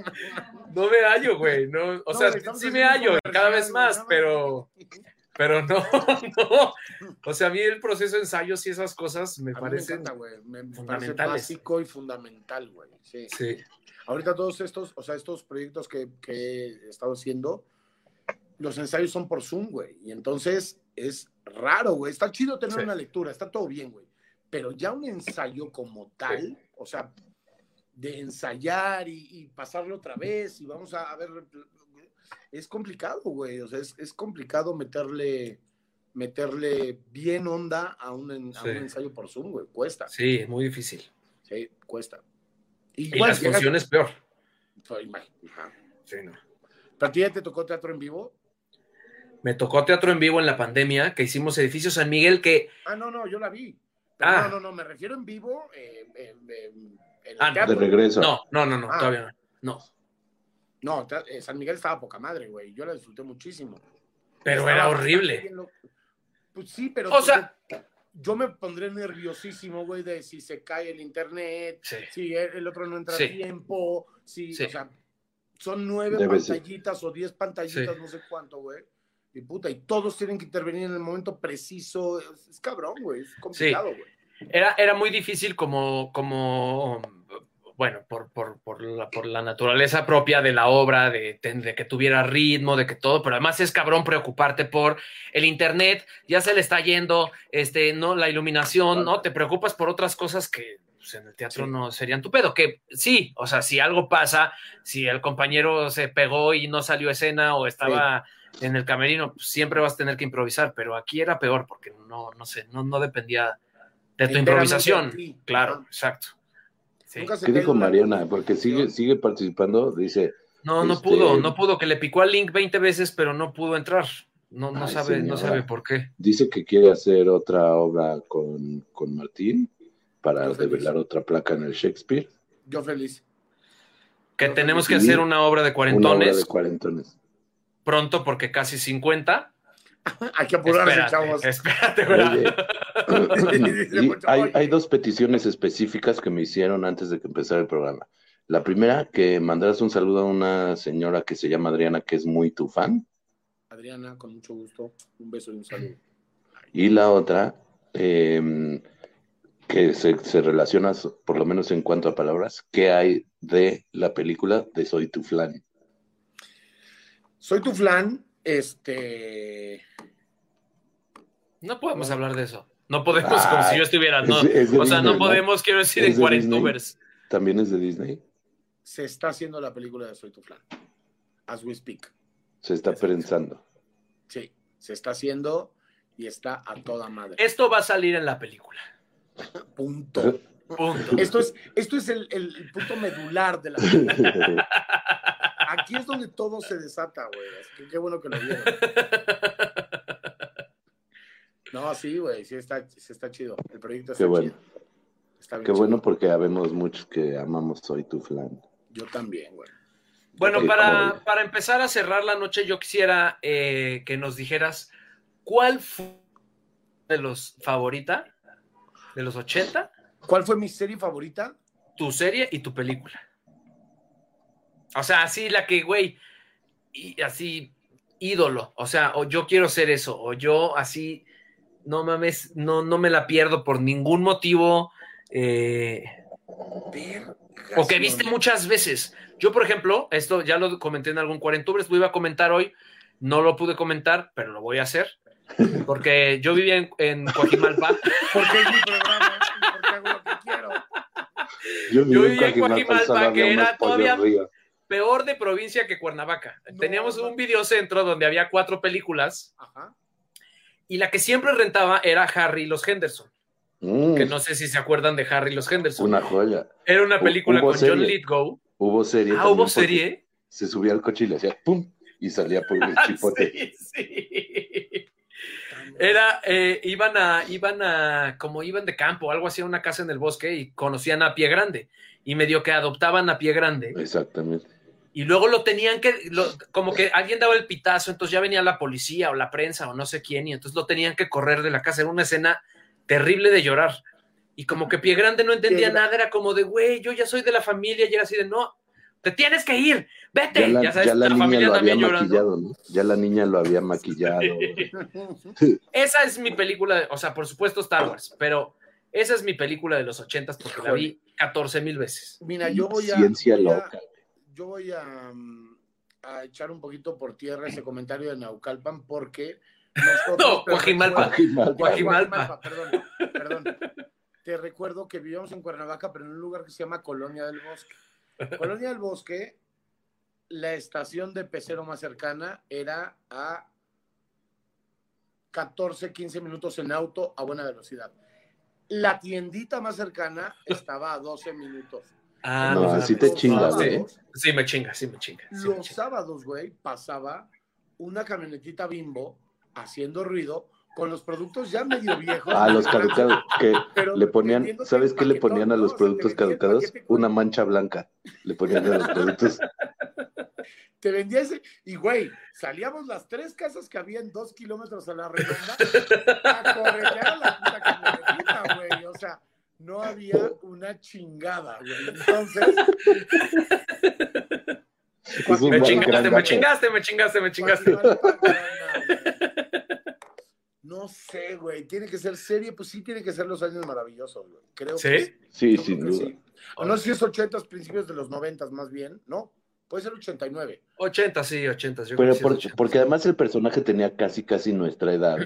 Speaker 2: no me hallo, güey, no, o
Speaker 4: No,
Speaker 2: sea, sí me hallo cada vez más, pero... (laughs) Pero no, (laughs) no. O sea, a mí el proceso de ensayos y esas cosas me
Speaker 4: A me
Speaker 2: parecen.
Speaker 4: encanta, güey. Me parece básico y fundamental, güey. Sí.
Speaker 2: Sí,
Speaker 4: Ahorita todos estos, o sea, estos proyectos que, que he estado haciendo, los ensayos son por Zoom, güey. Y entonces es raro, güey. Está chido tener
Speaker 2: Sí.
Speaker 4: una lectura, está todo bien, güey. Pero ya un ensayo como tal, o sea, de ensayar y, y, pasarlo otra vez y vamos a, a ver. Es complicado, güey. O sea, es, es complicado meterle meterle bien onda a un, a un ensayo por Zoom, güey. Cuesta.
Speaker 2: Sí, es muy difícil.
Speaker 4: Sí, cuesta.
Speaker 2: Y, las funciones peor.
Speaker 4: Sí, no. ¿Para ti ya te tocó teatro en vivo?
Speaker 2: Me tocó teatro en vivo en la pandemia, que hicimos Edificio San Miguel, que...
Speaker 4: Ah, no, no, yo la vi. ah. No, no, no, me refiero en vivo. Eh, en
Speaker 2: ah, de regreso. No, no, no, no ah. todavía no.
Speaker 4: No, eh, San Miguel estaba poca madre, güey. Yo la disfruté muchísimo.
Speaker 2: Pero era horrible.
Speaker 4: Pues sí, pero. O sea. Yo me pondré nerviosísimo, güey, de si se cae el internet, si el otro no entra a tiempo, si. O sea, son nueve pantallitas o diez pantallitas, no sé cuánto, güey. Y puta, y todos tienen que intervenir en el momento preciso. Es, cabrón, güey. Es complicado, güey.
Speaker 2: Era, era muy difícil como, como bueno, por, por, por, la, por, la, naturaleza propia de la obra, de, de, que tuviera ritmo, de que todo, pero además es cabrón preocuparte por el internet, ya se le está yendo, este, no, la iluminación, ¿no? Te preocupas por otras cosas que pues, en el teatro no serían tu pedo, que sí, o sea, si algo pasa, si el compañero se pegó y no salió escena o estaba en el camerino, pues, siempre vas a tener que improvisar, pero aquí era peor porque no, no sé, no, no dependía de tu improvisación. Claro, exacto.
Speaker 3: ¿Qué dijo Mariana? Porque sigue, sigue participando, dice.
Speaker 2: No, no pudo, este, no pudo, que le picó al link 20 veces, pero no pudo entrar. No, no sabe, no sabe por qué.
Speaker 3: Dice que quiere hacer otra obra con, con Martín para revelar otra placa en el Shakespeare.
Speaker 4: Yo feliz.
Speaker 2: Que tenemos que hacer una obra de cuarentones. Una obra
Speaker 3: de cuarentones.
Speaker 2: Pronto, porque casi 50. (laughs)
Speaker 4: hay que apurarse, chavos.
Speaker 2: Espérate, (laughs)
Speaker 3: hay, hay, dos peticiones específicas que me hicieron antes de que empezara el programa. La primera, que mandaras un saludo a una señora que se llama Adriana, que es muy tu fan.
Speaker 4: Adriana, con mucho gusto. Un beso y un saludo.
Speaker 3: Y la otra, em, que se, se, relaciona, por lo menos en cuanto a palabras, ¿qué hay de la película de Soy tu flan?
Speaker 4: Soy tu flan, este
Speaker 2: no podemos hablar de eso. No podemos, como si yo estuviera, no. o sea, no podemos, quiero decir, en Cuarentubers.
Speaker 3: ¿También es de Disney?
Speaker 4: Se está haciendo la película de Soy tu flan. As we speak.
Speaker 3: Se está pensando.
Speaker 4: Sí, se está haciendo y está a toda madre.
Speaker 2: Esto va a salir en la película.
Speaker 4: Punto. Punto. Esto es, esto es el, el punto medular de la película. Aquí es donde todo se desata, güey. Así que qué bueno que lo vieron. No, sí, güey, sí está, sí está chido. El proyecto está
Speaker 3: Qué bueno.
Speaker 4: chido.
Speaker 3: Qué bueno porque habemos muchos que amamos Soy tu flan.
Speaker 4: Yo también, güey.
Speaker 2: Bueno, para, para, empezar a cerrar la noche, yo quisiera eh, que nos dijeras cuál fue de los favorita de los 80.
Speaker 4: ¿Cuál fue mi serie favorita?
Speaker 2: Tu serie y tu película. O sea, así la que, güey, y así ídolo. O sea, o yo quiero ser eso, o yo así no mames, no, no me la pierdo por ningún motivo. Eh, o que viste muchas veces. Yo, por ejemplo, esto ya lo comenté en algún cuarentubres, lo iba a comentar hoy, no lo pude comentar, pero lo voy a hacer. Porque yo vivía en, en Coajimalpa. (laughs)
Speaker 4: porque es mi programa, hago lo que quiero.
Speaker 2: Yo, vivía en Coajimalpa, que era todavía peor de provincia que Cuernavaca. Teníamos un videocentro donde había cuatro películas. Ajá y la que siempre rentaba era Harry y los Henderson. Mm. Que no sé si se acuerdan de Harry y los Henderson.
Speaker 3: Una joya.
Speaker 2: Era una película con John Lithgow.
Speaker 3: Hubo serie.
Speaker 2: Ah, hubo serie.
Speaker 3: Se subía al coche y le hacía pum y salía por el (laughs) chipote.
Speaker 2: sí, sí. Era, eh, iban a, iban a, como iban de campo, algo así, a una casa en el bosque y conocían a Pie Grande. Y medio que adoptaban a Pie Grande.
Speaker 3: Exactamente
Speaker 2: y luego lo tenían que, como que alguien daba el pitazo, entonces ya venía la policía o la prensa o no sé quién, y entonces lo tenían que correr de la casa. Era una escena terrible de llorar. Y como que Pie Grande no entendía nada, era como de, güey, yo ya soy de la familia, y era así de, no, te tienes que ir, vete.
Speaker 3: Ya la, ya sabes, la, familia lo había maquillado, ¿no? Ya la niña lo había maquillado.
Speaker 2: esa es mi película, o sea, por supuesto Star Wars, pero esa es mi película de los ochentas porque la vi 14 mil veces.
Speaker 4: Mira, yo voy a...
Speaker 3: Ciencia loca
Speaker 4: yo voy mm, a, echar un poquito por tierra ese comentario de Naucalpan porque (laughs)
Speaker 2: no, Guajimalpa.
Speaker 4: Guajimalpa. Perdón, perdón. te recuerdo que vivíamos en Cuernavaca, pero en un lugar que se llama Colonia del Bosque. Colonia del Bosque, la estación de pecero más cercana era a 14, 15 minutos en auto a buena velocidad. La tiendita más cercana (laughs) estaba a 12 minutos.
Speaker 2: Ah,
Speaker 3: No,
Speaker 2: no,
Speaker 3: así
Speaker 2: mames.
Speaker 3: te chinga,
Speaker 4: Los
Speaker 3: güey.
Speaker 4: sábados-
Speaker 2: Sí, me chinga, sí me chinga. sí me
Speaker 4: Los
Speaker 2: chinga.
Speaker 4: sábados, güey, pasaba una camionetita bimbo haciendo ruido con los productos ya medio (laughs) viejos.
Speaker 3: Ah, los caducados, que
Speaker 4: Pero
Speaker 3: le ponían, ¿sabes qué le ponían a los productos caducados? Una mancha blanca. Le ponían a los (laughs) productos.
Speaker 4: Te vendía ese. Y, güey, salíamos las tres casas que había en dos kilómetros a la redonda a corretear a la puta camionetita, güey. O sea, no había una chingada, güey. Entonces.
Speaker 2: Me chingaste, me chingaste, me chingaste, me chingaste.
Speaker 4: No sé, güey. Tiene que ser serie, pues sí, tiene que ser los años maravillosos, güey. Creo
Speaker 2: ¿Sí?
Speaker 4: que
Speaker 3: Sí,
Speaker 4: Yo
Speaker 3: sin duda.
Speaker 4: sí. O no sé si es 80, principios de los 90 más bien, ¿no? Puede ser 89.
Speaker 2: 80, sí, 80. Yo
Speaker 3: Pero
Speaker 2: que sí es
Speaker 3: por-
Speaker 2: 80.
Speaker 3: porque además el personaje tenía casi, casi nuestra edad.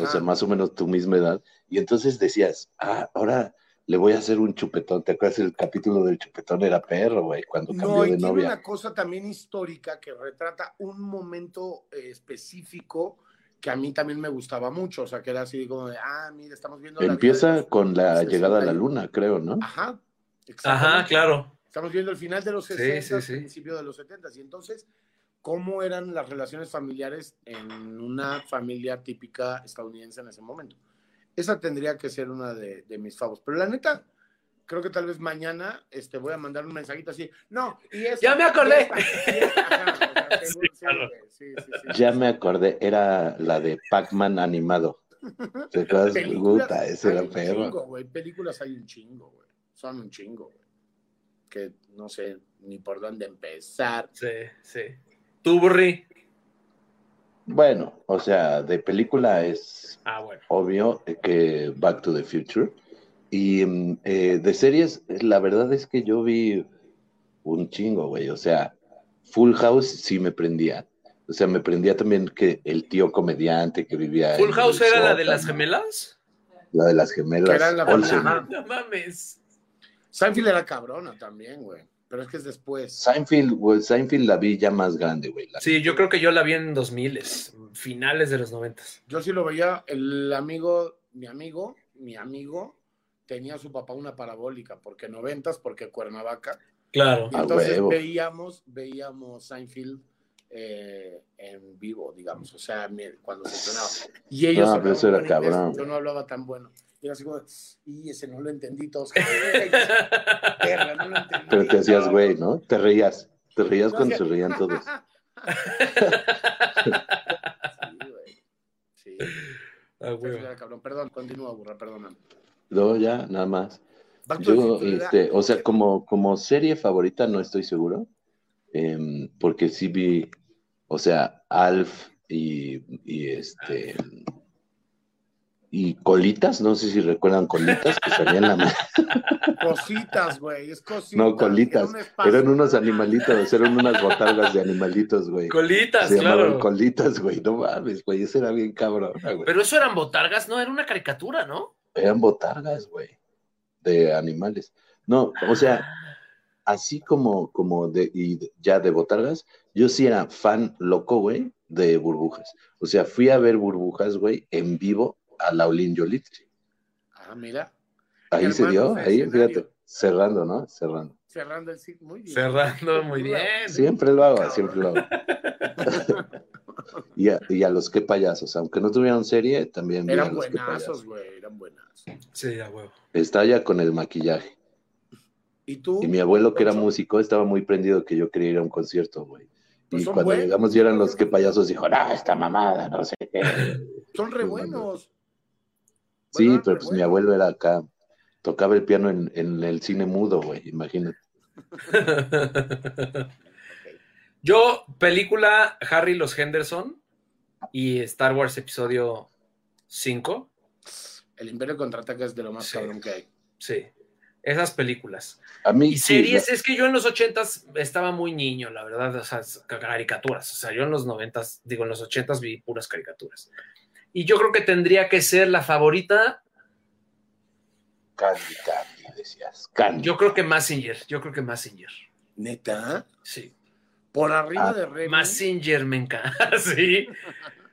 Speaker 3: O sea, más o menos tu misma edad. Y entonces decías, ah, ahora le voy a hacer un chupetón. ¿Te acuerdas el capítulo del chupetón? Era perro, güey, cuando cambió
Speaker 4: No, y
Speaker 3: de
Speaker 4: tiene
Speaker 3: novia.
Speaker 4: una cosa también histórica que retrata un momento eh, específico que a mí también me gustaba mucho. O sea, que era así como de, ah, mira, estamos viendo. la vida de
Speaker 3: Empieza
Speaker 4: los
Speaker 3: con la
Speaker 4: 60
Speaker 3: llegada a la luna, creo, ¿no?
Speaker 4: Ajá.
Speaker 2: Ajá, claro.
Speaker 4: Estamos viendo el final de los
Speaker 2: Sí,
Speaker 4: 60,
Speaker 2: sí, sí.
Speaker 4: principio de los 70. Y entonces, ¿cómo eran las relaciones familiares en una familia típica estadounidense en ese momento? Esa tendría que ser una de, de mis favos. Pero la neta, creo que tal vez mañana este, voy a mandar un mensajito así. No, y esta,
Speaker 2: ¡Ya me acordé!
Speaker 4: y esta, y esta". Ajá, o sea, seguro, sí,
Speaker 2: claro.
Speaker 4: güey, sí, sí, sí.
Speaker 3: Ya me acordé, era la de Pac-Man animado. ¿Te acuerdas?
Speaker 4: Películas
Speaker 3: Puta, ese
Speaker 4: hay
Speaker 3: era
Speaker 4: un
Speaker 3: perro.
Speaker 4: chingo, güey. Películas hay un chingo, güey. Son un chingo, güey. Que no sé ni por dónde empezar.
Speaker 2: Sí, sí. ¿Tú, Burri?
Speaker 3: Bueno, o sea, de película es
Speaker 2: Ah, bueno.
Speaker 3: obvio que Back to the Future. Y mm, eh, de series, la verdad es que yo vi un chingo, güey. O sea, Full House sí me prendía. O sea, me prendía también que el tío comediante que vivía.
Speaker 2: ¿Full
Speaker 3: en
Speaker 2: House era la de las gemelas?
Speaker 3: La de las
Speaker 4: Que
Speaker 3: gemelas.
Speaker 4: era la
Speaker 3: Olsen.
Speaker 4: Ajá.
Speaker 2: No mames.
Speaker 4: Seinfeld era cabrona también, güey. Pero es que es después.
Speaker 3: Seinfeld, güey, Seinfeld la vi ya más grande, güey. la-
Speaker 2: Sí, yo creo que yo la vi en 2000, finales de los 90.
Speaker 4: Yo sí lo veía, el amigo, mi amigo, mi amigo, tenía su papá una parabólica, porque noventas, porque Cuernavaca.
Speaker 2: Claro.
Speaker 4: Y
Speaker 3: Ah,
Speaker 4: entonces
Speaker 3: huevo.
Speaker 4: veíamos, veíamos Seinfeld eh, en vivo, digamos, o sea, cuando se estrenaba. Y ellos
Speaker 3: Ah, pero eso era cabrón.
Speaker 4: Yo no hablaba tan bueno. Y era así como, y ese no lo entendí todos. (laughs) Perra, no lo entendí.
Speaker 3: Pero te hacías,
Speaker 4: cabrón".
Speaker 3: güey, ¿no? Te reías. Te reías
Speaker 4: No,
Speaker 3: cuando se reían todos. (laughs) (laughs)
Speaker 4: Sí, güey. Sí.
Speaker 2: Ah, güey.
Speaker 4: Era cabrón. Perdón, continúa, burra, perdóname.
Speaker 3: No, ya, nada más. Yo, este, o sea, como, como serie favorita no estoy seguro, em, porque sí vi, o sea, Alf y, y este y Colitas, no sé si recuerdan Colitas que salían la (laughs)
Speaker 4: Cositas, güey, es cositas.
Speaker 3: no Colitas,
Speaker 4: Era un espacio.
Speaker 3: eran unos animalitos, eran unas botargas de animalitos, güey.
Speaker 2: Colitas,
Speaker 3: Se llamaban
Speaker 2: claro.
Speaker 3: Colitas, güey, no mames, güey, eso era bien cabrón, güey.
Speaker 2: Pero eso eran botargas, no, era una caricatura, ¿no?
Speaker 3: Eran botargas, güey, de animales. No, o sea, así como, como de, y ya de botargas, yo sí era fan loco, güey, de burbujas. O sea, fui a ver burbujas, güey, en vivo a Laulín Yolitri.
Speaker 4: Ah, mira,
Speaker 3: Ahí se dio, ahí,
Speaker 4: escenario.
Speaker 3: fíjate, cerrando, ¿no? Cerrando.
Speaker 4: cerrando el sitio. Muy bien.
Speaker 2: Cerrando, muy bien.
Speaker 3: Siempre lo hago,
Speaker 4: Cabrón.
Speaker 3: siempre lo hago. (laughs) y, a, y a los que payasos, aunque no tuvieron serie, también vi a
Speaker 4: Eran
Speaker 3: los
Speaker 4: buenazos,
Speaker 3: payasos.
Speaker 4: güey, eran buenazos.
Speaker 2: Sí, a huevo.
Speaker 3: Está ya con el maquillaje.
Speaker 4: ¿Y tú?
Speaker 3: Y mi abuelo, que era músico, estaba muy prendido que yo quería ir a un concierto, güey.
Speaker 4: Pues
Speaker 3: y cuando
Speaker 4: buenos.
Speaker 3: llegamos y eran los que payasos, dijo, no, esta mamada, no sé qué.
Speaker 4: Son re (laughs)
Speaker 3: Pues,
Speaker 4: buenos.
Speaker 3: Sí, pero pues mi abuelo era acá, tocaba el piano en, en el cine mudo, güey, imagínate. (laughs)
Speaker 2: Yo, película Harry los Henderson y Star Wars episodio 5.
Speaker 4: El Imperio Contraataca es de lo más
Speaker 2: Sí.
Speaker 4: cabrón que hay.
Speaker 2: Sí, esas películas.
Speaker 3: A mí,
Speaker 2: Y
Speaker 3: sí,
Speaker 2: series, es que yo en los ochentas estaba muy niño, la verdad, o sea, caricaturas. O sea, yo en los noventas, digo, en los ochentas vi puras caricaturas. Y yo creo que tendría que ser la favorita
Speaker 3: Candy, Candy, decías. Candy.
Speaker 2: Yo creo que Massinger, yo creo que Massinger.
Speaker 4: ¿Neta?
Speaker 2: Sí.
Speaker 4: Por arriba
Speaker 3: Ah,
Speaker 4: de Remy.
Speaker 2: Massinger me encanta. (laughs) sí.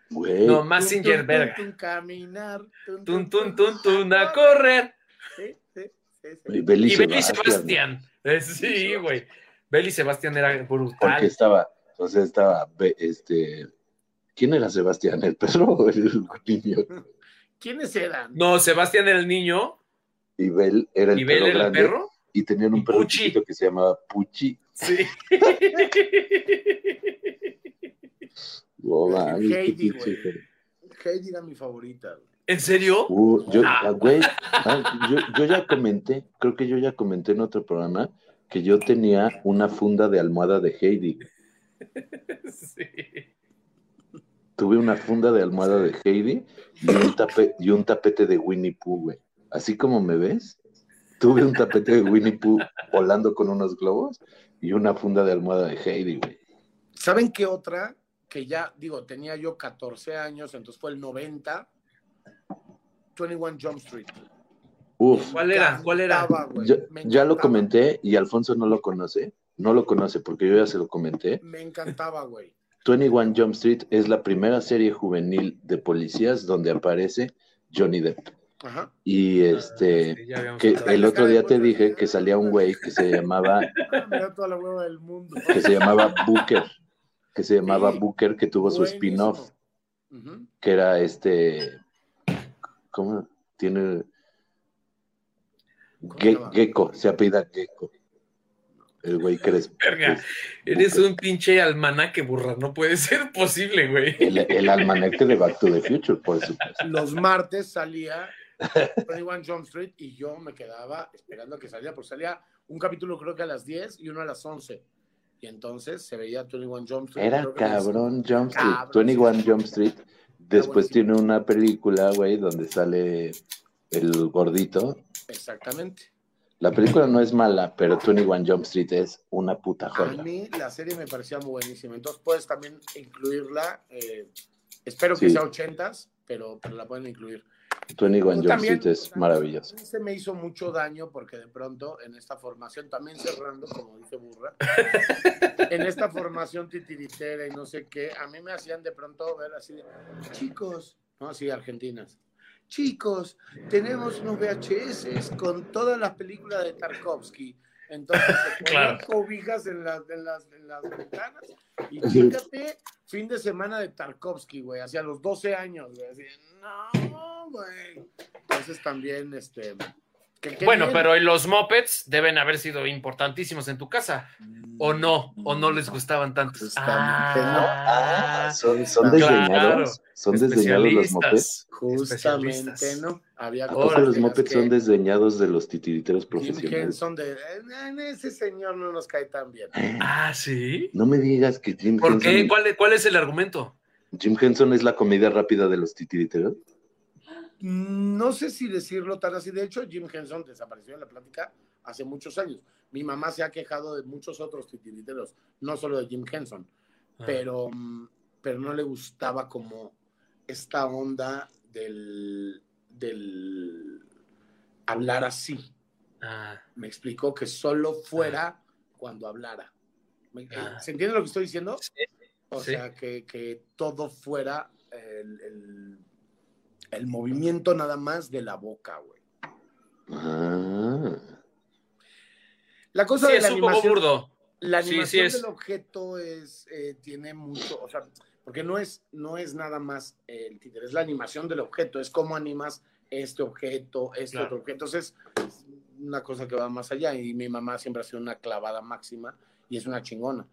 Speaker 3: Güey,
Speaker 2: No, Massinger,
Speaker 4: tun,
Speaker 2: verga.
Speaker 4: tun, tun, caminar. Tun,
Speaker 2: Tun, tun, tun, tun, a correr.
Speaker 4: Sí, sí, sí, sí.
Speaker 3: y Beli Sebastián,
Speaker 2: Sebastián. Eh, Sí, güey. Belly Sebastián era
Speaker 3: Porque
Speaker 2: brutal.
Speaker 3: estaba, o sea, estaba, este, ¿quién era Sebastián? ¿El perro o el niño?
Speaker 4: ¿Quiénes eran?
Speaker 2: No, Sebastián era el niño
Speaker 3: Y Bel era el
Speaker 2: y Bel
Speaker 3: perro
Speaker 2: era el
Speaker 3: grande.
Speaker 2: perro.
Speaker 3: Y tenían un perro
Speaker 2: Puchi.
Speaker 3: chiquito que se llamaba Puchi.
Speaker 2: Sí. (laughs)
Speaker 3: Oh, mami, qué
Speaker 4: Heidi, güey. Heidi era mi favorita. güey.
Speaker 2: ¿En serio?
Speaker 3: Uh, yo,
Speaker 2: Ah.
Speaker 3: ah, güey, ah, yo, yo ya comenté, creo que yo ya comenté en otro programa que yo tenía una funda de almohada de Heidi. (laughs)
Speaker 2: Sí.
Speaker 3: Tuve una funda de almohada de Heidi y un, tape- y un tapete de Winnie Pooh, güey. Así como me ves, tuve un tapete de Winnie Pooh volando con unos globos y una funda de almohada de Heidi, güey.
Speaker 4: ¿Saben qué otra? Que ya, digo, tenía yo 14 años, entonces fue el 90. 21 Jump Street.
Speaker 3: Uf,
Speaker 2: ¿Cuál era? ¿Cuál era?
Speaker 3: Yo- ya lo comenté y Alfonso no lo conoce. No lo conoce porque yo ya se lo comenté.
Speaker 4: Me encantaba, güey.
Speaker 3: 21 Jump Street es la primera serie juvenil de policías donde aparece Johnny Depp.
Speaker 4: Ajá.
Speaker 3: Y este,
Speaker 2: Sí, habíamos
Speaker 3: que el otro día te dije que salía un güey que se llamaba, (laughs)
Speaker 4: Me da toda la hueva del mundo.
Speaker 3: que se llamaba Booker, que se llamaba
Speaker 4: Sí.
Speaker 3: Booker, que tuvo su spin-off, que era este, ¿cómo? Tiene. Gecko, se apellida Gecko. El güey que eres.
Speaker 2: Verga, Eres un pinche almanaque burra, no puede (laughs) ser posible, güey.
Speaker 3: El, el almanaque de Back to the Future, por supuesto.
Speaker 4: Los martes salía 21 Jump Street y yo me quedaba esperando a que saliera, porque salía un capítulo creo que a las 10 y uno a las 11. Y entonces se veía 21 Jump Street.
Speaker 3: Era cabrón Jump Street.
Speaker 4: Cabrón,
Speaker 3: 21
Speaker 4: sí.
Speaker 3: Jump Street. Después tiene una película, güey, donde sale el gordito.
Speaker 4: Exactamente.
Speaker 3: La película no es mala, pero 21 Jump Street es una puta
Speaker 4: A
Speaker 3: joya.
Speaker 4: mí la serie me parecía buenísima. Entonces puedes también incluirla. eh, espero que
Speaker 3: Sí.
Speaker 4: sea 80s, pero, pero la pueden incluir.
Speaker 3: 21 Jump
Speaker 4: También-
Speaker 3: Street es maravilloso.
Speaker 4: Se me hizo mucho daño porque de pronto en esta formación, también cerrando, como dice Burra, en esta formación titiritera y no sé qué, a mí me hacían de pronto ver así de, chicos, no así argentinas, chicos, tenemos unos VHS con todas las películas de Tarkovsky. Entonces se ponían
Speaker 2: Claro.
Speaker 4: cobijas en las, en, las, en las ventanas y fíjate, fin de semana de Tarkovsky, güey, hacia los 12 años, güey, así, no, güey. Entonces también, este...
Speaker 2: Bueno,
Speaker 4: bien.
Speaker 2: pero ¿y los mopeds deben haber sido importantísimos en tu casa? ¿O no? ¿O no les gustaban tanto?
Speaker 4: Justamente,
Speaker 2: Ah,
Speaker 3: Ah, son, son
Speaker 4: Claro.
Speaker 3: desdeñados. Son desdeñados los mopeds.
Speaker 4: Justamente. ¿no? Había
Speaker 3: ¿A los mopeds
Speaker 4: que
Speaker 3: son desdeñados de los titiriteros
Speaker 4: Jim
Speaker 3: profesionales?
Speaker 4: Henson de, "Eh, ese señor no nos cae tan bien.
Speaker 2: Ah, sí.
Speaker 3: No me digas que Jim
Speaker 2: ¿Por
Speaker 3: Henson,
Speaker 2: qué? ¿Cuál, cuál es el argumento?
Speaker 3: Jim Henson es la comida rápida de los titiriteros.
Speaker 4: No sé si decirlo tan así. De hecho, Jim Henson desapareció en la plática hace muchos años. Mi mamá se ha quejado de muchos otros titiriteros, no solo de Jim Henson,
Speaker 2: Ah.
Speaker 4: pero, pero no le gustaba como esta onda del, del hablar así.
Speaker 2: Ah,
Speaker 4: Me explicó que solo fuera cuando hablara.
Speaker 2: Ah.
Speaker 4: ¿Se entiende lo que estoy diciendo?
Speaker 2: sí.
Speaker 4: O
Speaker 2: Sí.
Speaker 4: sea, que, que todo fuera el, el- el movimiento nada más de la boca, güey.
Speaker 3: Ah.
Speaker 4: La cosa
Speaker 2: Sí,
Speaker 4: de
Speaker 2: es
Speaker 4: la
Speaker 2: un poco burdo.
Speaker 4: la
Speaker 2: Sí, sí
Speaker 4: animación
Speaker 2: es.
Speaker 4: del objeto es, eh, tiene mucho, o sea, porque no es, no es nada más el títere, es la animación del objeto, es cómo animas este objeto, este
Speaker 2: Claro.
Speaker 4: otro objeto. Entonces, es una cosa que va más allá y mi mamá siempre ha sido una clavada máxima y es una chingona.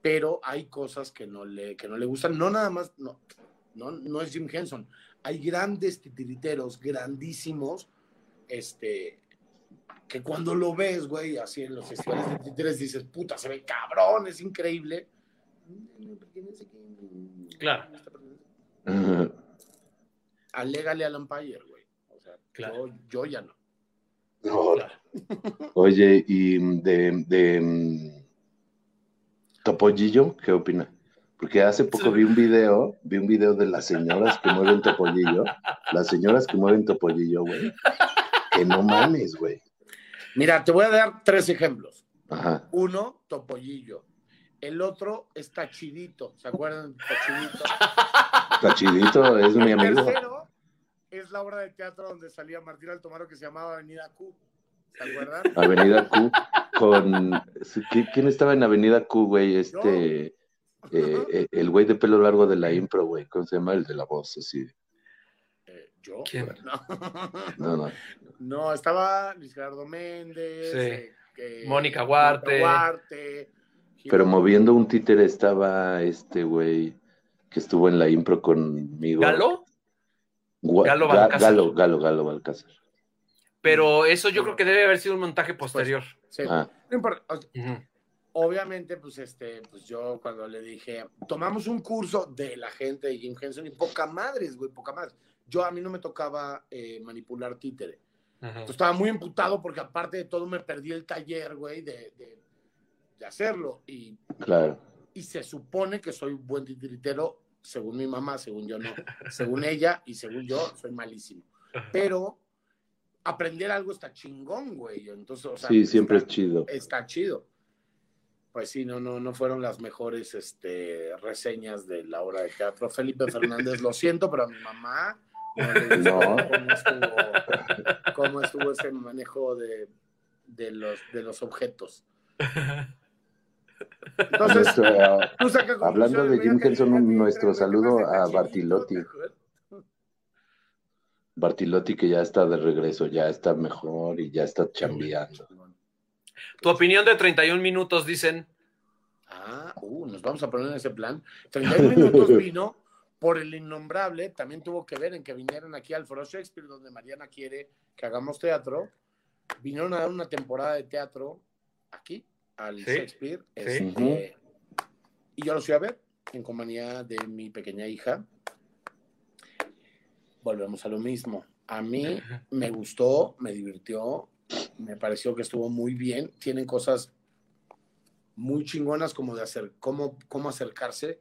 Speaker 4: Pero hay cosas que no le, que no le gustan, no nada más, no, no, no es Jim Henson. Hay grandes titiriteros, grandísimos, este, que cuando lo ves, güey, así en los festivales de títeres dices, puta, se ve cabrón, es increíble.
Speaker 2: Claro.
Speaker 4: Alégale al Empire, güey. O sea,
Speaker 2: Claro.
Speaker 4: yo, yo ya no.
Speaker 3: Ahora. Oye, y de, de mm, Topollillo, ¿qué opina? Porque hace poco vi un video, vi un video de las señoras que mueven Topollillo, las señoras que mueven Topollillo, güey. que no mames, güey.
Speaker 4: Mira, te voy a dar tres ejemplos.
Speaker 3: Ajá.
Speaker 4: Uno, Topollillo. El otro es Tachidito. ¿Se acuerdan de Tachidito?
Speaker 3: Tachidito es mi
Speaker 4: El
Speaker 3: amigo.
Speaker 4: tercero es la obra de teatro donde salía Martín Altomaro que se llamaba Avenida Q. ¿Se acuerdan?
Speaker 3: Avenida Q con ¿qui- ¿quién estaba en Avenida Q, güey? Este eh, el güey de pelo largo de la impro, güey, ¿cómo se llama? El de la voz, así.
Speaker 4: Eh, ¿Yo?
Speaker 2: ¿Quién?
Speaker 4: No.
Speaker 3: No, (laughs) no.
Speaker 4: No, estaba Luis Gerardo Méndez.
Speaker 2: Sí.
Speaker 4: eh,
Speaker 2: Mónica Huarte.
Speaker 4: Huarte,
Speaker 3: Pero moviendo un títere estaba este güey que estuvo en la impro conmigo.
Speaker 2: ¿Galo?
Speaker 3: Gua-
Speaker 2: Galo
Speaker 3: Ga-
Speaker 2: Balcázar.
Speaker 3: Galo, Galo, Galo Balcázar.
Speaker 2: Pero eso yo creo que debe haber sido un montaje posterior.
Speaker 4: Sí,
Speaker 3: Ah,
Speaker 4: no importa. Obviamente, pues este, pues yo cuando le dije, tomamos un curso de la gente de Jim Henson y poca madres, güey, poca madres. Yo a mí no me tocaba eh, manipular títere.
Speaker 2: Ajá.
Speaker 4: Entonces, estaba muy emputado porque aparte de todo me perdí el taller, güey, de, de, de hacerlo. Y,
Speaker 3: claro.
Speaker 4: y se supone que soy un buen titiritero, según mi mamá, según yo no. Según ella y según yo, soy malísimo. Pero aprender algo está chingón, güey. Entonces, o sea,
Speaker 3: Sí, siempre es chido.
Speaker 4: está chido. Pues sí, no, no, no fueron las mejores este, reseñas de la obra de teatro. Felipe Fernández, lo siento, pero a mi mamá no le (laughs)
Speaker 3: No.
Speaker 4: cómo estuvo, cómo estuvo ese manejo de, de los, de los objetos. Entonces,
Speaker 3: Nuestro-
Speaker 4: conclusiones,
Speaker 3: hablando de Jim Henson, nuestro saludo a Bartilotti. Bartilotti que ya está de regreso, ya está mejor y ya está (laughs) chambeando.
Speaker 2: Tu opinión de 31 minutos, dicen.
Speaker 4: Ah, uh, nos vamos a poner en ese plan. 31 minutos (laughs) vino por el innombrable, también tuvo que ver en que vinieron aquí al Foro Shakespeare, donde Mariana quiere que hagamos teatro. Vinieron a dar una temporada de teatro aquí, al
Speaker 2: Sí,
Speaker 4: Shakespeare.
Speaker 2: sí.
Speaker 4: este, Y yo lo fui a ver en compañía de mi pequeña hija. Volvemos a lo mismo. A mí me gustó, me divirtió, me pareció que estuvo muy bien. Tienen cosas muy chingonas como de hacer, cómo, cómo acercarse,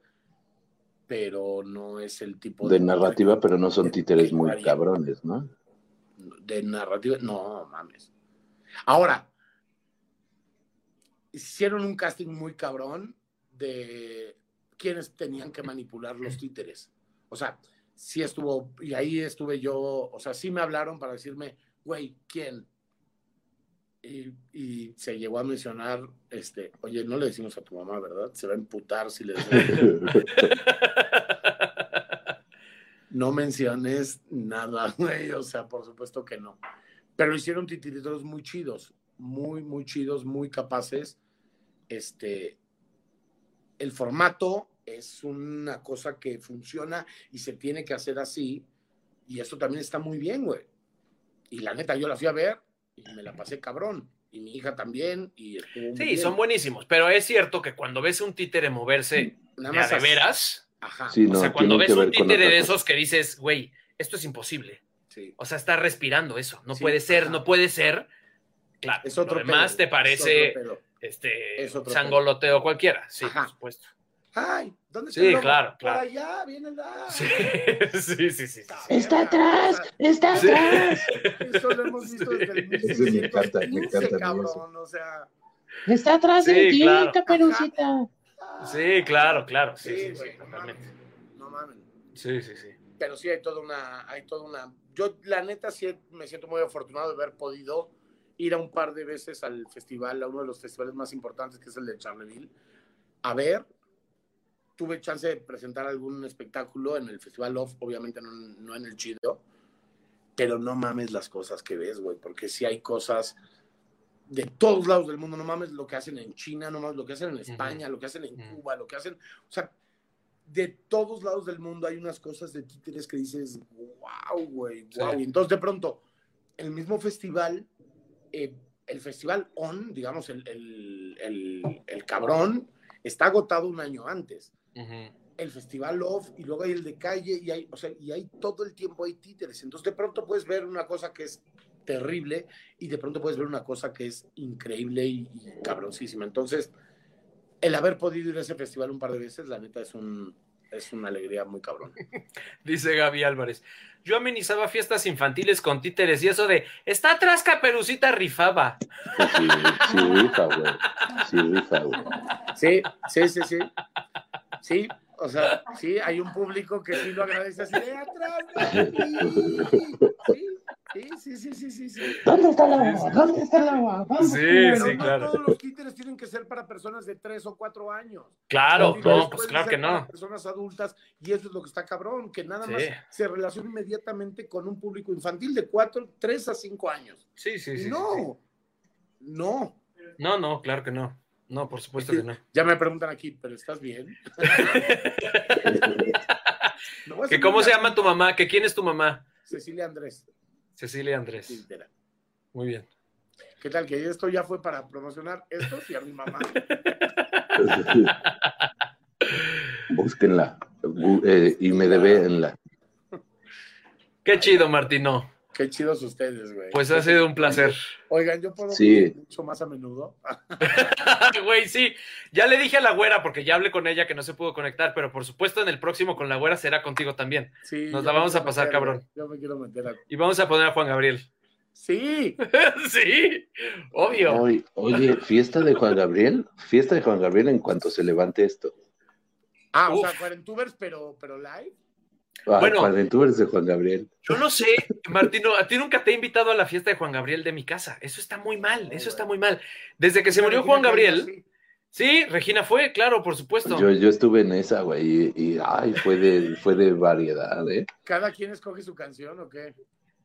Speaker 4: pero no es el tipo
Speaker 3: De narrativa, pero no son títeres muy cabrones, ¿no?
Speaker 4: De narrativa, no mames. Ahora, hicieron un casting muy cabrón de quienes tenían que manipular los títeres. O sea, sí estuvo, y ahí estuve yo, o sea, sí me hablaron para decirme, güey, ¿quién? Y, y se llegó a mencionar, este, oye, no le decimos a tu mamá, ¿verdad? Se va a emputar si le decimos. (laughs) no menciones nada, güey, o sea, por supuesto que no. Pero hicieron titiriteros muy chidos, muy, muy chidos, muy capaces. Este, el formato es una cosa que funciona y se tiene que hacer así, y eso también está muy bien, güey. Y la neta, yo la fui a ver y me la pasé cabrón, y mi hija también, y estuvo
Speaker 2: Sí,
Speaker 4: bien.
Speaker 2: son buenísimos, pero es cierto que cuando ves un títere moverse
Speaker 4: Nada más
Speaker 2: de
Speaker 4: así.
Speaker 2: veras,
Speaker 4: Ajá,
Speaker 3: Sí,
Speaker 2: o
Speaker 3: no,
Speaker 2: sea, cuando ves un títere de esos que dices, güey, esto es imposible.
Speaker 4: sí.
Speaker 2: O sea, está respirando eso. No
Speaker 4: Sí,
Speaker 2: puede ser,
Speaker 4: ajá.
Speaker 2: no puede ser. Claro,
Speaker 4: Es otro
Speaker 2: lo demás te
Speaker 4: es
Speaker 2: parece
Speaker 4: otro
Speaker 2: este
Speaker 4: Es otro
Speaker 2: sangoloteo cualquiera. Sí,
Speaker 4: Ajá.
Speaker 2: por supuesto.
Speaker 4: Ay, ¿dónde está
Speaker 2: Sí,
Speaker 4: el lobo?
Speaker 2: claro,
Speaker 4: Por
Speaker 2: claro.
Speaker 4: allá, viene el. (laughs)
Speaker 2: Sí, sí, sí, sí. sí.
Speaker 3: Está atrás, está
Speaker 2: Sí.
Speaker 3: atrás, (laughs)
Speaker 4: Eso lo hemos visto desde el
Speaker 3: Ese me encanta, me
Speaker 4: 1615,
Speaker 3: encanta
Speaker 4: cabrón. O sea,
Speaker 3: está atrás
Speaker 2: Sí,
Speaker 3: de ti,
Speaker 2: claro.
Speaker 3: caperucita.
Speaker 2: Sí, claro, claro. Sí,
Speaker 4: sí,
Speaker 2: sí, sí,
Speaker 4: güey, no mames.
Speaker 2: totalmente.
Speaker 4: No mames.
Speaker 2: Sí, sí, sí.
Speaker 4: Pero sí hay toda una, hay toda una. Yo, la neta, sí me siento muy afortunado de haber podido ir a un par de veces al festival, a uno de los festivales más importantes, que es el de Charleville, a ver. Tuve chance de presentar algún espectáculo en el Festival Off, obviamente no, no en el chido, pero no mames las cosas que ves, güey, porque sí hay cosas de todos lados del mundo, no mames lo que hacen en China, no mames lo que hacen en España, lo que hacen en. Cuba, lo que hacen, o sea, de todos lados del mundo hay unas cosas de títeres que dices, wow, güey, wow.
Speaker 2: Sí.
Speaker 4: Entonces de pronto, el mismo festival, eh, el festival On, digamos, el, el, el- el cabrón, está agotado un año antes. El festival Off y luego hay el de calle y hay, o sea, y hay todo el tiempo hay títeres. Entonces de pronto puedes ver una cosa que es terrible y de pronto puedes ver una cosa que es increíble y, y cabroncísima. Entonces, el haber podido ir a ese festival un par de veces, la neta es un, es una alegría muy cabrón. (laughs)
Speaker 2: Dice Gaby Álvarez. Yo amenizaba fiestas infantiles con títeres y eso de está atrás Caperucita rifaba.
Speaker 3: Sí, sí, rifa, güey. Sí, rifa, güey.
Speaker 4: Sí, sí, sí, sí. Sí, o sea, sí, hay un público que sí lo agradece así de atrás. de mí". Sí, sí, sí, sí, sí, sí.
Speaker 3: ¿Dónde está el agua? ¿Dónde está el agua? Vamos.
Speaker 2: Sí,
Speaker 4: Pero
Speaker 2: sí,
Speaker 4: no
Speaker 2: claro.
Speaker 4: todos los títeres tienen que ser para personas de tres o cuatro años.
Speaker 2: Claro, no, pues claro que no.
Speaker 4: Personas adultas, y eso es lo que está cabrón, que nada
Speaker 2: Sí.
Speaker 4: más se relaciona inmediatamente con un público infantil de cuatro, tres a cinco años.
Speaker 2: Sí, sí, sí. sí,
Speaker 4: no,
Speaker 2: sí.
Speaker 4: no.
Speaker 2: No, no, claro que no. No, por supuesto que no.
Speaker 4: Ya me preguntan aquí, ¿pero estás bien? (laughs) No,
Speaker 2: ¿Que ¿Cómo se llama tu mamá? ¿Que quién es tu mamá?
Speaker 4: Cecilia Andrés.
Speaker 2: Cecilia Andrés. Muy bien.
Speaker 4: ¿Qué tal? Que esto ya fue para promocionar esto y a mi mamá. (laughs)
Speaker 3: Búsquenla. Eh, y me debéenla.
Speaker 2: Qué chido, Martino.
Speaker 4: Qué chidos ustedes, güey.
Speaker 2: Pues ha sido un placer.
Speaker 4: Oigan, yo puedo
Speaker 3: Sí.
Speaker 4: mucho más a menudo. (laughs)
Speaker 2: Güey, sí. Ya le dije a la güera, porque ya hablé con ella que no se pudo conectar, pero por supuesto en el próximo con la güera será contigo también.
Speaker 4: Sí,
Speaker 2: Nos la vamos a pasar,
Speaker 4: meter,
Speaker 2: cabrón.
Speaker 4: Yo me quiero meter a...
Speaker 2: Y vamos a poner a Juan Gabriel.
Speaker 4: Sí, (laughs)
Speaker 2: sí, obvio.
Speaker 3: Oye, oye, fiesta de Juan Gabriel. Fiesta de Juan Gabriel en cuanto se levante esto.
Speaker 4: Ah, o sea, Cuarentubers, pero, pero live.
Speaker 3: Ah,
Speaker 2: Bueno.
Speaker 3: Aventuras de Juan Gabriel.
Speaker 2: Yo no sé, Martino, a ti nunca te he invitado a la fiesta de Juan Gabriel de mi casa. Eso está muy mal, eso está muy mal. Desde que se murió Juan Gabriel, sí, Regina fue, claro, por supuesto.
Speaker 3: Yo, yo estuve en esa, güey, y, y, ay, fue de, fue de variedad, ¿eh?
Speaker 4: ¿Cada quien escoge su canción o qué?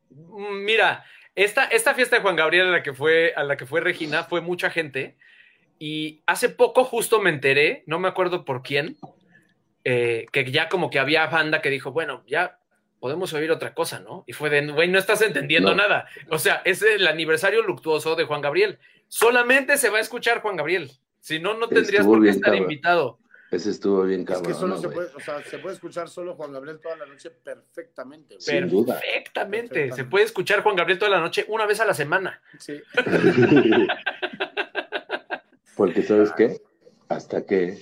Speaker 2: Mm, Mira, esta, esta fiesta de Juan Gabriel a la que fue, a la que fue Regina fue mucha gente. Y hace poco justo me enteré, no me acuerdo por quién, eh, que ya como que había banda que dijo, bueno, ya podemos oír otra cosa, ¿no? Y fue de, güey, no estás entendiendo
Speaker 3: No.
Speaker 2: nada. O sea, es el aniversario luctuoso de Juan Gabriel. Solamente se va a escuchar Juan Gabriel. Si no, no tendrías
Speaker 3: Estuvo
Speaker 2: por qué
Speaker 3: bien,
Speaker 2: estar
Speaker 3: cabrón.
Speaker 2: invitado.
Speaker 3: Ese estuvo bien
Speaker 4: Es
Speaker 3: cabrón.
Speaker 4: que solo
Speaker 3: ¿no,
Speaker 4: se puede, o sea, se puede escuchar solo Juan Gabriel toda la noche perfectamente.
Speaker 3: Sin duda.
Speaker 2: Perfectamente.
Speaker 4: Perfectamente.
Speaker 2: Se puede escuchar Juan Gabriel toda la noche, una vez a la semana.
Speaker 4: Sí. (laughs)
Speaker 3: Porque, ¿sabes qué? Hasta que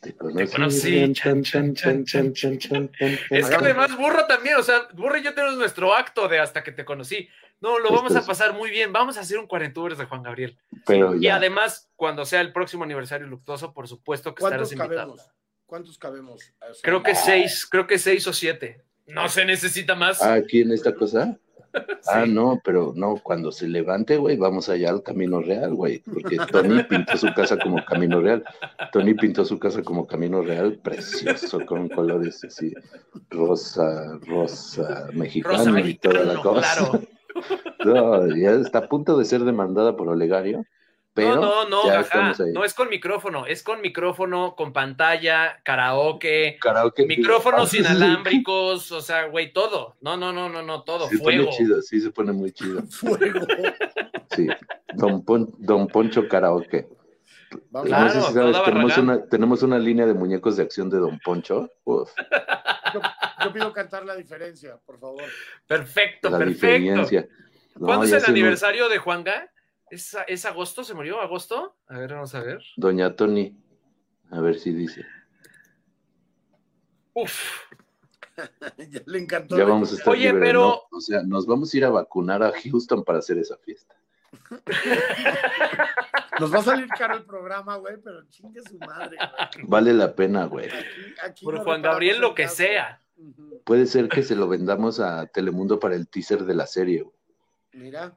Speaker 3: te conocí.
Speaker 2: conocí, chan, chan, chan, chan,
Speaker 3: chan, chan,
Speaker 2: Es que además Burro también, o sea, Burro y yo tenemos nuestro acto de hasta que te conocí. No, lo vamos
Speaker 3: Esto
Speaker 2: a
Speaker 3: es-
Speaker 2: pasar muy bien. Vamos a hacer un cuarentubers de Juan Gabriel.
Speaker 3: Pero
Speaker 2: Y
Speaker 3: ya,
Speaker 2: además, cuando sea el próximo aniversario luctuoso, por supuesto que
Speaker 4: ¿Cuántos
Speaker 2: estarás invitado.
Speaker 4: cabemos? ¿Cuántos cabemos? O sea,
Speaker 2: Creo que seis, creo que seis o siete. No se necesita más.
Speaker 3: aquí en esta cosa. Ah, no, pero no, cuando se levante, güey, vamos allá al Camino Real, güey, porque Tony pintó su casa como Camino Real. Tony pintó su casa como Camino Real, precioso, con colores así, rosa, rosa, mexicano
Speaker 2: Rosa
Speaker 3: y toda la cosa.
Speaker 2: claro. (laughs)
Speaker 3: No, ya está a punto de ser demandada por Olegario, pero
Speaker 2: no, no, no, ajá. No es con micrófono, es con micrófono, con pantalla, karaoke,
Speaker 3: Karaoke.
Speaker 2: micrófonos
Speaker 3: Ah,
Speaker 2: inalámbricos, o sea, güey, todo. No, no, no, no, no, todo.
Speaker 3: Se
Speaker 2: Fuego.
Speaker 3: pone chido, sí, se pone muy chido. (laughs)
Speaker 4: Fuego.
Speaker 3: Sí, Don, Pon- Don Poncho Karaoke.
Speaker 4: Vamos
Speaker 2: Claro,
Speaker 3: no sé si sabes, tenemos una, tenemos una línea de muñecos de acción de Don Poncho. Uf,
Speaker 4: yo, yo pido cantar la diferencia, por favor.
Speaker 2: Perfecto,
Speaker 3: la
Speaker 2: perfecto.
Speaker 3: diferencia. No,
Speaker 2: ¿Cuándo es el aniversario de Juanga? ¿Es, ¿Es agosto? ¿Se murió? ¿Agosto? A ver, vamos a ver.
Speaker 3: Doña Tony, a ver si dice.
Speaker 2: Uf. (laughs)
Speaker 4: ya le encantó.
Speaker 3: Ya vamos a estar
Speaker 2: Oye, pero-
Speaker 3: ¿no? O sea, nos vamos a ir a vacunar a Houston para hacer esa fiesta. (laughs)
Speaker 4: Nos va a salir caro el programa, güey, pero chingue su madre. güey.
Speaker 3: Vale la pena, güey.
Speaker 4: Aquí, aquí
Speaker 2: Por
Speaker 4: no
Speaker 2: Juan Gabriel,
Speaker 4: el
Speaker 2: lo que sea.
Speaker 3: Puede ser que se lo vendamos a Telemundo para el teaser de la serie. güey.
Speaker 4: Mira,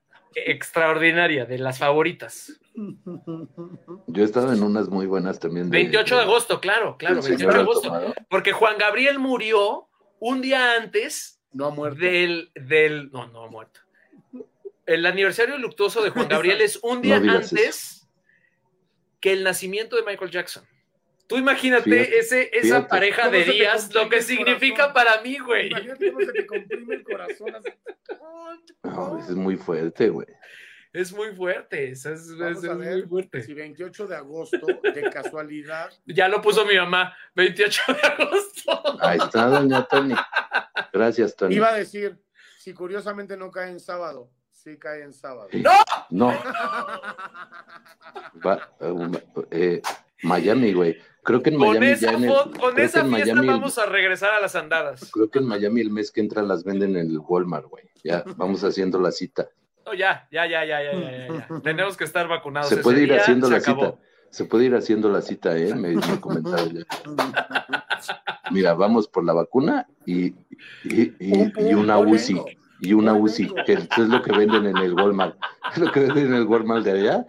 Speaker 2: extraordinaria, de las favoritas.
Speaker 3: yo he estado en unas muy buenas también.
Speaker 2: 28 de agosto, claro, claro,
Speaker 3: del
Speaker 2: 28 de agosto. Porque Juan Gabriel murió un día antes
Speaker 4: No ha muerto.
Speaker 2: del, del, no, no ha muerto. El aniversario luctuoso de Juan Gabriel (laughs) es un día
Speaker 3: No
Speaker 2: antes que el nacimiento de Michael Jackson. Tú imagínate
Speaker 3: Fíjate,
Speaker 2: ese, esa
Speaker 3: fíjate.
Speaker 2: pareja
Speaker 4: ¿Cómo
Speaker 2: de días, lo que significa para mí, güey.
Speaker 4: Imagínate cómo se te comprime el corazón así. (laughs)
Speaker 3: No, es muy fuerte, güey.
Speaker 2: Es muy fuerte, es, muy fuerte.
Speaker 4: si 28 de agosto, de casualidad,
Speaker 2: Ya lo puso mi mamá, 28 de agosto.
Speaker 3: Ahí está, doña Tony. Gracias, Tony.
Speaker 4: iba a decir, si curiosamente no cae en sábado, sí cae en sábado.
Speaker 3: No, (laughs) va, eh, eh, Miami, güey. Creo que en
Speaker 2: Con
Speaker 3: Miami
Speaker 2: esa,
Speaker 3: ya en el,
Speaker 2: con
Speaker 3: creo que
Speaker 2: esa
Speaker 3: en
Speaker 2: fiesta
Speaker 3: Miami
Speaker 2: vamos a regresar a las andadas.
Speaker 3: Creo que en Miami el mes que entra las venden en el Walmart, güey. Ya (laughs) vamos haciendo la cita.
Speaker 2: No, ya, ya, ya, ya, ya, ya, ya, ya. (laughs) Tenemos que estar vacunados.
Speaker 3: Se
Speaker 2: ese
Speaker 3: puede ir
Speaker 2: día,
Speaker 3: haciendo la
Speaker 2: acabó.
Speaker 3: cita. Se puede ir haciendo la cita, ¿eh? Me, me comentaron ya. Mira, vamos por la vacuna y, y, y- una UCI. Y una UCI, que es lo que venden en el Walmart. (laughs) Es lo que venden en el Walmart de allá.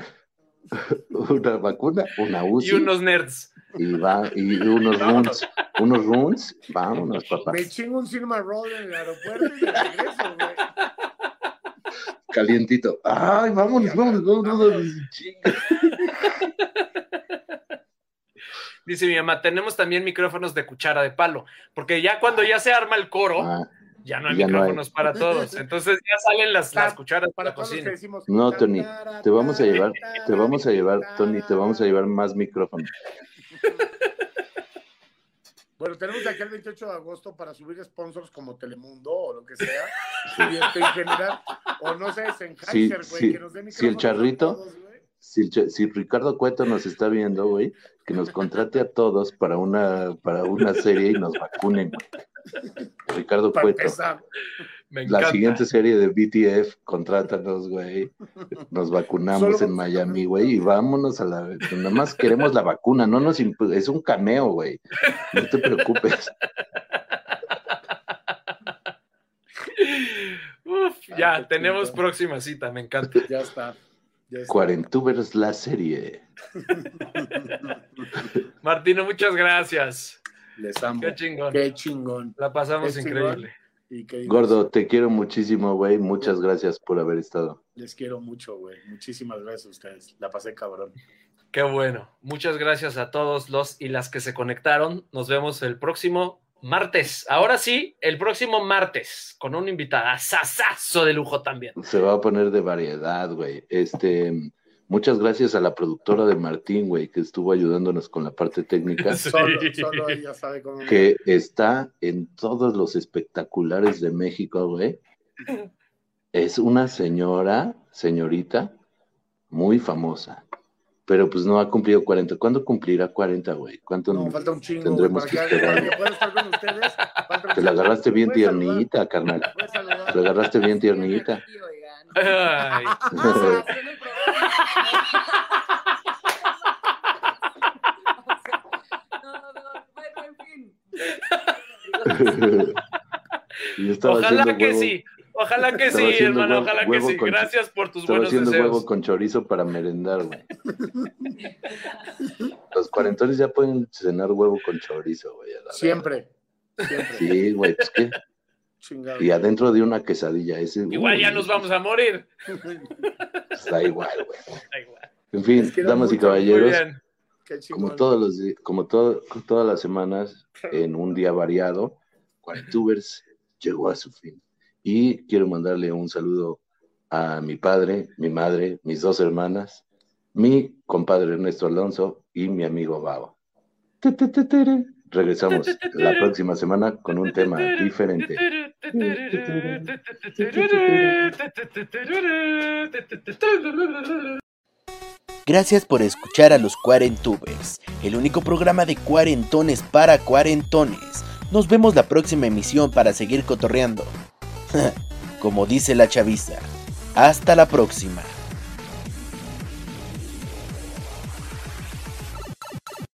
Speaker 3: Una vacuna, una UCI.
Speaker 2: Y unos nerds.
Speaker 3: Y va, y unos (laughs) runs, unos runs, vámonos, papá.
Speaker 4: Me chingo un Silma Roll en el aeropuerto y de regreso, güey.
Speaker 3: Calientito. Ay, vámonos, vámonos, vámonos. (laughs)
Speaker 2: Dice mi mamá, tenemos también micrófonos de cuchara de palo, porque ya cuando ya se arma el coro,
Speaker 3: Ah,
Speaker 2: ya no hay
Speaker 3: ya no hay.
Speaker 2: micrófonos para todos. (laughs) Entonces ya salen las, las cucharas
Speaker 4: Para que
Speaker 2: cocina.
Speaker 4: decimos.
Speaker 3: No, Tony, te vamos a llevar, te vamos a llevar, Tony, te vamos a llevar más micrófonos.
Speaker 4: Bueno, tenemos de aquí al 28 de agosto para subir sponsors como Telemundo o lo que sea. Y este, en general, o no sé, Sennheiser, güey,
Speaker 3: sí,
Speaker 4: que nos dé
Speaker 3: sí, el charrito.
Speaker 4: todos.
Speaker 3: Si, Ricardo Cueto nos está viendo, güey, que nos contrate a todos para una, para una serie y nos vacunen. güey. Ricardo
Speaker 4: Para
Speaker 3: Cueto.
Speaker 4: empezar.
Speaker 2: Me
Speaker 3: La siguiente serie de BTF, contrátanos, güey. Nos vacunamos
Speaker 4: Solo
Speaker 3: en Miami, güey, y vámonos a la. Nada más queremos la vacuna, no nos imp- es un cameo, güey. No te preocupes.
Speaker 2: Uf, ya, tenemos próxima cita, me encanta.
Speaker 4: Ya está.
Speaker 3: Cuarentubers la serie. (laughs)
Speaker 2: Martino, muchas gracias.
Speaker 4: Les amo.
Speaker 2: Qué chingón.
Speaker 4: Qué chingón.
Speaker 2: La pasamos increíble.
Speaker 4: Y
Speaker 3: Gordo, te quiero muchísimo, güey. Muchas gracias por haber estado.
Speaker 4: Les quiero mucho, güey. Muchísimas gracias a ustedes. La pasé cabrón.
Speaker 2: Qué bueno. Muchas gracias a todos los y las que se conectaron. Nos vemos el próximo martes. Ahora sí, el próximo martes, con un invitada sasazo de lujo también.
Speaker 3: Se va a poner de variedad, güey. Este, muchas gracias a la productora de Martín, güey, que estuvo ayudándonos con la parte técnica. (laughs)
Speaker 2: Sí.
Speaker 4: Solo, solo ella sabe cómo.
Speaker 3: que está en todos los espectaculares de México, güey. Es una señora, señorita, muy famosa, pero pues no ha cumplido 40. ¿Cuándo cumplirá 40, güey? ¿Cuánto
Speaker 4: No, falta un chingo.
Speaker 3: tendremos
Speaker 4: para
Speaker 3: que
Speaker 4: que, para
Speaker 3: esperar?
Speaker 4: que pueda estar con ustedes.
Speaker 3: Te la agarraste bien tiernita, carnal. Te la agarraste bien tiernita.
Speaker 2: Ay, ojalá que
Speaker 3: huevo-
Speaker 2: sí. Ojalá que
Speaker 3: Estaba
Speaker 2: sí,
Speaker 3: haciendo
Speaker 2: hermano.
Speaker 3: huevo-
Speaker 2: Ojalá que sí.
Speaker 3: con-
Speaker 2: Gracias por tus
Speaker 3: Estaba
Speaker 2: buenos
Speaker 3: haciendo
Speaker 2: deseos.
Speaker 3: huevo con chorizo para merendar, güey. (laughs) Los cuarentones ya pueden cenar huevo con chorizo, güey.
Speaker 4: Siempre. Siempre.
Speaker 3: Sí, güey, pues qué.
Speaker 4: Chingado.
Speaker 3: Y adentro de una quesadilla. Ese,
Speaker 2: Igual ya nos vamos a morir.
Speaker 3: pues, (laughs) Da igual, güey.
Speaker 2: Da igual.
Speaker 3: En fin, damas y
Speaker 4: mucho,
Speaker 3: caballeros, como todos los como todo, todas las semanas, en un día variado, Cuarentubers llegó a su fin. Y quiero mandarle un saludo a mi padre, mi madre, mis dos hermanas, mi compadre Ernesto Alonso y mi amigo Babo. Regresamos la próxima semana con un tema diferente.
Speaker 1: Gracias por escuchar a los Cuarentubers, el único programa de cuarentones para cuarentones. Nos vemos la próxima emisión para seguir cotorreando. (laughs) Como dice la chaviza. Hasta la próxima.